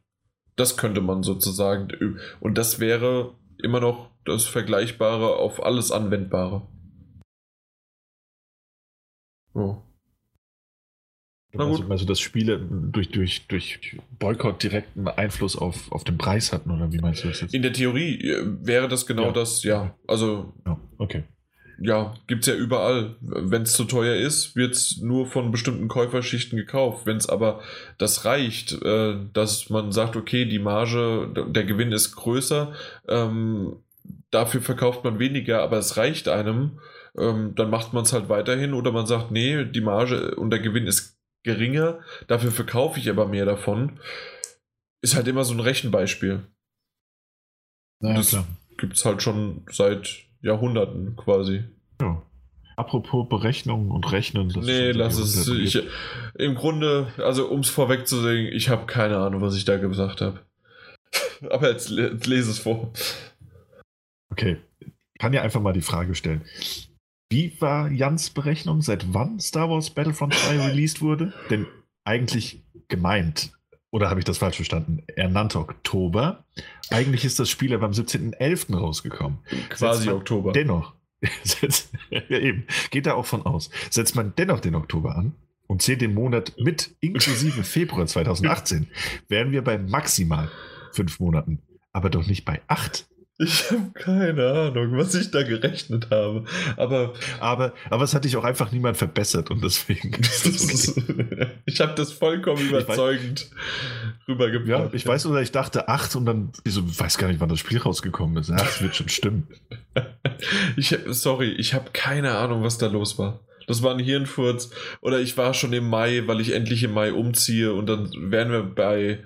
Das könnte man sozusagen. Und das wäre immer noch das Vergleichbare auf alles Anwendbare. Oh. Also, also, dass Spiele durch, durch, durch Boykott direkten Einfluss auf, auf den Preis hatten, oder wie meinst du das jetzt? In der Theorie äh, wäre das genau ja. das, ja. Also. Ja, okay. Ja, gibt es ja überall. Wenn es zu teuer ist, wird es nur von bestimmten Käuferschichten gekauft. Wenn es aber das reicht, äh, dass man sagt, okay, die Marge, der Gewinn ist größer, ähm, dafür verkauft man weniger, aber es reicht einem, ähm, dann macht man es halt weiterhin oder man sagt, nee, die Marge und der Gewinn ist geringer, dafür verkaufe ich aber mehr davon. Ist halt immer so ein Rechenbeispiel. Ja, das gibt es halt schon seit Jahrhunderten quasi. Ja. Apropos Berechnungen und Rechnen. Das nee, lass es. Ich, Im Grunde, also um es vorwegzusehen, ich habe keine Ahnung, was ich da gesagt habe. Aber jetzt, jetzt lese es vor. Okay. Ich kann ja einfach mal die Frage stellen. Wie war Jans Berechnung, seit wann Star Wars Battlefront 2 released wurde? Denn eigentlich gemeint, oder habe ich das falsch verstanden? Er nannte Oktober. Eigentlich ist das Spiel aber am 17.11. rausgekommen. Quasi Oktober. Dennoch, ja eben, geht da auch von aus. Setzt man dennoch den Oktober an und zählt den Monat mit, inklusive Februar 2018, wären wir bei maximal fünf Monaten, aber doch nicht bei acht. Ich habe keine Ahnung, was ich da gerechnet habe. Aber, aber, aber es hat dich auch einfach niemand verbessert und deswegen okay. ich habe das vollkommen überzeugend rübergebracht. Ja, ich weiß oder ich dachte acht und dann, ich so, weiß gar nicht, wann das Spiel rausgekommen ist. Das wird schon stimmen. ich, sorry, ich habe keine Ahnung, was da los war. Das war ein Hirnfurz. Oder ich war schon im Mai, weil ich endlich im Mai umziehe und dann wären wir bei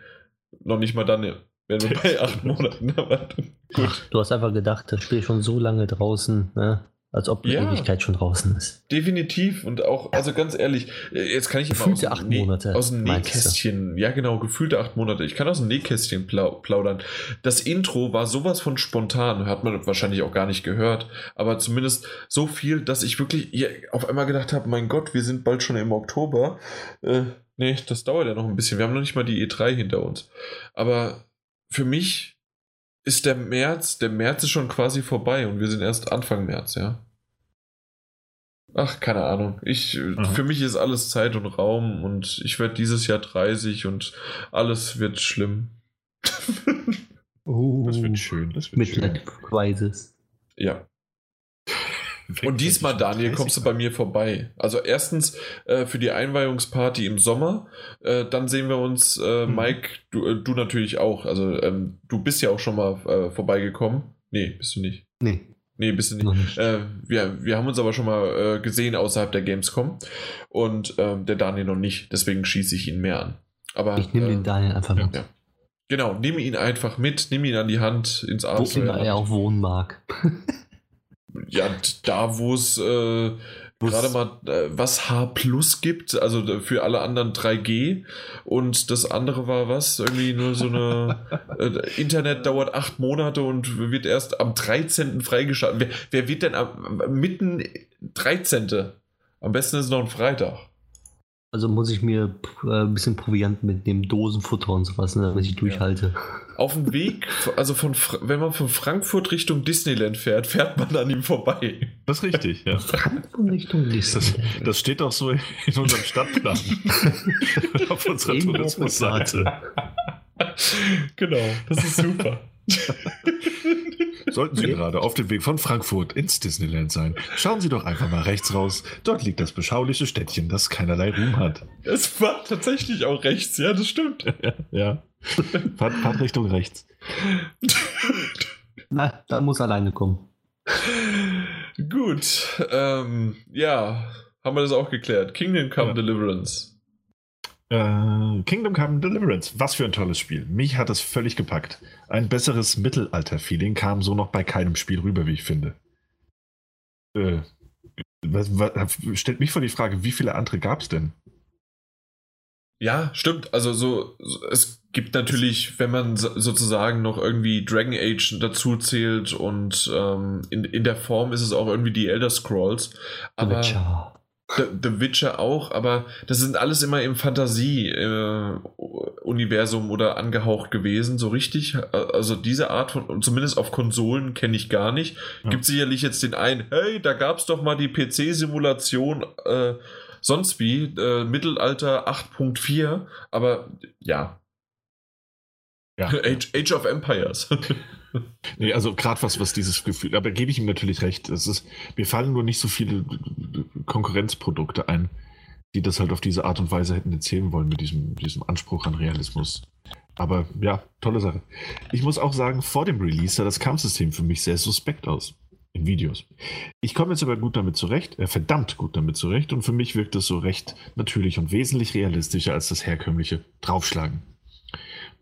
noch nicht mal dann wären wir bei acht Monaten. Aber gut. Du hast einfach gedacht, das Spiel ist schon so lange draußen, ne? als ob die ja, Ewigkeit schon draußen ist. Definitiv und auch, also ganz ehrlich, jetzt kann ich gefühlte aus, acht Monate, aus dem Nähkästchen, ja genau, gefühlte acht Monate. Ich kann aus dem Nähkästchen plaudern. Das Intro war sowas von spontan, hat man wahrscheinlich auch gar nicht gehört, aber zumindest so viel, dass ich wirklich auf einmal gedacht habe, mein Gott, wir sind bald schon im Oktober. Äh, nee, das dauert ja noch ein bisschen. Wir haben noch nicht mal die E3 hinter uns. Aber für mich ist der März, der März ist schon quasi vorbei und wir sind erst Anfang März, ja. Ach, keine Ahnung. Ich, für mich ist alles Zeit und Raum und ich werde dieses Jahr 30 und alles wird schlimm. oh, das wird schön. Das wird Mit schön. Crisis. Ja. Und diesmal, Daniel, kommst du bei mir vorbei. Also erstens äh, für die Einweihungsparty im Sommer. Äh, dann sehen wir uns, äh, mhm. Mike, du, äh, du, natürlich auch. Also ähm, du bist ja auch schon mal äh, vorbeigekommen. Nee, bist du nicht. Nee. Nee, bist du nicht. nicht. Äh, wir, wir haben uns aber schon mal gesehen außerhalb der Gamescom. Und ähm, der Daniel noch nicht. Deswegen schieße ich ihn mehr an. Aber, ich nehme den Daniel einfach mit. Ja. Genau, nimm ihn einfach mit, nimm ihn an die Hand ins Abenteuer. Wo immer er auch wohnen mag. ja, da wo es äh, gerade mal äh, was H Plus gibt, also für alle anderen 3G und das andere war was? Irgendwie nur so eine äh, Internet dauert acht Monate und wird erst am 13. freigeschaltet. Wer, wer wird denn am, mitten 13. Am besten ist noch ein Freitag. Also muss ich mir äh, ein bisschen Proviant mitnehmen, Dosenfutter und sowas, ne, damit ich durchhalte. Auf dem Weg, also von wenn man von Frankfurt Richtung Disneyland fährt, fährt man an ihm vorbei. Das ist richtig, ja. Frankfurt Richtung Disneyland. Das, das steht auch so in unserem Stadtplan. Auf unserer Tourismusseite. genau, das ist super. Sollten Sie gerade auf dem Weg von Frankfurt ins Disneyland sein, schauen Sie doch einfach mal rechts raus. Dort liegt das beschauliche Städtchen, das keinerlei Ruhm hat. Es war tatsächlich auch rechts, ja, das stimmt. ja. Fahrt, fahrt Richtung rechts. Na, da muss alleine kommen. Gut, ähm, ja, haben wir das auch geklärt. Kingdom Come ja. Deliverance. Äh, Kingdom Come Deliverance, was für ein tolles Spiel. Mich hat es völlig gepackt. Ein besseres Mittelalter-Feeling kam so noch bei keinem Spiel rüber, wie ich finde. Äh, was, was, stellt mich vor die Frage, wie viele andere gab es denn? Ja, stimmt. Also so, so, es gibt natürlich, wenn man so, sozusagen noch irgendwie Dragon Age dazu zählt und ähm, in, in der Form ist es auch irgendwie die Elder Scrolls. Aber The, The, Witcher auch, aber das sind alles immer im Fantasie-Universum äh, oder angehaucht gewesen, so richtig. Also diese Art von, zumindest auf Konsolen kenne ich gar nicht. Ja. Gibt sicherlich jetzt den einen, hey, da gab es doch mal die PC-Simulation, äh, sonst wie, äh, Mittelalter 8.4, aber ja. ja. Age, Age of Empires. Nee, also gerade was, was dieses Gefühl, aber gebe ich ihm natürlich recht. Es ist, mir fallen nur nicht so viele Konkurrenzprodukte ein, die das halt auf diese Art und Weise hätten erzählen wollen mit diesem, diesem Anspruch an Realismus. Aber ja, tolle Sache. Ich muss auch sagen, vor dem Release sah das Kampfsystem für mich sehr suspekt aus. In Videos. Ich komme jetzt aber gut damit zurecht, äh, verdammt gut damit zurecht und für mich wirkt es so recht natürlich und wesentlich realistischer als das herkömmliche Draufschlagen.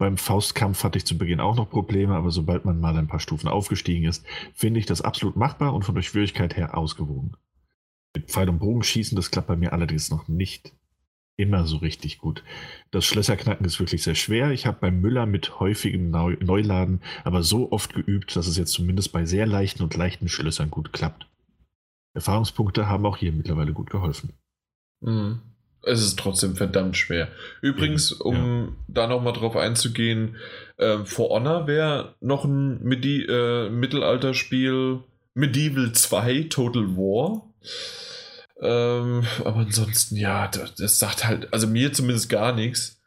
Beim Faustkampf hatte ich zu Beginn auch noch Probleme, aber sobald man mal ein paar Stufen aufgestiegen ist, finde ich das absolut machbar und von der Schwierigkeit her ausgewogen. Mit Pfeil und Bogenschießen, das klappt bei mir allerdings noch nicht immer so richtig gut. Das Schlösserknacken ist wirklich sehr schwer. Ich habe beim Müller mit häufigem Neuladen aber so oft geübt, dass es jetzt zumindest bei sehr leichten und leichten Schlössern gut klappt. Erfahrungspunkte haben auch hier mittlerweile gut geholfen. Mhm es ist trotzdem verdammt schwer. Übrigens, um ja. da nochmal drauf einzugehen, äh, For Honor wäre noch ein Medi äh, Mittelalterspiel, Medieval 2, Total War. Ähm, aber ansonsten, ja, das, das, sagt halt, also mir zumindest gar nichts.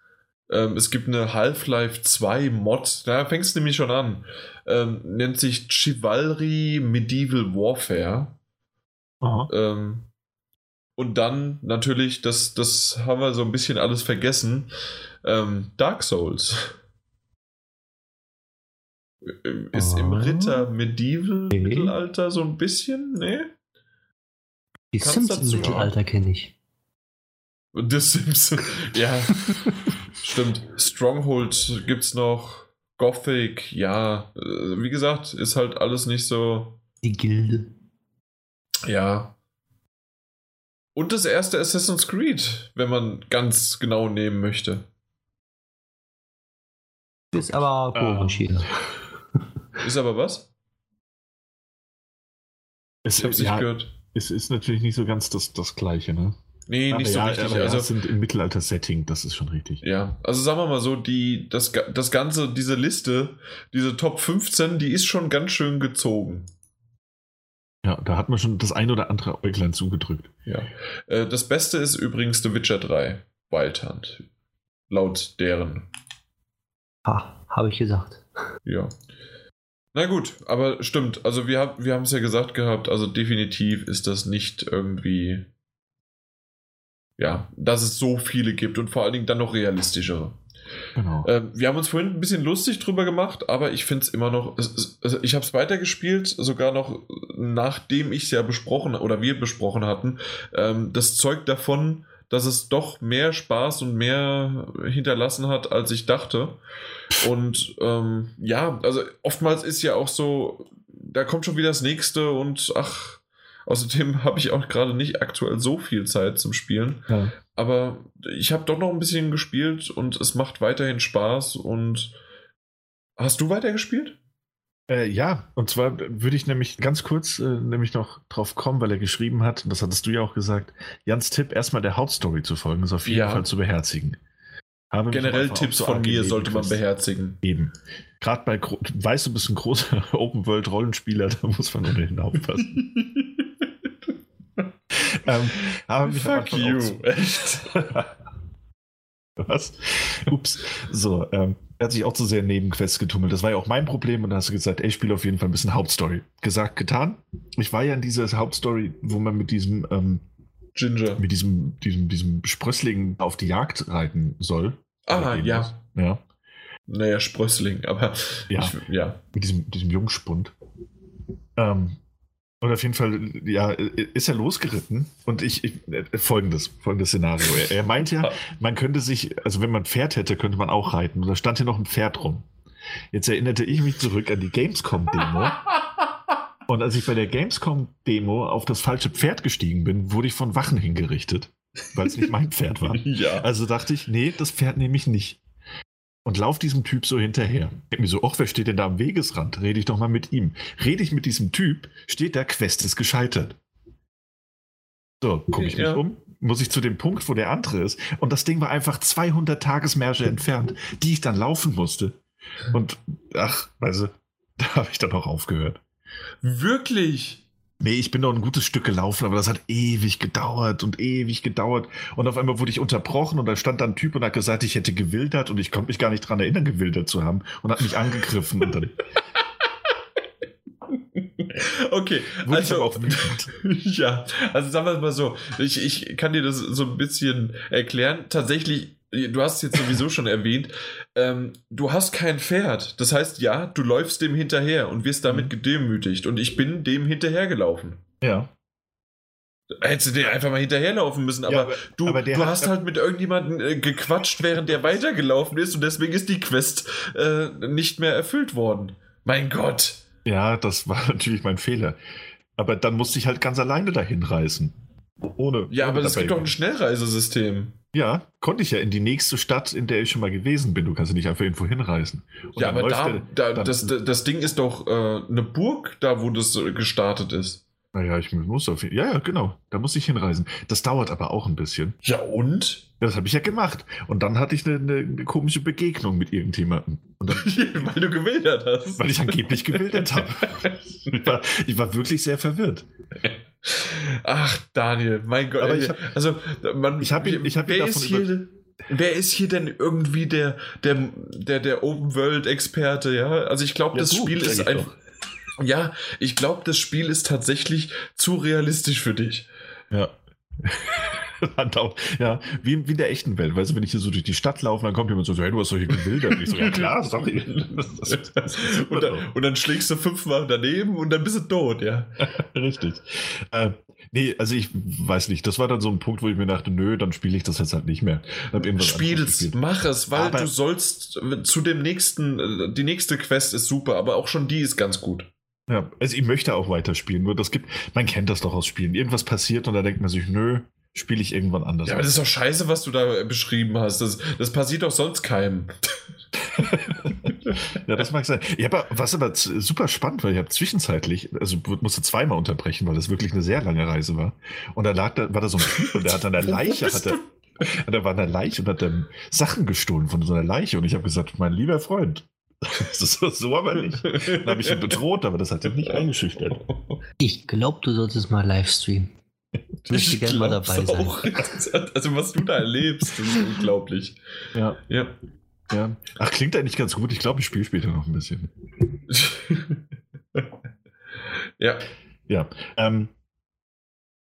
Ähm, es gibt eine Half-Life 2 Mod, da fängst du nämlich schon an. Ähm, nennt sich Chivalry Medieval Warfare. Ähm, und dann natürlich, das, das haben wir so ein bisschen alles vergessen, ähm, Dark Souls. Ist oh. im ah. Ritter Medieval, okay. Mittelalter so ein bisschen, ne? Die Sims im Mittelalter kenne ich. The Sims, ja. Stimmt. Stronghold gibt's noch. Gothic, ja. Äh, wie gesagt, ist halt alles nicht so. Die Gilde. Ja, und das erste Assassin's Creed, wenn man ganz genau nehmen möchte. Ist aber komisch hier. Ist aber was? Es, ich hab's ja, nicht gehört. Es ist natürlich nicht so ganz das, das Gleiche, ne? Nee, nicht aber so ja, richtig. also sind im Mittelalter-Setting, das ist schon richtig. Ja, also sagen wir mal so, die, das, das Ganze, diese Liste, diese Top 15, die ist schon ganz schön gezogen. Ja, da hat man schon das ein oder andere Äuglein zugedrückt. Ja. Äh, das Beste ist übrigens The Witcher 3, Wild Hunt. Laut deren. Ha, habe ich gesagt. Ja. Na gut, aber stimmt. Also wir, hab, wir haben es ja gesagt gehabt, also definitiv ist das nicht irgendwie. Ja, dass es so viele gibt und vor allen Dingen dann noch realistischere. Genau. Ähm, wir haben uns vorhin ein bisschen lustig drüber gemacht, aber ich finde es immer noch. Es, ich habe es weitergespielt, sogar noch nachdem ich es ja besprochen oder wir besprochen hatten. Ähm, das zeugt davon, dass es doch mehr Spaß und mehr hinterlassen hat, als ich dachte. Und ähm, ja, also oftmals ist ja auch so, da kommt schon wieder das nächste und ach, außerdem habe ich auch gerade nicht aktuell so viel Zeit zum Spielen. Ja. Aber ich habe doch noch ein bisschen gespielt und es macht weiterhin Spaß. Und hast du weitergespielt? Äh, ja, und zwar würde ich nämlich ganz kurz äh, nämlich noch drauf kommen, weil er geschrieben hat, und das hattest du ja auch gesagt, Jans Tipp, erstmal der Hauptstory zu folgen, ist auf jeden Ja. Fall zu beherzigen. Habe Generell Tipps von mir sollte man beherzigen. Eben. Gerade bei, weißt du, bist ein großer Open-World-Rollenspieler, da muss man ohnehin aufpassen. ähm, am Fuck you. Echt? Was? Ups. So, ähm, er hat sich auch zu sehr in Nebenquests getummelt. Das war ja auch mein Problem. Und da hast du gesagt, ey, ich spiele auf jeden Fall ein bisschen Hauptstory. Gesagt, getan. Ich war ja in dieser Hauptstory, wo man mit diesem, ähm, Ginger. mit diesem, diesem, diesem Sprössling auf die Jagd reiten soll. Ah, ja. Ja. Naja, Sprössling, aber Ja. Ich, ja. Mit diesem, diesem Jungspund. Ähm, und auf jeden Fall, ja, ist er losgeritten und ich, ich äh, folgendes, folgendes Szenario. Er, er meint ja, man könnte sich, also wenn man ein Pferd hätte, könnte man auch reiten. Und da stand hier noch ein Pferd rum. Jetzt erinnerte ich mich zurück an die Gamescom-Demo. Und als ich bei der Gamescom-Demo auf das falsche Pferd gestiegen bin, wurde ich von Wachen hingerichtet, weil es nicht mein Pferd war. ja. Also dachte ich, nee, das Pferd nehme ich nicht. Und lauf diesem Typ so hinterher. Denk mir so, ach, wer steht denn da am Wegesrand? Rede ich doch mal mit ihm. Rede ich mit diesem Typ, steht da, Quest ist gescheitert. So, gucke ich mich Ja. um, muss ich zu dem Punkt, wo der andere ist. Und das Ding war einfach 200 Tagesmärsche entfernt, die ich dann laufen musste. Und, ach, weißt du, da habe ich dann auch aufgehört. Wirklich? Nee, ich bin noch ein gutes Stück gelaufen, aber das hat ewig gedauert und ewig gedauert. Und auf einmal wurde ich unterbrochen und da stand dann ein Typ und hat gesagt, ich hätte gewildert und ich konnte mich gar nicht dran erinnern, gewildert zu haben und hat mich angegriffen und dann Okay, wurde ich also, aber auch wütend. ja, also sagen wir es mal so, ich, ich kann dir das so ein bisschen erklären. Tatsächlich, du hast es jetzt sowieso schon erwähnt, ähm, du hast kein Pferd. Das heißt, ja, du läufst dem hinterher und wirst damit Mhm. gedemütigt. Und ich bin dem hinterhergelaufen. Ja. Hättest du dir einfach mal hinterherlaufen müssen, aber, Ja, aber- du, aber du hast halt mit irgendjemandem äh, gequatscht, während der weitergelaufen ist und deswegen ist die Quest äh, nicht mehr erfüllt worden. Mein Gott. Ja, das war natürlich mein Fehler. Aber dann musste ich halt ganz alleine dahin reisen. Ohne. Ja, ohne aber es gibt doch ein Schnellreisesystem. Ja, konnte ich ja in die nächste Stadt, in der ich schon mal gewesen bin. Du kannst ja nicht einfach irgendwo hinreisen. Und ja, aber da, der- da das, das Ding ist doch äh, eine Burg, da wo das äh, gestartet ist. Naja, ich muss auf jeden Ja, ja, genau. Da muss ich hinreisen. Das dauert aber auch ein bisschen. Ja, und? Das habe ich ja gemacht. Und dann hatte ich eine, eine, komische Begegnung mit irgendjemandem. Dann, Weil du gewildert hast. weil ich angeblich gewildert habe. Ich war, ich war wirklich sehr verwirrt. Ach, Daniel, mein Gott. Aber ich hab- also, man, ich hab ihn- ich hab ihn wer davon ist hier, Wer ist hier denn irgendwie der, der, der, der Open-World-Experte, ja? Also ich glaube, Ja, das du, Spiel ist ich ein. doch. Ja, ich glaube, das Spiel ist tatsächlich zu realistisch für dich. Ja. Ja, wie, wie in der echten Welt. Weißt du, wenn ich hier so durch die Stadt laufe, dann kommt jemand so, hey, du hast hier gewildert. Und ich so, ja klar, sorry. Und dann, und dann schlägst du fünfmal daneben und dann bist du tot, ja. Richtig. Äh, nee, also ich weiß nicht. Das war dann so ein Punkt, wo ich mir dachte, nö, dann spiele ich das jetzt halt nicht mehr. Spiel's, mach es, weil Aber- du sollst zu dem nächsten, äh, die nächste Quest ist super, aber auch schon die ist ganz gut. Ja, also ich möchte auch weiterspielen. Nur das gibt, man kennt das doch aus Spielen. Irgendwas passiert und da denkt man sich, nö, spiele ich irgendwann anders. Ja, aber das ist doch scheiße, was du da beschrieben hast. Das, das passiert doch sonst keinem. Ja, das mag sein. Ja, aber was aber super spannend war, ich habe zwischenzeitlich, also musste zweimal unterbrechen, weil das wirklich eine sehr lange Reise war. Und da lag da, war da so ein Typ und der hat an der Leiche, hat er, da war eine Leiche und hat dann Sachen gestohlen von so einer Leiche. Und ich habe gesagt, mein lieber Freund, das ist so, so aber nicht. Dann habe ich ihn bedroht, aber das hat ihn nicht eingeschüchtert. Ich glaube, du solltest mal Livestreamen. Ich möchte gerne mal dabei sein. auch. Also, was du da erlebst, ist unglaublich. Ja, Ja. ja. Ach, klingt eigentlich ganz gut. Ich glaube, ich spiele später noch ein bisschen. Ja. Ja. Ähm,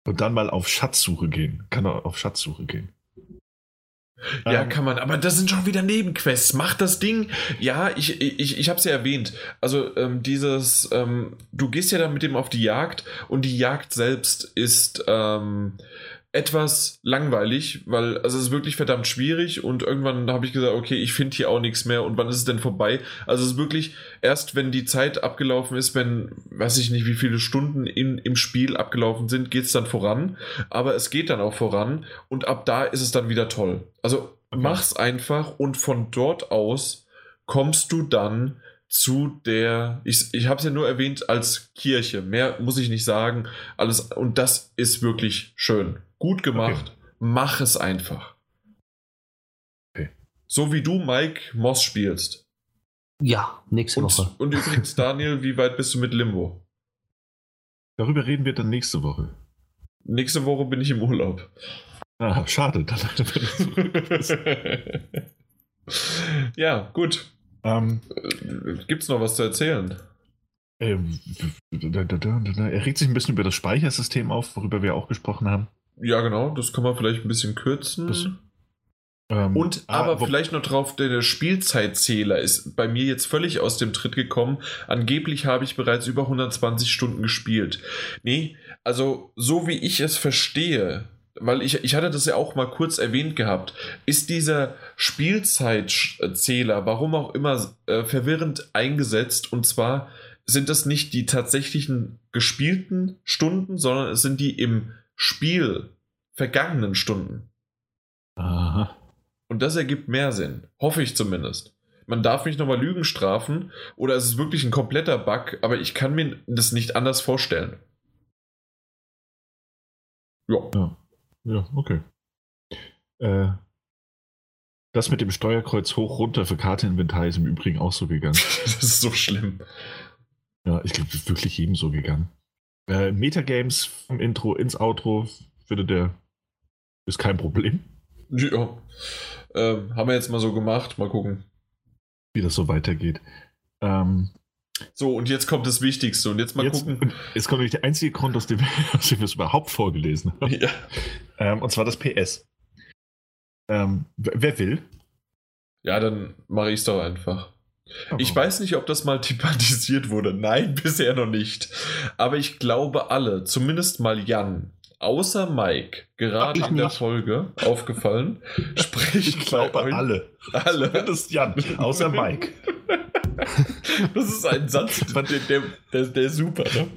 und dann mal auf Schatzsuche gehen. Kann er auf Schatzsuche gehen. Ja, kann man, aber das sind schon wieder Nebenquests. Macht das Ding. Ja, ich, ich, ich habe es ja erwähnt. Also ähm, dieses, ähm, du gehst ja dann mit dem auf die Jagd und die Jagd selbst ist ähm, etwas langweilig, weil also es ist wirklich verdammt schwierig und irgendwann habe ich gesagt, okay, ich finde hier auch nichts mehr und wann ist es denn vorbei? Also es ist wirklich erst, wenn die Zeit abgelaufen ist, wenn, weiß ich nicht, wie viele Stunden in, im Spiel abgelaufen sind, geht es dann voran. Aber es geht dann auch voran und ab da ist es dann wieder toll. Also Okay. mach's einfach und von dort aus kommst du dann zu der, ich, ich habe es ja nur erwähnt als Kirche, mehr muss ich nicht sagen, alles und das ist wirklich schön, gut gemacht, mach es einfach. Okay. So wie du Mike Moss spielst. Ja, nächste Woche. Und, und übrigens Daniel, wie weit bist du mit Limbo? Darüber reden wir dann nächste Woche. Nächste Woche bin ich im Urlaub. Ah, schade. Dann ja, gut. Ähm, Gibt's noch was zu erzählen? ähm, er regt sich ein bisschen über das Speichersystem auf, worüber wir auch gesprochen haben. Ja, genau, das kann man vielleicht ein bisschen kürzen. Das- Ähm, Und ah, aber wo- vielleicht noch drauf, der Spielzeitzähler ist bei mir jetzt völlig aus dem Tritt gekommen. Angeblich habe ich bereits über 120 Stunden gespielt. Nee, also so wie ich es verstehe, weil ich, ich hatte das ja auch mal kurz erwähnt gehabt, ist dieser Spielzeitzähler, warum auch immer, äh, verwirrend eingesetzt. Und zwar sind das nicht die tatsächlichen gespielten Stunden, sondern es sind die im Spiel vergangenen Stunden. Aha. Und das ergibt mehr Sinn. Hoffe ich zumindest. Man darf mich nochmal Lügen strafen oder es ist wirklich ein kompletter Bug, aber ich kann mir das nicht anders vorstellen. Ja. Ja, okay. Äh, das mit dem Steuerkreuz hoch runter für Karteninventar ist im Übrigen auch so gegangen. Das ist so schlimm. Ja, ich glaube, wirklich jedem so gegangen. Äh, Metagames vom Intro ins Outro, würde der. Ist kein Problem, Ja. Ähm, haben wir jetzt mal so gemacht. Mal gucken. wie das so weitergeht. Ähm, So, und jetzt kommt das Wichtigste. Und jetzt mal jetzt, gucken. jetzt kommt nämlich der einzige Grund, aus dem, aus dem wir es überhaupt vorgelesen haben. Ja. Ähm, und zwar das PS. Ähm, wer will? ja, dann mache ich es doch einfach. Oh. Ich weiß nicht, ob das mal thematisiert wurde. Nein, bisher noch nicht. Aber ich glaube alle, zumindest mal Jan, außer Mike, gerade in der nicht. Folge aufgefallen, spricht Ich glaube euch- alle. Alle. Zumindest Jan, außer Mike. Das ist ein Satz, der, der, der, ist super. Ne?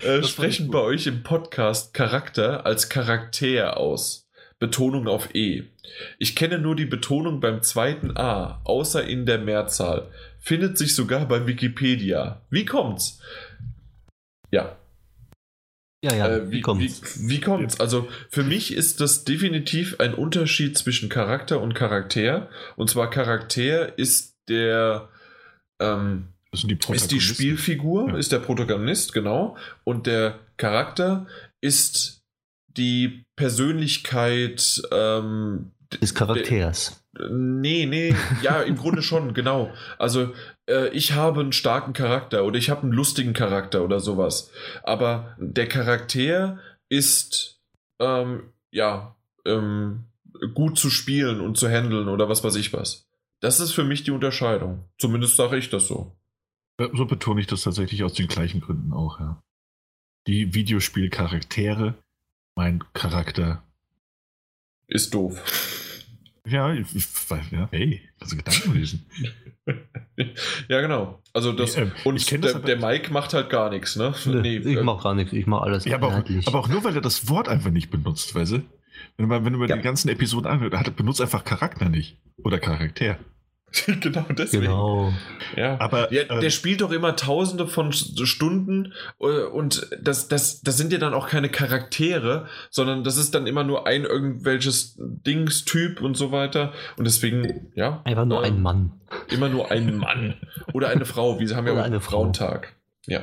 äh, sprechen bei euch im Podcast Charakter als Charakter aus. Betonung auf E. Ich kenne nur die Betonung beim zweiten A, außer in der Mehrzahl. Findet sich sogar bei Wikipedia. Wie kommt's? Ja, Ja, ja, äh, wie, wie, kommt's? Wie, wie kommt's? Also für mich ist das definitiv ein Unterschied zwischen Charakter und Charakter. Und zwar Charakter ist der ähm, die ist die. Spielfigur, Ja. ist der Protagonist, genau. Und der Charakter ist die Persönlichkeit ähm, Des Charakters. Nee, nee, ja, im Grunde schon, genau. Also, äh, ich habe einen starken Charakter oder ich habe einen lustigen Charakter oder sowas. Aber der Charakter ist, ähm, ja, ähm, gut zu spielen und zu handeln oder was weiß ich was. Das ist für mich die Unterscheidung. Zumindest sage ich das so. Äh, So betone ich das tatsächlich aus den gleichen Gründen auch, ja. Die Videospielcharaktere, mein Charakter. Ist doof. Ja, ich, ja. Hey, also Gedanken lesen. ja, genau. Also das, Nee, ähm, und ich kenn der, das der Mike macht halt gar nichts, ne? Nee, ich äh, mache gar nichts, ich mache alles Ja, aber auch, aber auch nur, weil er das Wort einfach nicht benutzt, weißt du? Wenn du mal, wenn mal Ja. die ganzen Episoden er benutzt einfach Charakter nicht. Oder Charakter. genau deswegen. Genau. Ja, Aber, ja, ähm, der spielt doch immer tausende von St- Stunden äh, und das, das, das sind ja dann auch keine Charaktere, sondern das ist dann immer nur ein irgendwelches Dingstyp und so weiter. Und deswegen, ja. Einfach nur äh, ein Mann. Immer nur ein Mann. Oder eine Frau, wie sie haben ja Oder auch eine einen Frau. Frauentag. Ja.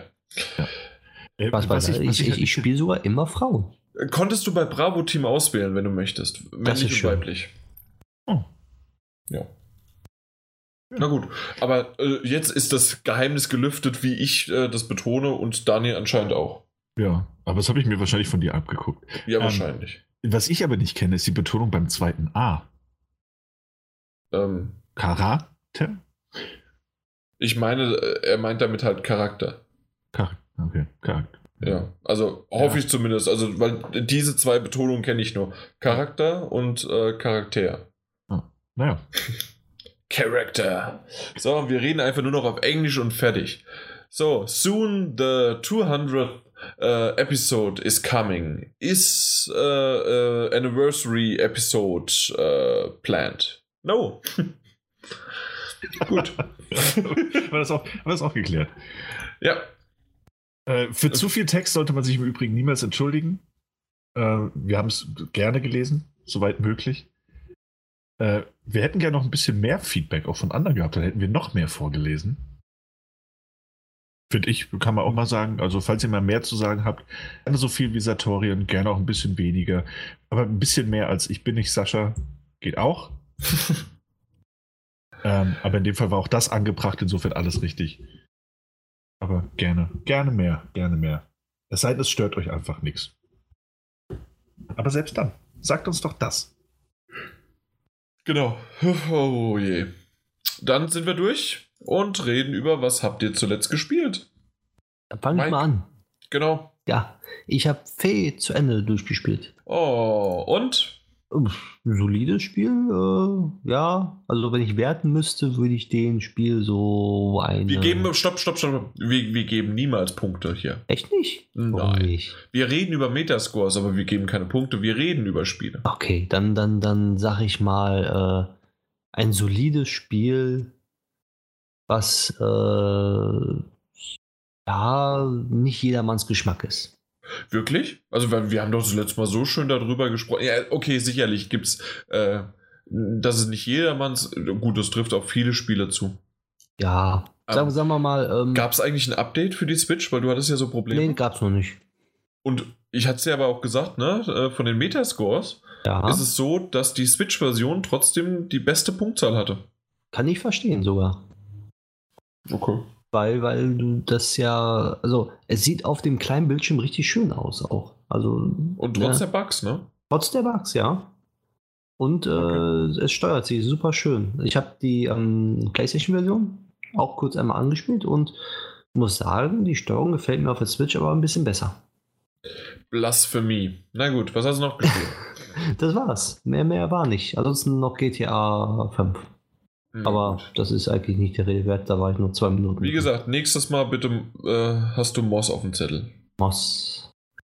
äh, Was, was, ich, ich, ich, halt- spiele sogar immer Frauen. Konntest du bei Bravo Team auswählen, wenn du möchtest. Männlich und weiblich. Oh. Ja. Na gut, aber äh, jetzt ist das Geheimnis gelüftet, wie ich äh, das betone und Daniel anscheinend auch. Ja, aber das habe ich mir wahrscheinlich von dir abgeguckt. Ja, Ähm, wahrscheinlich. Was ich aber nicht kenne, ist die Betonung beim zweiten A. Ähm, Karate? ich meine, äh, er meint damit halt Charakter. Charakter. Okay, Charakter. Ja, also hoffe Ja. ich zumindest. Also, weil diese zwei Betonungen kenne ich nur. Charakter und äh, Charakter. Naja, Character. So, wir reden einfach nur noch auf Englisch und fertig. So, soon the 200th uh, episode is coming. Is uh, uh, anniversary episode planned? No. Gut. war das auch, war das auch geklärt. Ja, Äh, für zu viel Text sollte man sich im Übrigen niemals entschuldigen. Äh, wir haben es gerne gelesen, soweit möglich. Äh, wir hätten gerne noch ein bisschen mehr Feedback auch von anderen gehabt, dann hätten wir noch mehr vorgelesen. Finde ich, kann man auch mal sagen. Also, falls ihr mal mehr zu sagen habt, gerne so viel wie Satorian, gerne auch ein bisschen weniger. Aber ein bisschen mehr als ich bin nicht Sascha geht auch. ähm, aber in dem Fall war auch das angebracht, insofern alles richtig. Aber gerne, gerne mehr, gerne mehr. Es sei denn, es stört euch einfach nichts. Aber selbst dann, sagt uns doch das. genau. Oh je. Dann sind wir durch und reden über, was habt ihr zuletzt gespielt? Dann fange ich mal an. Genau. Ja, ich habe Fee zu Ende durchgespielt. Oh, und? Ein solides Spiel, äh, ja. Also wenn ich werten müsste, würde ich dem Spiel so eine... Wir geben, stopp, stopp, stopp. Wir, wir geben niemals Punkte hier. Echt nicht? Nein. nicht? Wir reden über Metascores, aber wir geben keine Punkte. Wir reden über Spiele. Okay, dann, dann, dann sag ich mal, äh, ein solides Spiel, was äh, ja nicht jedermanns Geschmack ist. Wirklich? Also, wir haben doch das letzte Mal so schön darüber gesprochen. Ja, okay, sicherlich gibt es, äh, dass es nicht jedermanns. Gut, das trifft auf viele Spiele zu. Ja, sagen, sagen wir mal, ähm, Gab es eigentlich ein Update für die Switch? Weil du hattest ja so Probleme. nee, gab's noch nicht. Und ich hatte es ja aber auch gesagt, ne? äh, Von den Metascores Ja, ist es so, dass die Switch-Version trotzdem die beste Punktzahl hatte. kann ich verstehen sogar. Okay. Weil, weil du das ja, also es sieht auf dem kleinen Bildschirm richtig schön aus auch. Also Und trotz ja, der Bugs, ne? trotz der Bugs, ja. Und äh, Okay. es steuert sich super schön. Ich habe die ähm, PlayStation-Version auch kurz einmal angespielt und muss sagen, die Steuerung gefällt mir auf der Switch aber ein bisschen besser. Blasphemie. Na gut, was hast du noch gespielt? Das war's. Mehr, mehr war nicht. Ansonsten noch GTA 5. Hm, Aber gut. das ist eigentlich nicht der Rede wert. Da war ich nur zwei Minuten. Wie gesagt, nächstes Mal bitte äh, hast du Moss auf dem Zettel. Moss.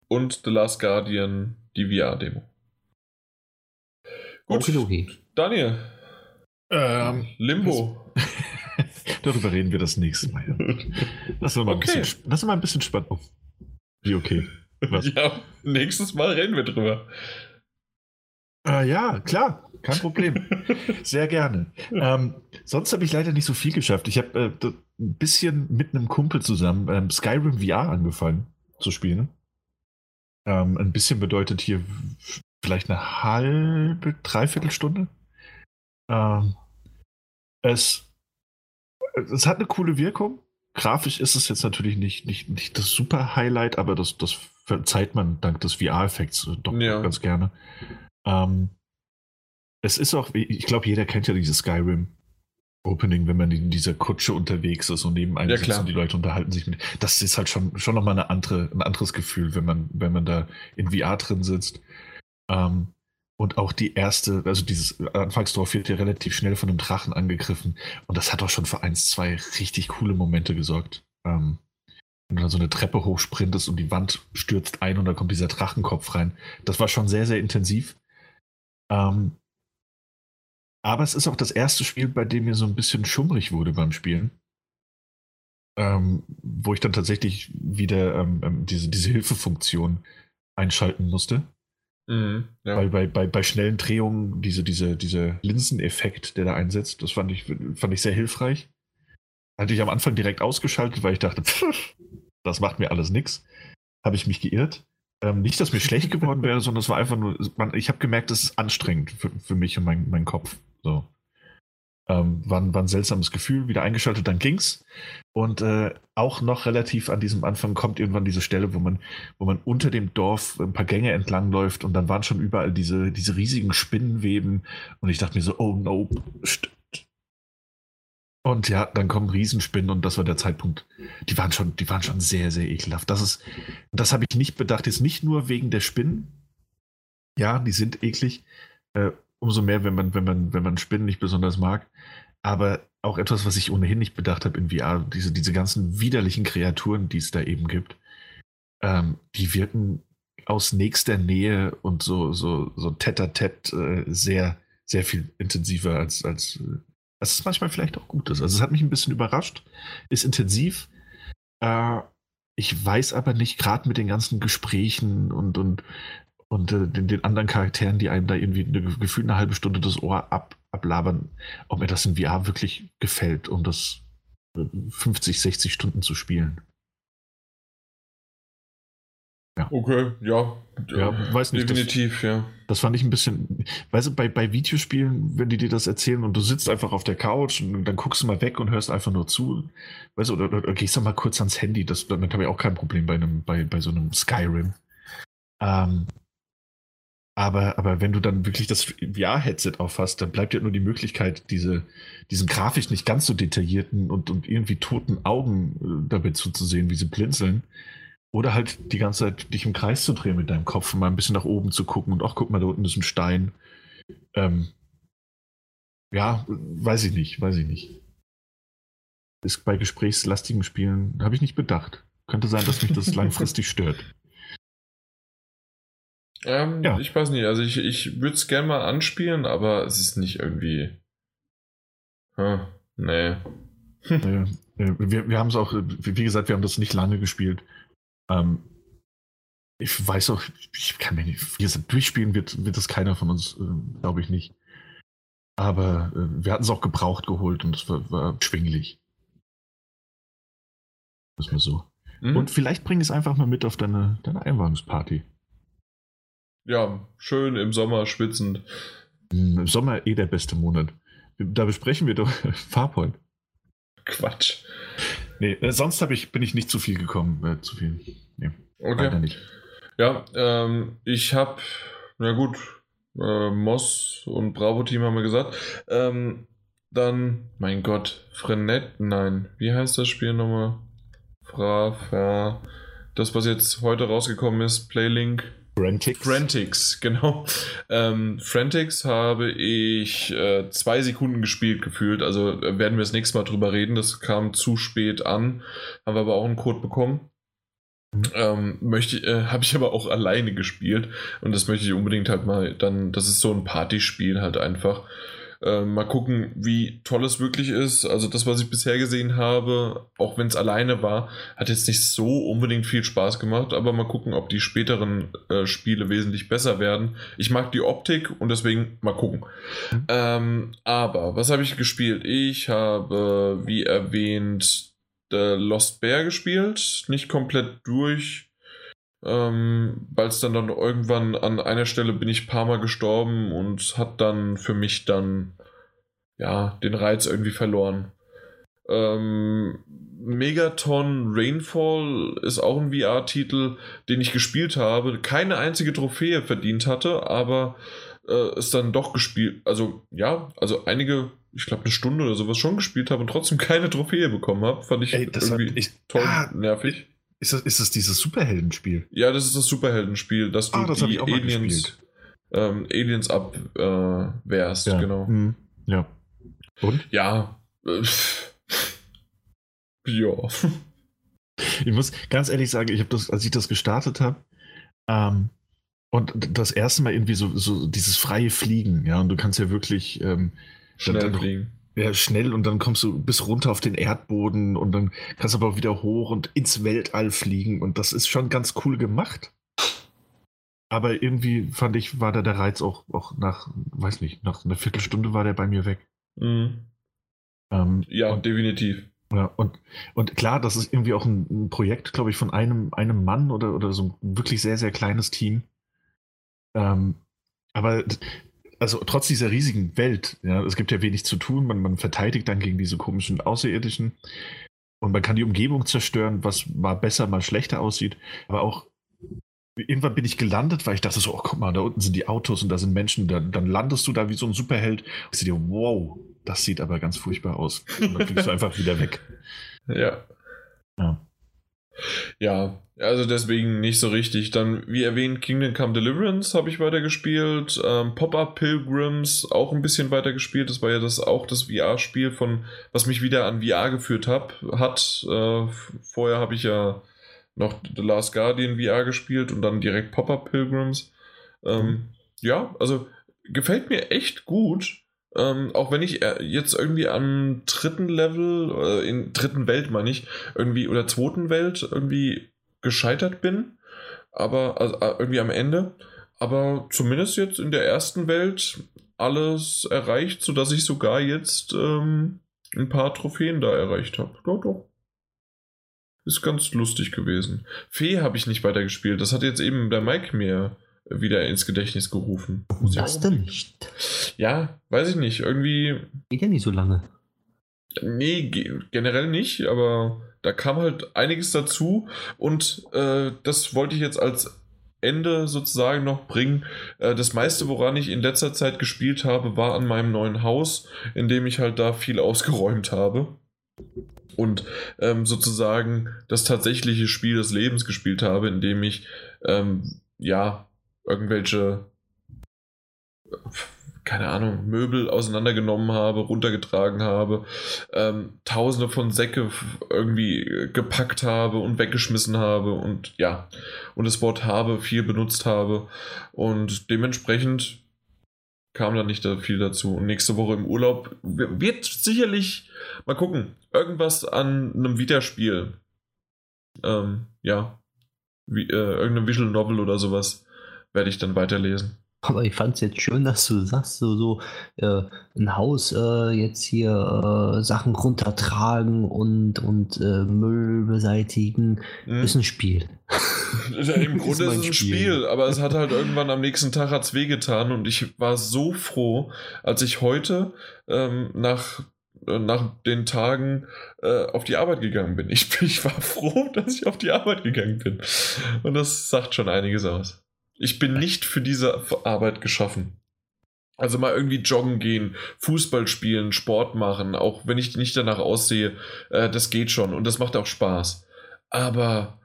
Und The Last Guardian, die VR-Demo. Gut, Okidoki. Daniel, Ähm, Limbo. darüber reden wir das nächste Mal. Ja. Lass uns mal, ein Okay. bisschen, lass uns mal ein bisschen spannend. Oh. Wie okay. Was? Ja, nächstes Mal reden wir drüber. Äh, ja, klar, kein Problem. Sehr gerne. Ähm, sonst habe ich leider nicht so viel geschafft. Ich habe äh, ein bisschen mit einem Kumpel zusammen ähm, Skyrim VR angefangen zu spielen. Ähm, ein bisschen bedeutet hier vielleicht eine halbe, dreiviertel Stunde. Ähm, es, es hat eine coole Wirkung. Grafisch ist es jetzt natürlich nicht, nicht, nicht das super Highlight, aber das, das verzeiht man dank des VR-Effekts doch Ja. ganz gerne. Ähm, es ist auch, ich glaube, jeder kennt ja dieses Skyrim Opening, wenn man in dieser Kutsche unterwegs ist und neben einem Ja, und die Leute unterhalten sich mit. Das ist halt schon, schon nochmal eine andere, ein anderes Gefühl, wenn man, wenn man da in VR drin sitzt. Ähm, und auch die erste, also dieses Anfangsdorf wird ja relativ schnell von einem Drachen angegriffen. Und das hat auch schon für eins, zwei richtig coole Momente gesorgt. Ähm, wenn du dann so eine Treppe hochsprintest und die Wand stürzt ein und da kommt dieser Drachenkopf rein. Das war schon sehr, sehr intensiv. Ähm, aber es ist auch das erste Spiel, bei dem mir so ein bisschen schummrig wurde beim Spielen. Ähm, wo ich dann tatsächlich wieder ähm, ähm, diese, diese Hilfefunktion einschalten musste. Mhm, ja. Weil bei, bei, bei schnellen Drehungen diese, diese, dieser Linseneffekt, der da einsetzt, das fand ich, fand ich sehr hilfreich. Hatte ich am Anfang direkt ausgeschaltet, weil ich dachte, pff, das macht mir alles nix. Habe ich mich geirrt. Ähm, nicht, dass mir schlecht geworden wäre, sondern es war einfach nur, man, ich habe gemerkt, es ist anstrengend für, für mich und mein, meinen Kopf. So. Ähm, war, war ein seltsames Gefühl, wieder eingeschaltet, dann ging's. Und äh, auch noch relativ an diesem Anfang kommt irgendwann diese Stelle, wo man, wo man unter dem Dorf ein paar Gänge entlang läuft und dann waren schon überall diese, diese riesigen Spinnenweben und ich dachte mir so, oh no, stimmt. Und ja, dann kommen Riesenspinnen und das war der Zeitpunkt. Die waren schon, die waren schon sehr, sehr ekelhaft. Das ist, das habe ich nicht bedacht, jetzt nicht nur wegen der Spinnen. Ja, die sind eklig. Äh, umso mehr, wenn man, wenn man, wenn man Spinnen nicht besonders mag. Aber auch etwas, was ich ohnehin nicht bedacht habe in VR, diese, diese ganzen widerlichen Kreaturen, die es da eben gibt, ähm, die wirken aus nächster Nähe und so, so, so tête-à-tête äh, sehr, sehr viel intensiver als, als, äh, als es manchmal vielleicht auch gut ist. Also es hat mich ein bisschen überrascht, ist intensiv. Äh, ich weiß aber nicht, gerade mit den ganzen Gesprächen und, und und äh, den, den, anderen Charakteren, die einem da irgendwie eine, gefühlt eine halbe Stunde das Ohr ab, ablabern, ob mir das in VR wirklich gefällt, um das 50, 60 Stunden zu spielen. Ja. Okay, ja. Ja, weiß nicht. Definitiv, das, ja. Das fand ich ein bisschen, weißt du, bei, bei Videospielen, wenn die dir das erzählen und du sitzt einfach auf der Couch und dann guckst du mal weg und hörst einfach nur zu, weißt du, oder, oder, oder gehst du mal kurz ans Handy, das, damit habe ich auch kein Problem bei einem, bei, bei so einem Skyrim. Ähm, aber, aber wenn du dann wirklich das VR-Headset auffasst, dann bleibt ja nur die Möglichkeit, diese, diesen grafisch nicht ganz so detaillierten und, und irgendwie toten Augen äh, dabei zuzusehen, wie sie blinzeln. Oder halt die ganze Zeit dich im Kreis zu drehen mit deinem Kopf und mal ein bisschen nach oben zu gucken und ach, guck mal, da unten ist ein Stein. Ähm, ja, weiß ich nicht, weiß ich nicht. Ist bei gesprächslastigen Spielen, habe ich nicht bedacht. Könnte sein, dass mich das langfristig stört. Ähm, ja. Ich weiß nicht, also ich, ich würde es gerne mal anspielen, aber es ist nicht irgendwie. Hm, nee. Hm. wir wir haben es auch, wie gesagt, wir haben das nicht lange gespielt. Ähm, ich weiß auch, ich kann mir nicht, wie gesagt, durchspielen wird, wird das keiner von uns, äh, glaube ich nicht. Aber äh, wir hatten es auch gebraucht geholt und es war, war schwinglich. Das mir so. Mhm. Und vielleicht bring es einfach mal mit auf deine, deine Einwahlungsparty. Ja, schön im Sommer schwitzend. Hm, Im Sommer eh der beste Monat. Da besprechen wir doch Farpoint. Quatsch. Nee, äh, sonst ich, bin ich nicht zu viel gekommen. Äh, zu viel. Nee, okay. Ja, ähm, ich habe, na gut, äh, Moss und Bravo-Team haben wir gesagt. Ähm, dann, mein Gott, Frenet, nein, wie heißt das Spiel nochmal? Fra, Fra, das, was jetzt heute rausgekommen ist, Playlink. Frantix. Frantix, genau. Ähm, Frantix habe ich äh, zwei Sekunden gespielt gefühlt. Also äh, werden wir das nächste Mal drüber reden. Das kam zu spät an. Haben wir aber auch einen Code bekommen. Ähm, möchte äh, habe ich aber auch alleine gespielt und das möchte ich unbedingt halt mal dann das ist so ein Partyspiel halt einfach äh, mal gucken, wie toll es wirklich ist. Also das, was ich bisher gesehen habe, auch wenn es alleine war, hat jetzt nicht so unbedingt viel Spaß gemacht. Aber mal gucken, ob die späteren äh, Spiele wesentlich besser werden. Ich mag die Optik und deswegen mal gucken. Mhm. Ähm, aber was habe ich gespielt? Ich habe, wie erwähnt, The Lost Bear gespielt. Nicht komplett durch ähm, weil es dann, dann irgendwann an einer Stelle bin ich ein paar Mal gestorben und hat dann für mich dann ja den Reiz irgendwie verloren. Ähm, Megaton Rainfall ist auch ein VR-Titel, den ich gespielt habe, keine einzige Trophäe verdient hatte, aber äh, es dann doch gespielt, also ja, also einige, ich glaube eine Stunde oder sowas schon gespielt habe und trotzdem keine Trophäe bekommen habe, fand ich Ey, irgendwie ich, toll ah, nervig. Ist das, ist das dieses Superheldenspiel? Ja, das ist das Superheldenspiel, dass du ah, das die Aliens, ähm, Aliens abwehrst, äh, ja. genau. Mhm. Ja. Und? Ja. Äh, ja. Ich muss ganz ehrlich sagen, ich habe das, als ich das gestartet habe, ähm, und das erste Mal irgendwie so, so dieses freie Fliegen, ja, und du kannst ja wirklich ähm, schnell fliegen ja, schnell und dann kommst du bis runter auf den Erdboden und dann kannst du aber wieder hoch und ins Weltall fliegen und das ist schon ganz cool gemacht. Aber irgendwie fand ich, war da der Reiz auch, auch nach, weiß nicht, nach einer Viertelstunde war der bei mir weg. Mhm. Ähm, ja, und, definitiv. Ja, und, und klar, das ist irgendwie auch ein, ein Projekt, glaube ich, von einem, einem Mann oder, oder so ein wirklich sehr, sehr kleines Team. Ähm, aber also trotz dieser riesigen Welt, ja, es gibt ja wenig zu tun, man, man verteidigt dann gegen diese komischen Außerirdischen und man kann die Umgebung zerstören, was mal besser, mal schlechter aussieht, aber auch irgendwann bin ich gelandet, weil ich dachte so, oh, guck mal, da unten sind die Autos und da sind Menschen, dann, dann landest du da wie so ein Superheld. Ich sehe dir, wow, das sieht aber ganz furchtbar aus. Und dann fliegst du einfach wieder weg. Ja. Ja. Ja, also deswegen nicht so richtig. Dann, wie erwähnt, Kingdom Come Deliverance habe ich weitergespielt. Ähm, Pop-Up Pilgrims auch ein bisschen weitergespielt. Das war ja das auch das VR-Spiel von, was mich wieder an VR geführt hab, hat. Äh, vorher habe ich ja noch The Last Guardian VR gespielt und dann direkt Pop-Up Pilgrims. Ähm. Ja, also gefällt mir echt gut. Ähm, auch wenn ich äh, jetzt irgendwie am dritten Level, äh, in dritten Welt meine ich, irgendwie oder zweiten Welt irgendwie gescheitert bin, aber also, äh, irgendwie am Ende. Aber zumindest jetzt in der ersten Welt alles erreicht, sodass ich sogar jetzt ähm, ein paar Trophäen da erreicht habe. Doch, doch. Ist ganz lustig gewesen. Fee habe ich nicht weitergespielt. Das hat jetzt eben der Mike mir wieder ins Gedächtnis gerufen. Muss das denn nicht? Ja, weiß ich nicht. Irgendwie. Geht ja nicht so lange. Nee, generell nicht, aber da kam halt einiges dazu und äh, das wollte ich jetzt als Ende sozusagen noch bringen. Äh, das meiste, woran ich in letzter Zeit gespielt habe, war an meinem neuen Haus, in dem ich halt da viel ausgeräumt habe und ähm, sozusagen das tatsächliche Spiel des Lebens gespielt habe, in dem ich ähm, ja irgendwelche keine Ahnung, Möbel auseinandergenommen habe, runtergetragen habe, ähm, tausende von Säcke irgendwie gepackt habe und weggeschmissen habe und ja, und das Wort habe viel benutzt habe und dementsprechend kam da nicht viel dazu. Und nächste Woche im Urlaub wird sicherlich, mal gucken, irgendwas an einem Videospiel. Ähm, ja, wie, äh, irgendeinem Visual Novel oder sowas werde ich dann weiterlesen. Aber ich fand es jetzt schön, dass du sagst, so, so äh, ein Haus äh, jetzt hier äh, Sachen runtertragen und, und äh, Müll beseitigen, mhm. ist ein Spiel. Ja, Im Grunde ist, es ein Spiel. Spiel, aber es hat halt irgendwann am nächsten Tag hat's wehgetan und ich war so froh, als ich heute ähm, nach äh, nach den Tagen äh, auf die Arbeit gegangen bin. Ich, ich war froh, dass ich auf die Arbeit gegangen bin. Und das sagt schon einiges aus. Ich bin nicht für diese Arbeit geschaffen. Also mal irgendwie joggen gehen, Fußball spielen, Sport machen, auch wenn ich nicht danach aussehe, äh, das geht schon und das macht auch Spaß. Aber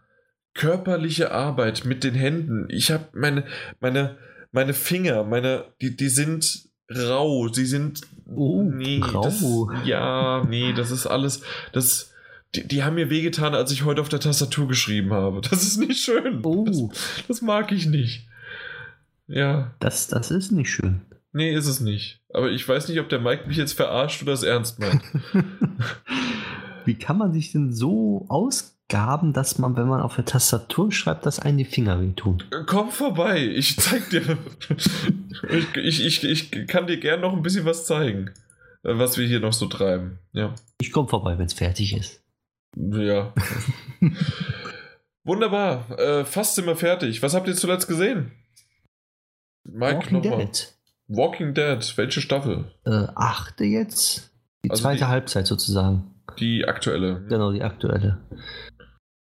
körperliche Arbeit mit den Händen, ich habe meine, meine, meine Finger, meine, die, die sind rau, sie sind. Oh, nee, rau. Das, ja, nee, das ist alles. Das, die, die, haben mir wehgetan, als ich heute auf der Tastatur geschrieben habe. Das ist nicht schön. Oh. Das, das, mag ich nicht. Ja. Das, das ist nicht schön. Nee, ist es nicht. Aber ich weiß nicht, ob der Mike mich jetzt verarscht oder es ernst meint. Wie kann man sich denn so ausgaben, dass man, wenn man auf der Tastatur schreibt, dass einen die Finger wehtun? Komm vorbei, ich zeig dir. ich, ich, ich, ich kann dir gern noch ein bisschen was zeigen, was wir hier noch so treiben. Ja. Ich komme vorbei, wenn es fertig ist. Ja. Wunderbar. Äh, fast sind wir fertig. Was habt ihr zuletzt gesehen? Mike Walking Dead. Walking Dead, welche Staffel? Äh, achte jetzt. Die also zweite die, Halbzeit sozusagen. Die aktuelle. Genau, die aktuelle.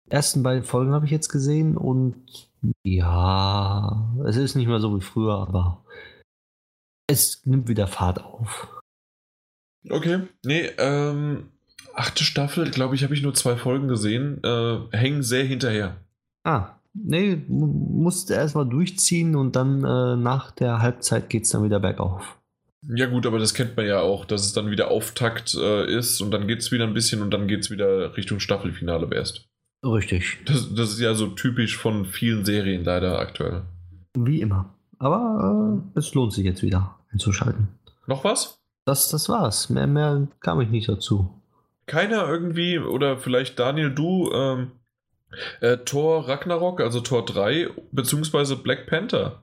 Ersten beiden Folgen habe ich jetzt gesehen und ja, es ist nicht mehr so wie früher, aber es nimmt wieder Fahrt auf. Okay, nee, ähm, achte Staffel, glaube ich, habe ich nur zwei Folgen gesehen, äh, hängen sehr hinterher. Ah, nee, musst erstmal durchziehen und dann äh, nach der Halbzeit geht es dann wieder bergauf. Ja gut, aber das kennt man ja auch, dass es dann wieder Auftakt äh, ist und dann geht es wieder ein bisschen und dann geht es wieder Richtung Staffelfinale erst. Richtig. Das, das, ist ja so typisch von vielen Serien leider aktuell. Wie immer. Aber äh, es lohnt sich jetzt wieder einzuschalten. Noch was? Das, das war's. Mehr, mehr kam ich nicht dazu. Keiner irgendwie, oder vielleicht Daniel, du, ähm, äh, Thor Ragnarok, also Tor 3, beziehungsweise Black Panther.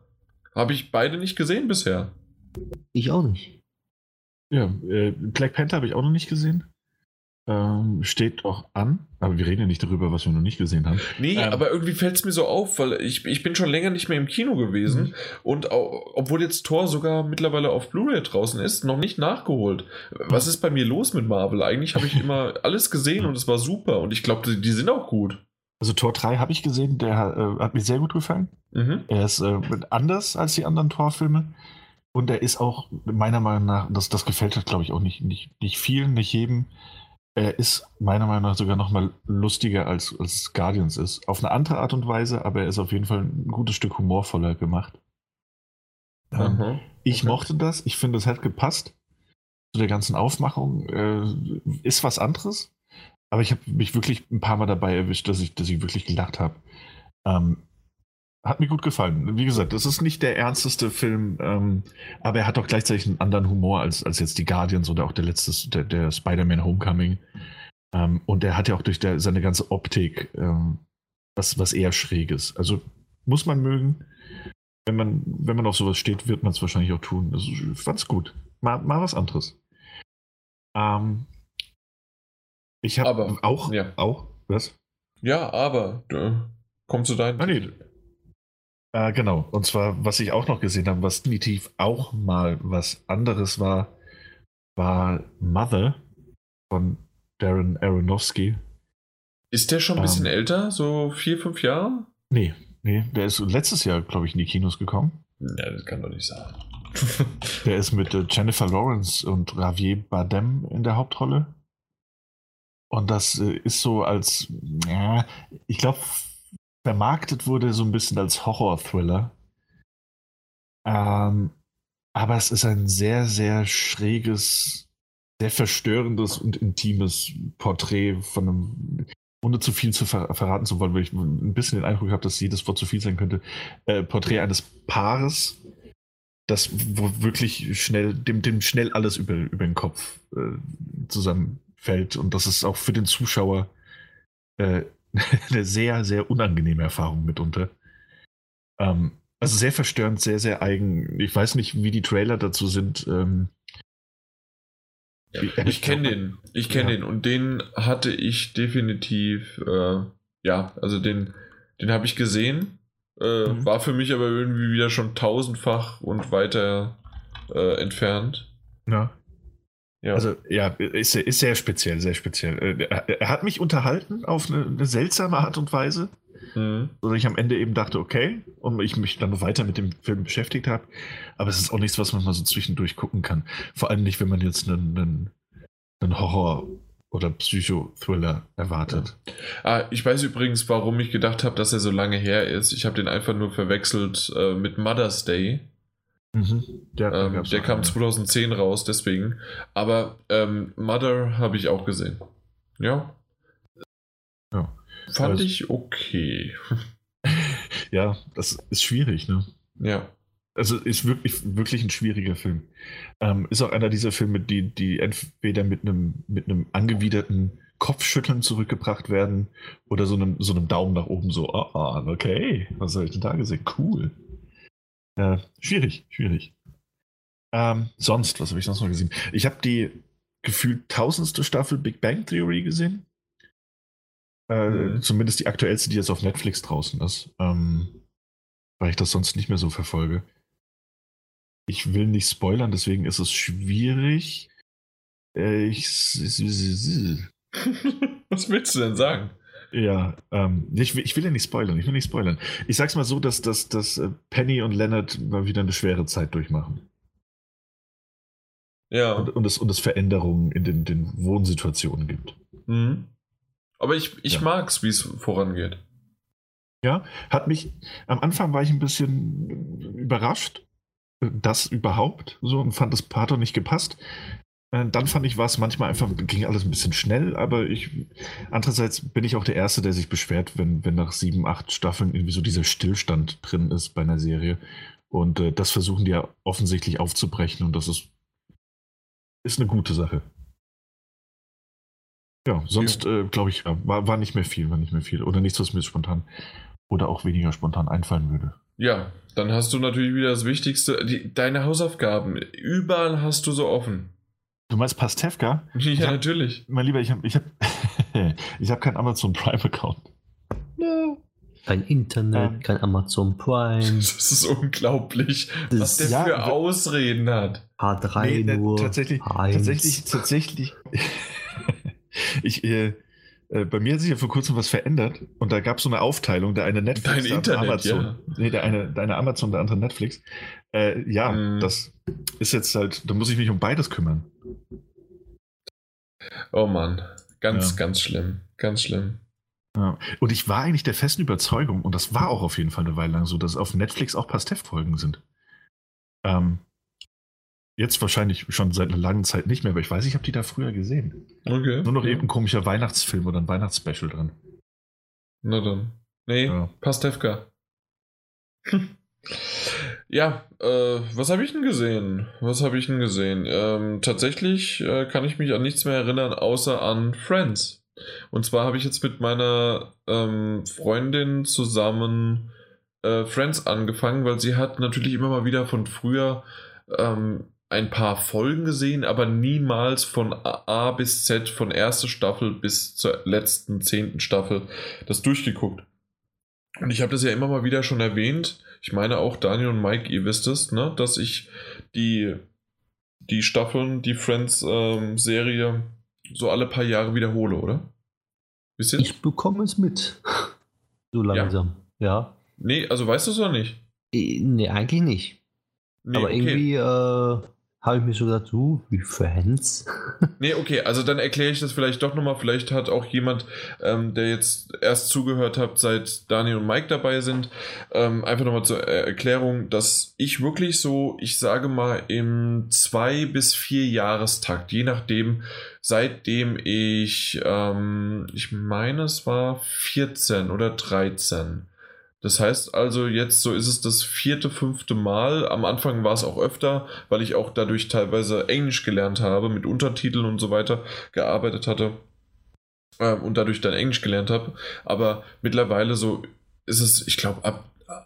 Habe ich beide nicht gesehen bisher. Ich auch nicht. Ja, äh, Black Panther habe ich auch noch nicht gesehen. Ähm, steht doch an. Aber wir reden ja nicht darüber, was wir noch nicht gesehen haben. Nee, Ähm. aber irgendwie fällt es mir so auf, weil ich, ich bin schon länger nicht mehr im Kino gewesen Mhm. und au- obwohl jetzt Thor sogar mittlerweile auf Blu-ray draußen ist, noch nicht nachgeholt. Was ist bei mir los mit Marvel? Eigentlich habe ich immer alles gesehen und es war super und ich glaube, die, die sind auch gut. Also Tor 3 habe ich gesehen, der äh, hat mir sehr gut gefallen. Mhm. Er ist äh, anders als die anderen Torfilme. Und er ist auch, meiner Meinung nach, das, das gefällt halt, glaube ich, auch nicht, nicht, nicht vielen, nicht jedem. Er ist meiner Meinung nach sogar noch mal lustiger als, als Guardians ist. Auf eine andere Art und Weise, aber er ist auf jeden Fall ein gutes Stück humorvoller gemacht. Ähm, ich Okay. mochte das. Ich finde, es hat gepasst zu der ganzen Aufmachung. Äh, ist was anderes. Aber ich habe mich wirklich ein paar Mal dabei erwischt, dass ich, dass ich wirklich gelacht habe. Ähm, hat mir gut gefallen. Wie gesagt, das ist nicht der ernsteste Film, ähm, aber er hat auch gleichzeitig einen anderen Humor als, als jetzt die Guardians oder auch der letzte, der, der Spider-Man Homecoming. Ähm, und er hat ja auch durch der, seine ganze Optik ähm, was, was eher Schräges. Also muss man mögen. Wenn man, wenn man auf sowas steht, wird man es wahrscheinlich auch tun. Also, ich fand's gut. Mal, mal was anderes. Ähm, ich habe auch, ja. auch, was? Ja, aber äh, komm zu deinem. Ah, nee. Äh, genau. Und zwar, was ich auch noch gesehen habe, was definitiv auch mal was anderes war, war Mother von Darren Aronofsky. Ist der schon ein bisschen Ähm. älter? So vier, fünf Jahre? Nee, nee, der ist letztes Jahr, glaube ich, in die Kinos gekommen. Ja, das kann doch nicht sein. Der ist mit äh, Jennifer Lawrence und Javier Bardem in der Hauptrolle. Und das äh, ist so als, ja, ich glaube, vermarktet wurde so ein bisschen als Horror-Thriller. Ähm, aber es ist ein sehr, sehr schräges, sehr verstörendes und intimes Porträt von einem, ohne zu viel zu ver verraten zu wollen, weil ich ein bisschen den Eindruck habe, dass jedes Wort zu viel sein könnte, äh, Porträt eines Paares, das wo wirklich schnell, dem, dem schnell alles über, über den Kopf äh, zusammenfällt. Und das ist auch für den Zuschauer äh, eine sehr, sehr unangenehme Erfahrung mitunter. Ähm, also sehr verstörend, sehr, sehr eigen. Ich weiß nicht, wie die Trailer dazu sind. Ähm, Ja, Ich- kenne den. Ich kenne Ja. den. Und den hatte ich definitiv, äh, ja, also den, den habe ich gesehen. Äh, Mhm. War für mich aber irgendwie wieder schon tausendfach und weiter äh, entfernt. ja. Ja. Also ja, ist, ist sehr speziell, sehr speziell. Äh, Er, hat mich unterhalten auf eine, eine seltsame Art und Weise. Mhm. dass ich am Ende eben dachte, okay, und ich mich dann noch weiter mit dem Film beschäftigt habe. Aber es ist auch nichts, was man mal so zwischendurch gucken kann. Vor allem nicht, wenn man jetzt einen, einen, einen Horror- oder Psychothriller erwartet. Ah, ich weiß übrigens, warum ich gedacht habe, dass er so lange her ist. Ich habe den einfach nur verwechselt äh, mit Mother's Day. Mhm. Der, Ähm, der kam einen. 2010 raus, deswegen. Aber ähm, Mother habe ich auch gesehen. Ja. Ja. Fand Also- ich okay. Ja, das ist schwierig, ne? Ja. Also ist wirklich, wirklich ein schwieriger Film. Ähm, ist auch einer dieser Filme, die, die entweder mit einem, mit einem angewiderten Kopfschütteln zurückgebracht werden oder so einem, so einem Daumen nach oben, so, ah, ah, okay, was habe ich denn da gesehen? Cool. Äh, schwierig, schwierig. Ähm, sonst, was habe ich sonst noch gesehen? Ich habe die gefühlt tausendste Staffel Big Bang Theory gesehen. Äh, Mhm. Zumindest die aktuellste, die jetzt auf Netflix draußen ist. Ähm, weil ich das sonst nicht mehr so verfolge. Ich will nicht spoilern, deswegen ist es schwierig. Äh, ich, Was willst du denn sagen? Ja, ähm, ich, will- ich will ja nicht spoilern, ich will nicht spoilern. Ich sag's mal so, dass, dass, dass äh, Penny und Leonard mal wieder eine schwere Zeit durchmachen. Ja. Und, und, es, und es Veränderungen in den, den Wohnsituationen gibt. Mhm. Aber ich, ich Ja. mag's, wie es vorangeht. Ja, hat mich, am Anfang war ich ein bisschen überrascht, das überhaupt so und fand das Pato nicht gepasst. Äh, Dann fand ich, war es manchmal einfach, ging alles ein bisschen schnell, aber ich, andererseits bin ich auch der Erste, der sich beschwert, wenn, wenn nach sieben, acht Staffeln irgendwie so dieser Stillstand drin ist bei einer Serie. Und äh, das versuchen die ja offensichtlich aufzubrechen und das ist, ist eine gute Sache. Ja, sonst äh, glaube ich, war, war nicht mehr viel, war nicht mehr viel. Oder nichts, was mir spontan oder auch weniger spontan einfallen würde. Ja, dann hast du natürlich wieder das Wichtigste, die, deine Hausaufgaben. Überall hast du so offen. Du meinst Pastewka? Ja, hab, natürlich. Mein Lieber, ich habe ich hab, ich hab keinen Amazon Prime-Account. No. Kein Internet, ähm. kein Amazon Prime. Das ist unglaublich, das was der ja, für Ausreden hat. H3 nee, ne, nur. Tatsächlich, H1. tatsächlich, tatsächlich. ich, äh, äh, bei mir hat sich ja vor kurzem was verändert und da gab es so eine Aufteilung, der eine Netflix, Dein der Internet, Amazon. Ja. Nee, der eine, der eine Amazon, der andere Netflix. Äh, ja, mm. das ist jetzt halt, da muss ich mich um beides kümmern. Oh Mann, ganz, ja. ganz schlimm, ganz schlimm. Ja. Und ich war eigentlich der festen Überzeugung, und das war auch auf jeden Fall eine Weile lang so, dass auf Netflix auch Pastef-Folgen sind. Ähm, Jetzt wahrscheinlich schon seit einer langen Zeit nicht mehr, aber ich weiß, ich habe die da früher gesehen. Okay. Nur noch ja. eben ein komischer Weihnachtsfilm oder ein Weihnachtsspecial drin. Na dann. Nee, ja. Pastewka. ja, äh, was habe ich denn gesehen? Was habe ich denn gesehen? Ähm, tatsächlich äh, kann ich mich an nichts mehr erinnern, außer an Friends. Und zwar habe ich jetzt mit meiner ähm, Freundin zusammen äh, Friends angefangen, weil sie hat natürlich immer mal wieder von früher ähm, ein paar Folgen gesehen, aber niemals von A bis Z, von erster Staffel bis zur letzten zehnten Staffel, das durchgeguckt. Und ich habe das ja immer mal wieder schon erwähnt. Ich meine auch Daniel und Mike, ihr wisst es, ne, dass ich die, die Staffeln, die Friends-Serie ähm, so alle paar Jahre wiederhole, oder? Wisst ihr? Ich bekomme es mit. So langsam, ja. ja. Nee, also weißt du es oder nicht? Äh, nee, eigentlich nicht. Nee, Aber okay. irgendwie, äh, habe ich mir so gedacht, uh, wie Fans. nee, okay, also dann erkläre ich das vielleicht doch nochmal. Vielleicht hat auch jemand, ähm, der jetzt erst zugehört hat, seit Daniel und Mike dabei sind, ähm, einfach nochmal zur Erklärung, dass ich wirklich so, ich sage mal, im zwei bis vier Jahrestakt, je nachdem, seitdem ich, ähm, ich meine, es war 14 oder 13, das heißt also, jetzt so ist es das vierte, fünfte Mal. Am Anfang war es auch öfter, weil ich auch dadurch teilweise Englisch gelernt habe, mit Untertiteln und so weiter gearbeitet hatte äh, und dadurch dann Englisch gelernt habe. Aber mittlerweile so ist es, ich glaube, ab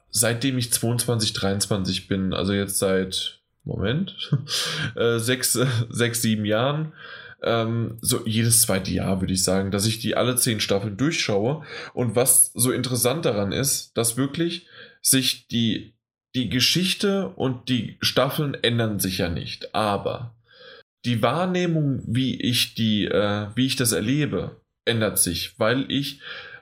seitdem ich 22, 23 bin, also jetzt seit, Moment, äh, sechs, sechs, sieben Jahren, ähm, so jedes zweite Jahr, würde ich sagen, dass ich die alle zehn Staffeln durchschaue. Und was so interessant daran ist, dass wirklich sich die, die Geschichte und die Staffeln ändern sich ja nicht. Aber die Wahrnehmung, wie ich die, äh, wie ich das erlebe, ändert sich, weil ich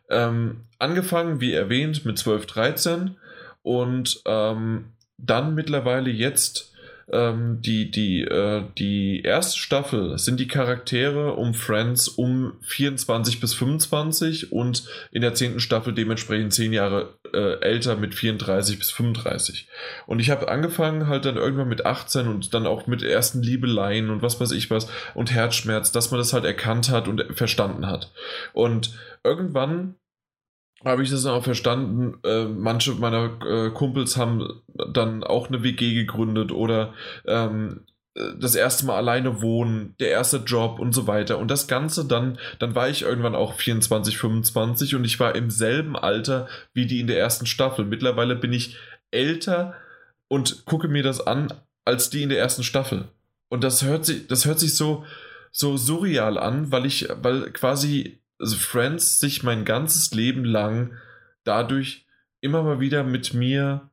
ähm, angefangen, wie erwähnt, mit 12, 13 und ähm, dann mittlerweile jetzt ähm, die, die, äh, die erste Staffel sind die Charaktere um Friends um 24 bis 25 und in der zehnten Staffel dementsprechend zehn Jahre äh, älter mit 34 bis 35. Und ich habe angefangen halt dann irgendwann mit 18 und dann auch mit ersten Liebeleien und was weiß ich was und Herzschmerz, dass man das halt erkannt hat und verstanden hat. Und irgendwann habe ich das auch verstanden. Äh, manche meiner äh, Kumpels haben dann auch eine WG gegründet oder ähm, das erste Mal alleine wohnen, der erste Job und so weiter. Und das Ganze dann, dann war ich irgendwann auch 24, 25 und ich war im selben Alter wie die in der ersten Staffel. Mittlerweile bin ich älter und gucke mir das an als die in der ersten Staffel. Und das hört sich, das hört sich so, so surreal an, weil ich, weil quasi also Friends sich mein ganzes Leben lang dadurch immer mal wieder mit mir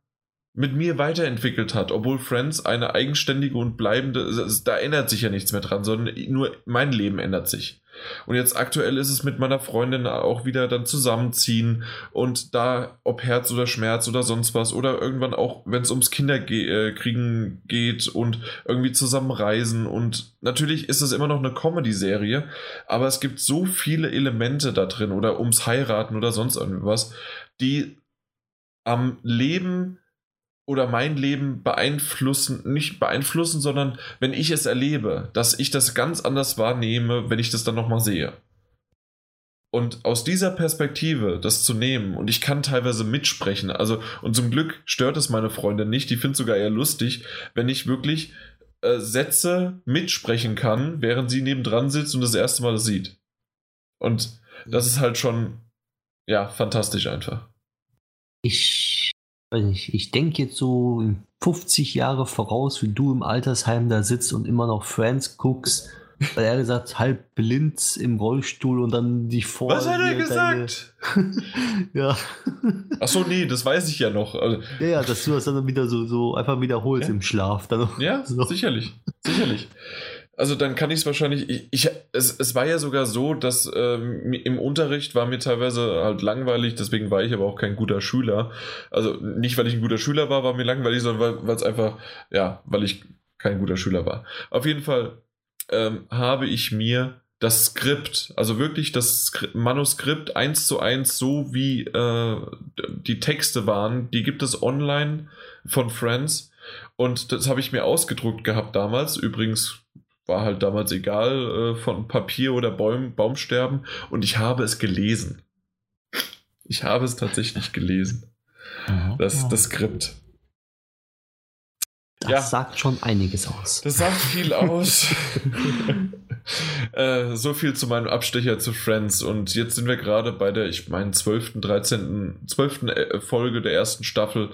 mit mir weiterentwickelt hat, obwohl Friends eine eigenständige und bleibende, da ändert sich ja nichts mehr dran, sondern nur mein Leben ändert sich. Und jetzt aktuell ist es mit meiner Freundin auch wieder dann zusammenziehen und da, ob Herz oder Schmerz oder sonst was oder irgendwann auch, wenn es ums Kinderkriegen äh, geht und irgendwie zusammen reisen und natürlich ist es immer noch eine Comedy-Serie, aber es gibt so viele Elemente da drin oder ums Heiraten oder sonst irgendwas, die am Leben oder mein Leben beeinflussen, nicht beeinflussen, sondern wenn ich es erlebe, dass ich das ganz anders wahrnehme, wenn ich das dann nochmal sehe. Und aus dieser Perspektive das zu nehmen, und ich kann teilweise mitsprechen, also, und zum Glück stört es meine Freundin nicht, die findet sogar eher lustig, wenn ich wirklich äh, Sätze mitsprechen kann, während sie nebendran sitzt und das erste Mal das sieht. Und das ist halt schon, ja, fantastisch einfach. Ich weiß nicht, ich denke jetzt so 50 Jahre voraus, wie du im Altersheim da sitzt und immer noch Friends guckst Weil er gesagt, halb blind im Rollstuhl und dann die vor. Was hat er gesagt? Ja. Achso, nee, das weiß ich ja noch. Also, ja, ja, dass du das dann wieder so, so einfach wiederholst Ja. im Schlaf. Dann ja, so. sicherlich. Sicherlich. Also dann kann ich es wahrscheinlich. Ich, es, es war ja sogar so, dass ähm, im Unterricht war mir teilweise halt langweilig, deswegen war ich aber auch kein guter Schüler. Also nicht, weil ich ein guter Schüler war, war mir langweilig, sondern weil es einfach, ja, weil ich kein guter Schüler war. Auf jeden Fall ähm, habe ich mir das Skript, also wirklich das Skri Manuskript eins zu eins, so wie äh, die Texte waren, die gibt es online von Friends. Und das habe ich mir ausgedruckt gehabt damals. Übrigens war halt damals egal, äh, von Papier oder Baum, Baumsterben. Und ich habe es gelesen. Ich habe es tatsächlich gelesen. Das, Ja. das Skript. Das Ja. sagt schon einiges aus. Das sagt viel aus. äh, so viel zu meinem Abstecher zu Friends. Und jetzt sind wir gerade bei der, ich meine, 12., 13., 12. äh, Folge der ersten Staffel.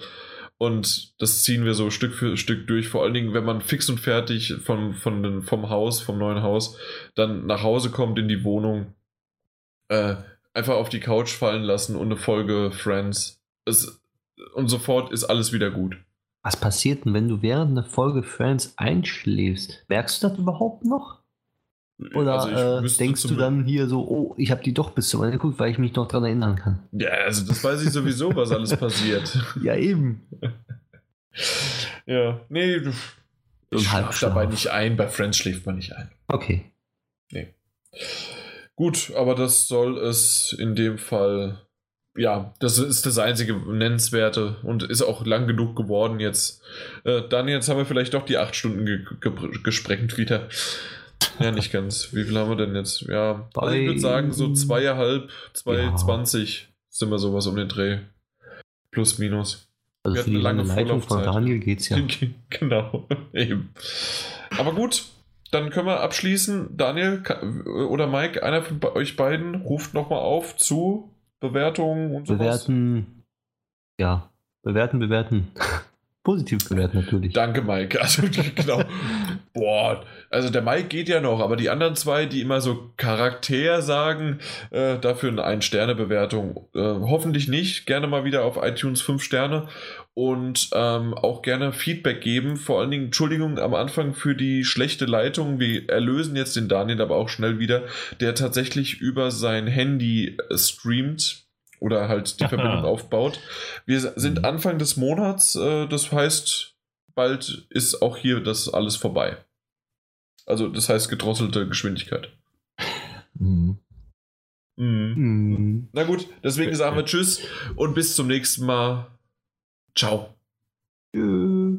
Und das ziehen wir so Stück für Stück durch. Vor allen Dingen, wenn man fix und fertig vom, von den, vom Haus, vom neuen Haus, dann nach Hause kommt in die Wohnung, äh, einfach auf die Couch fallen lassen und eine Folge Friends. Es, und sofort ist alles wieder gut. Was passiert denn, wenn du während einer Folge Friends einschläfst? Merkst du das überhaupt noch? Oder Also äh, denkst du dann hier so, oh, ich habe die doch bis zum Ende geguckt, weil ich mich noch dran erinnern kann? Ja, also das weiß ich sowieso, was alles passiert. Ja, eben. Ja, nee, du- ich ein schlaf Halbschlaf. dabei nicht ein. Bei Friends schläft man nicht ein. Okay. Gut, aber das soll es in dem Fall. Ja, das ist das einzige Nennenswerte und ist auch lang genug geworden jetzt. Äh, dann jetzt haben wir vielleicht doch die acht Stunden ge ge gesprengt wieder. Ja, nicht ganz. Wie viel haben wir denn jetzt? Ja, also ich würde sagen, so zweieinhalb, Ja. 2,20 sind wir sowas um den Dreh. Plus, minus. Also Wir für die eine lange Leitung von. Daniel geht's ja. Genau, eben. Aber gut, dann können wir abschließen. Daniel oder Mike, einer von euch beiden ruft nochmal auf zu Bewertungen und sowas. Bewerten. Ja, bewerten, bewerten. Positiv bewerten natürlich. Danke, Mike. Also, genau. Boah, also der Mike geht ja noch, aber die anderen zwei, die immer so Charakter sagen, äh, dafür eine Ein-Sterne-Bewertung. Äh, hoffentlich nicht. Gerne mal wieder auf iTunes 5 Sterne und ähm, auch gerne Feedback geben. Vor allen Dingen, Entschuldigung am Anfang für die schlechte Leitung. Wir erlösen jetzt den Daniel aber auch schnell wieder, der tatsächlich über sein Handy äh, streamt oder halt die. Verbindung aufbaut. Wir sind Mhm. Anfang des Monats, äh, das heißt, bald ist auch hier das alles vorbei. Also, das heißt gedrosselte Geschwindigkeit. Mhm. Mhm. Hm. Na gut, deswegen sagen wir Tschüss und bis zum nächsten Mal. Ciao. Tschö.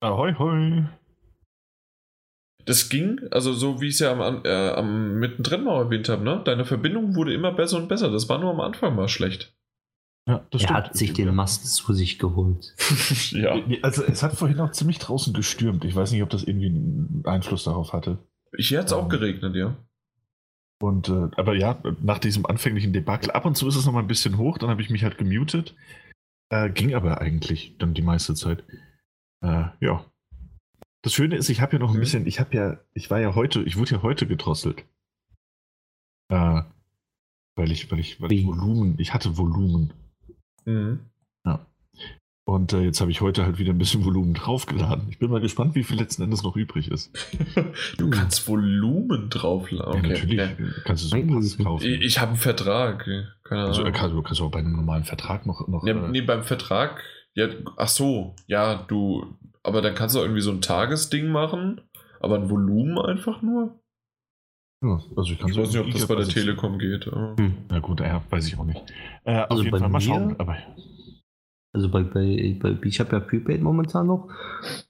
Ahoi, hoi. Das ging, also so wie ich es ja am, äh, am mittendrin mal erwähnt habe, ne? Deine Verbindung wurde immer besser und besser. Das war nur am Anfang mal schlecht. Ja, das Er stimmt. hat sich den Mast zu sich geholt. ja. Also es hat vorhin auch ziemlich draußen gestürmt. Ich weiß nicht, ob das irgendwie einen Einfluss darauf hatte. Hier hat es auch Ähm. geregnet, ja. Und äh, aber ja, nach diesem anfänglichen Debakel, ab und zu ist es noch mal ein bisschen hoch, dann habe ich mich halt gemutet. Äh, ging aber eigentlich dann die meiste Zeit. Äh, ja. Das Schöne ist, ich habe ja noch ein Mhm. bisschen, ich habe ja, ich war ja heute, ich wurde ja heute gedrosselt. Äh, weil ich, weil ich, weil ich? Volumen, ich hatte Volumen. Mhm. Und äh, jetzt habe ich heute halt wieder ein bisschen Volumen draufgeladen. Ich bin mal gespannt, wie viel letzten Endes noch übrig ist. Du kannst Volumen draufladen. Ja, natürlich Ja. kannst du so einen Pass kaufen. Ich, ich habe einen Vertrag. Keine also, Ahnung. kannst, du kannst auch bei einem normalen Vertrag noch. noch Nee, äh, nee, beim Vertrag, ja, ach so, ja, du, aber dann kannst du irgendwie so ein Tagesding machen, aber ein Volumen einfach nur? ja, also ich, Ich weiß nicht, ob das bei der Telekom geht. Hm. Na gut, ja, weiß ich auch nicht. Äh, auf Also jeden bei Fall mal schauen. Aber Also bei, bei, bei ich habe ja Prepaid momentan noch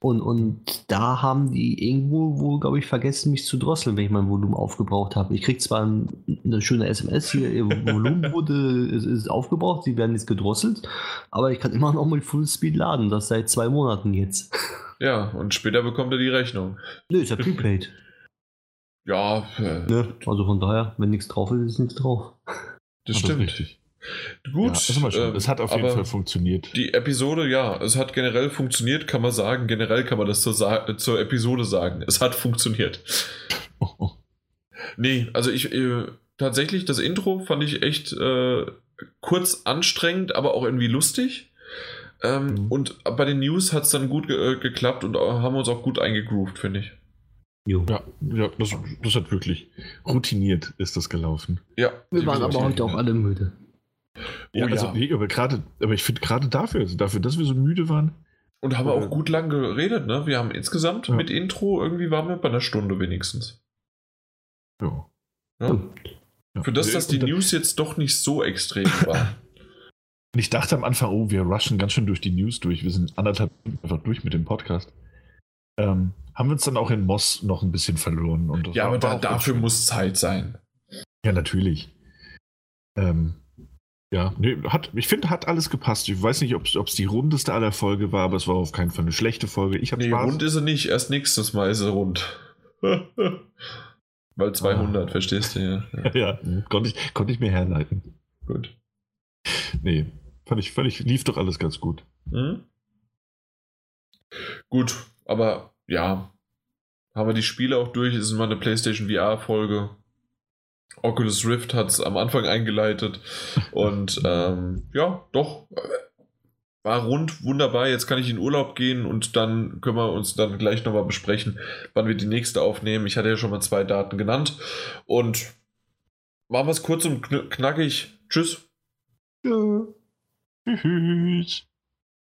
und, und da haben die irgendwo wohl, glaube ich, vergessen, mich zu drosseln, wenn ich mein Volumen aufgebraucht habe. Ich krieg zwar ein, eine schöne SMS hier, ihr Volumen wurde ist, ist aufgebraucht, sie werden jetzt gedrosselt, aber ich kann immer noch mit Full Speed laden, das seit zwei Monaten jetzt. Ja, und später bekommt er die Rechnung. Nö, ist ja Prepaid. Ja, äh, ne? Also von daher, wenn nichts drauf ist, ist nichts drauf. das das ist stimmt. richtig. Gut, Ja, ähm, es hat auf jeden aber Fall funktioniert. Die Episode, ja, es hat generell funktioniert, kann man sagen. Generell kann man das zur, Sa zur Episode sagen. Es hat funktioniert. Oh. Nee, also ich äh, tatsächlich, das Intro fand ich echt äh, kurz anstrengend, aber auch irgendwie lustig. Ähm, mhm. Und bei den News hat es dann gut ge äh, geklappt und haben uns auch gut eingegroovt, finde ich. Jo. Ja, ja das, das hat wirklich routiniert ist das gelaufen. Ja. Wir waren aber heute auch alle müde. Ja, oh, also, ja. Nee, aber gerade, aber ich finde gerade dafür, also dafür, dass wir so müde waren. Und haben wir auch gut lang geredet, ne? Wir haben insgesamt ja. mit Intro irgendwie waren wir bei einer Stunde wenigstens. Ja. ja. Für das, dass die News jetzt doch nicht so extrem waren. Und ich dachte am Anfang, oh, wir rushen ganz schön durch die News durch. Wir sind anderthalb einfach durch mit dem Podcast. Ähm, haben wir uns dann auch in Moss noch ein bisschen verloren. Und ja, aber da, dafür muss Zeit sein. Ja, natürlich. Ähm, ja, nee, hat, ich finde, hat alles gepasst. Ich weiß nicht, ob es die rundeste aller Folge war, aber es war auf keinen Fall eine schlechte Folge. Ich nee, Spaß. rund ist sie nicht. Erst nächstes Mal ist sie rund. Weil 200, ah. verstehst du ja. Ja, ja konnte, ich, konnte ich mir herleiten. Gut. Nee, fand ich, fand ich, lief doch alles ganz gut. Mhm. Gut, aber ja, haben wir die Spiele auch durch. Es ist mal eine PlayStation VR-Folge. Oculus Rift hat es am Anfang eingeleitet. Und ähm, ja, doch. War rund, wunderbar. Jetzt kann ich in Urlaub gehen und dann können wir uns dann gleich nochmal besprechen, wann wir die nächste aufnehmen. Ich hatte ja schon mal zwei Daten genannt. Und machen wir es kurz und knackig. Tschüss. Ja. Tschüss.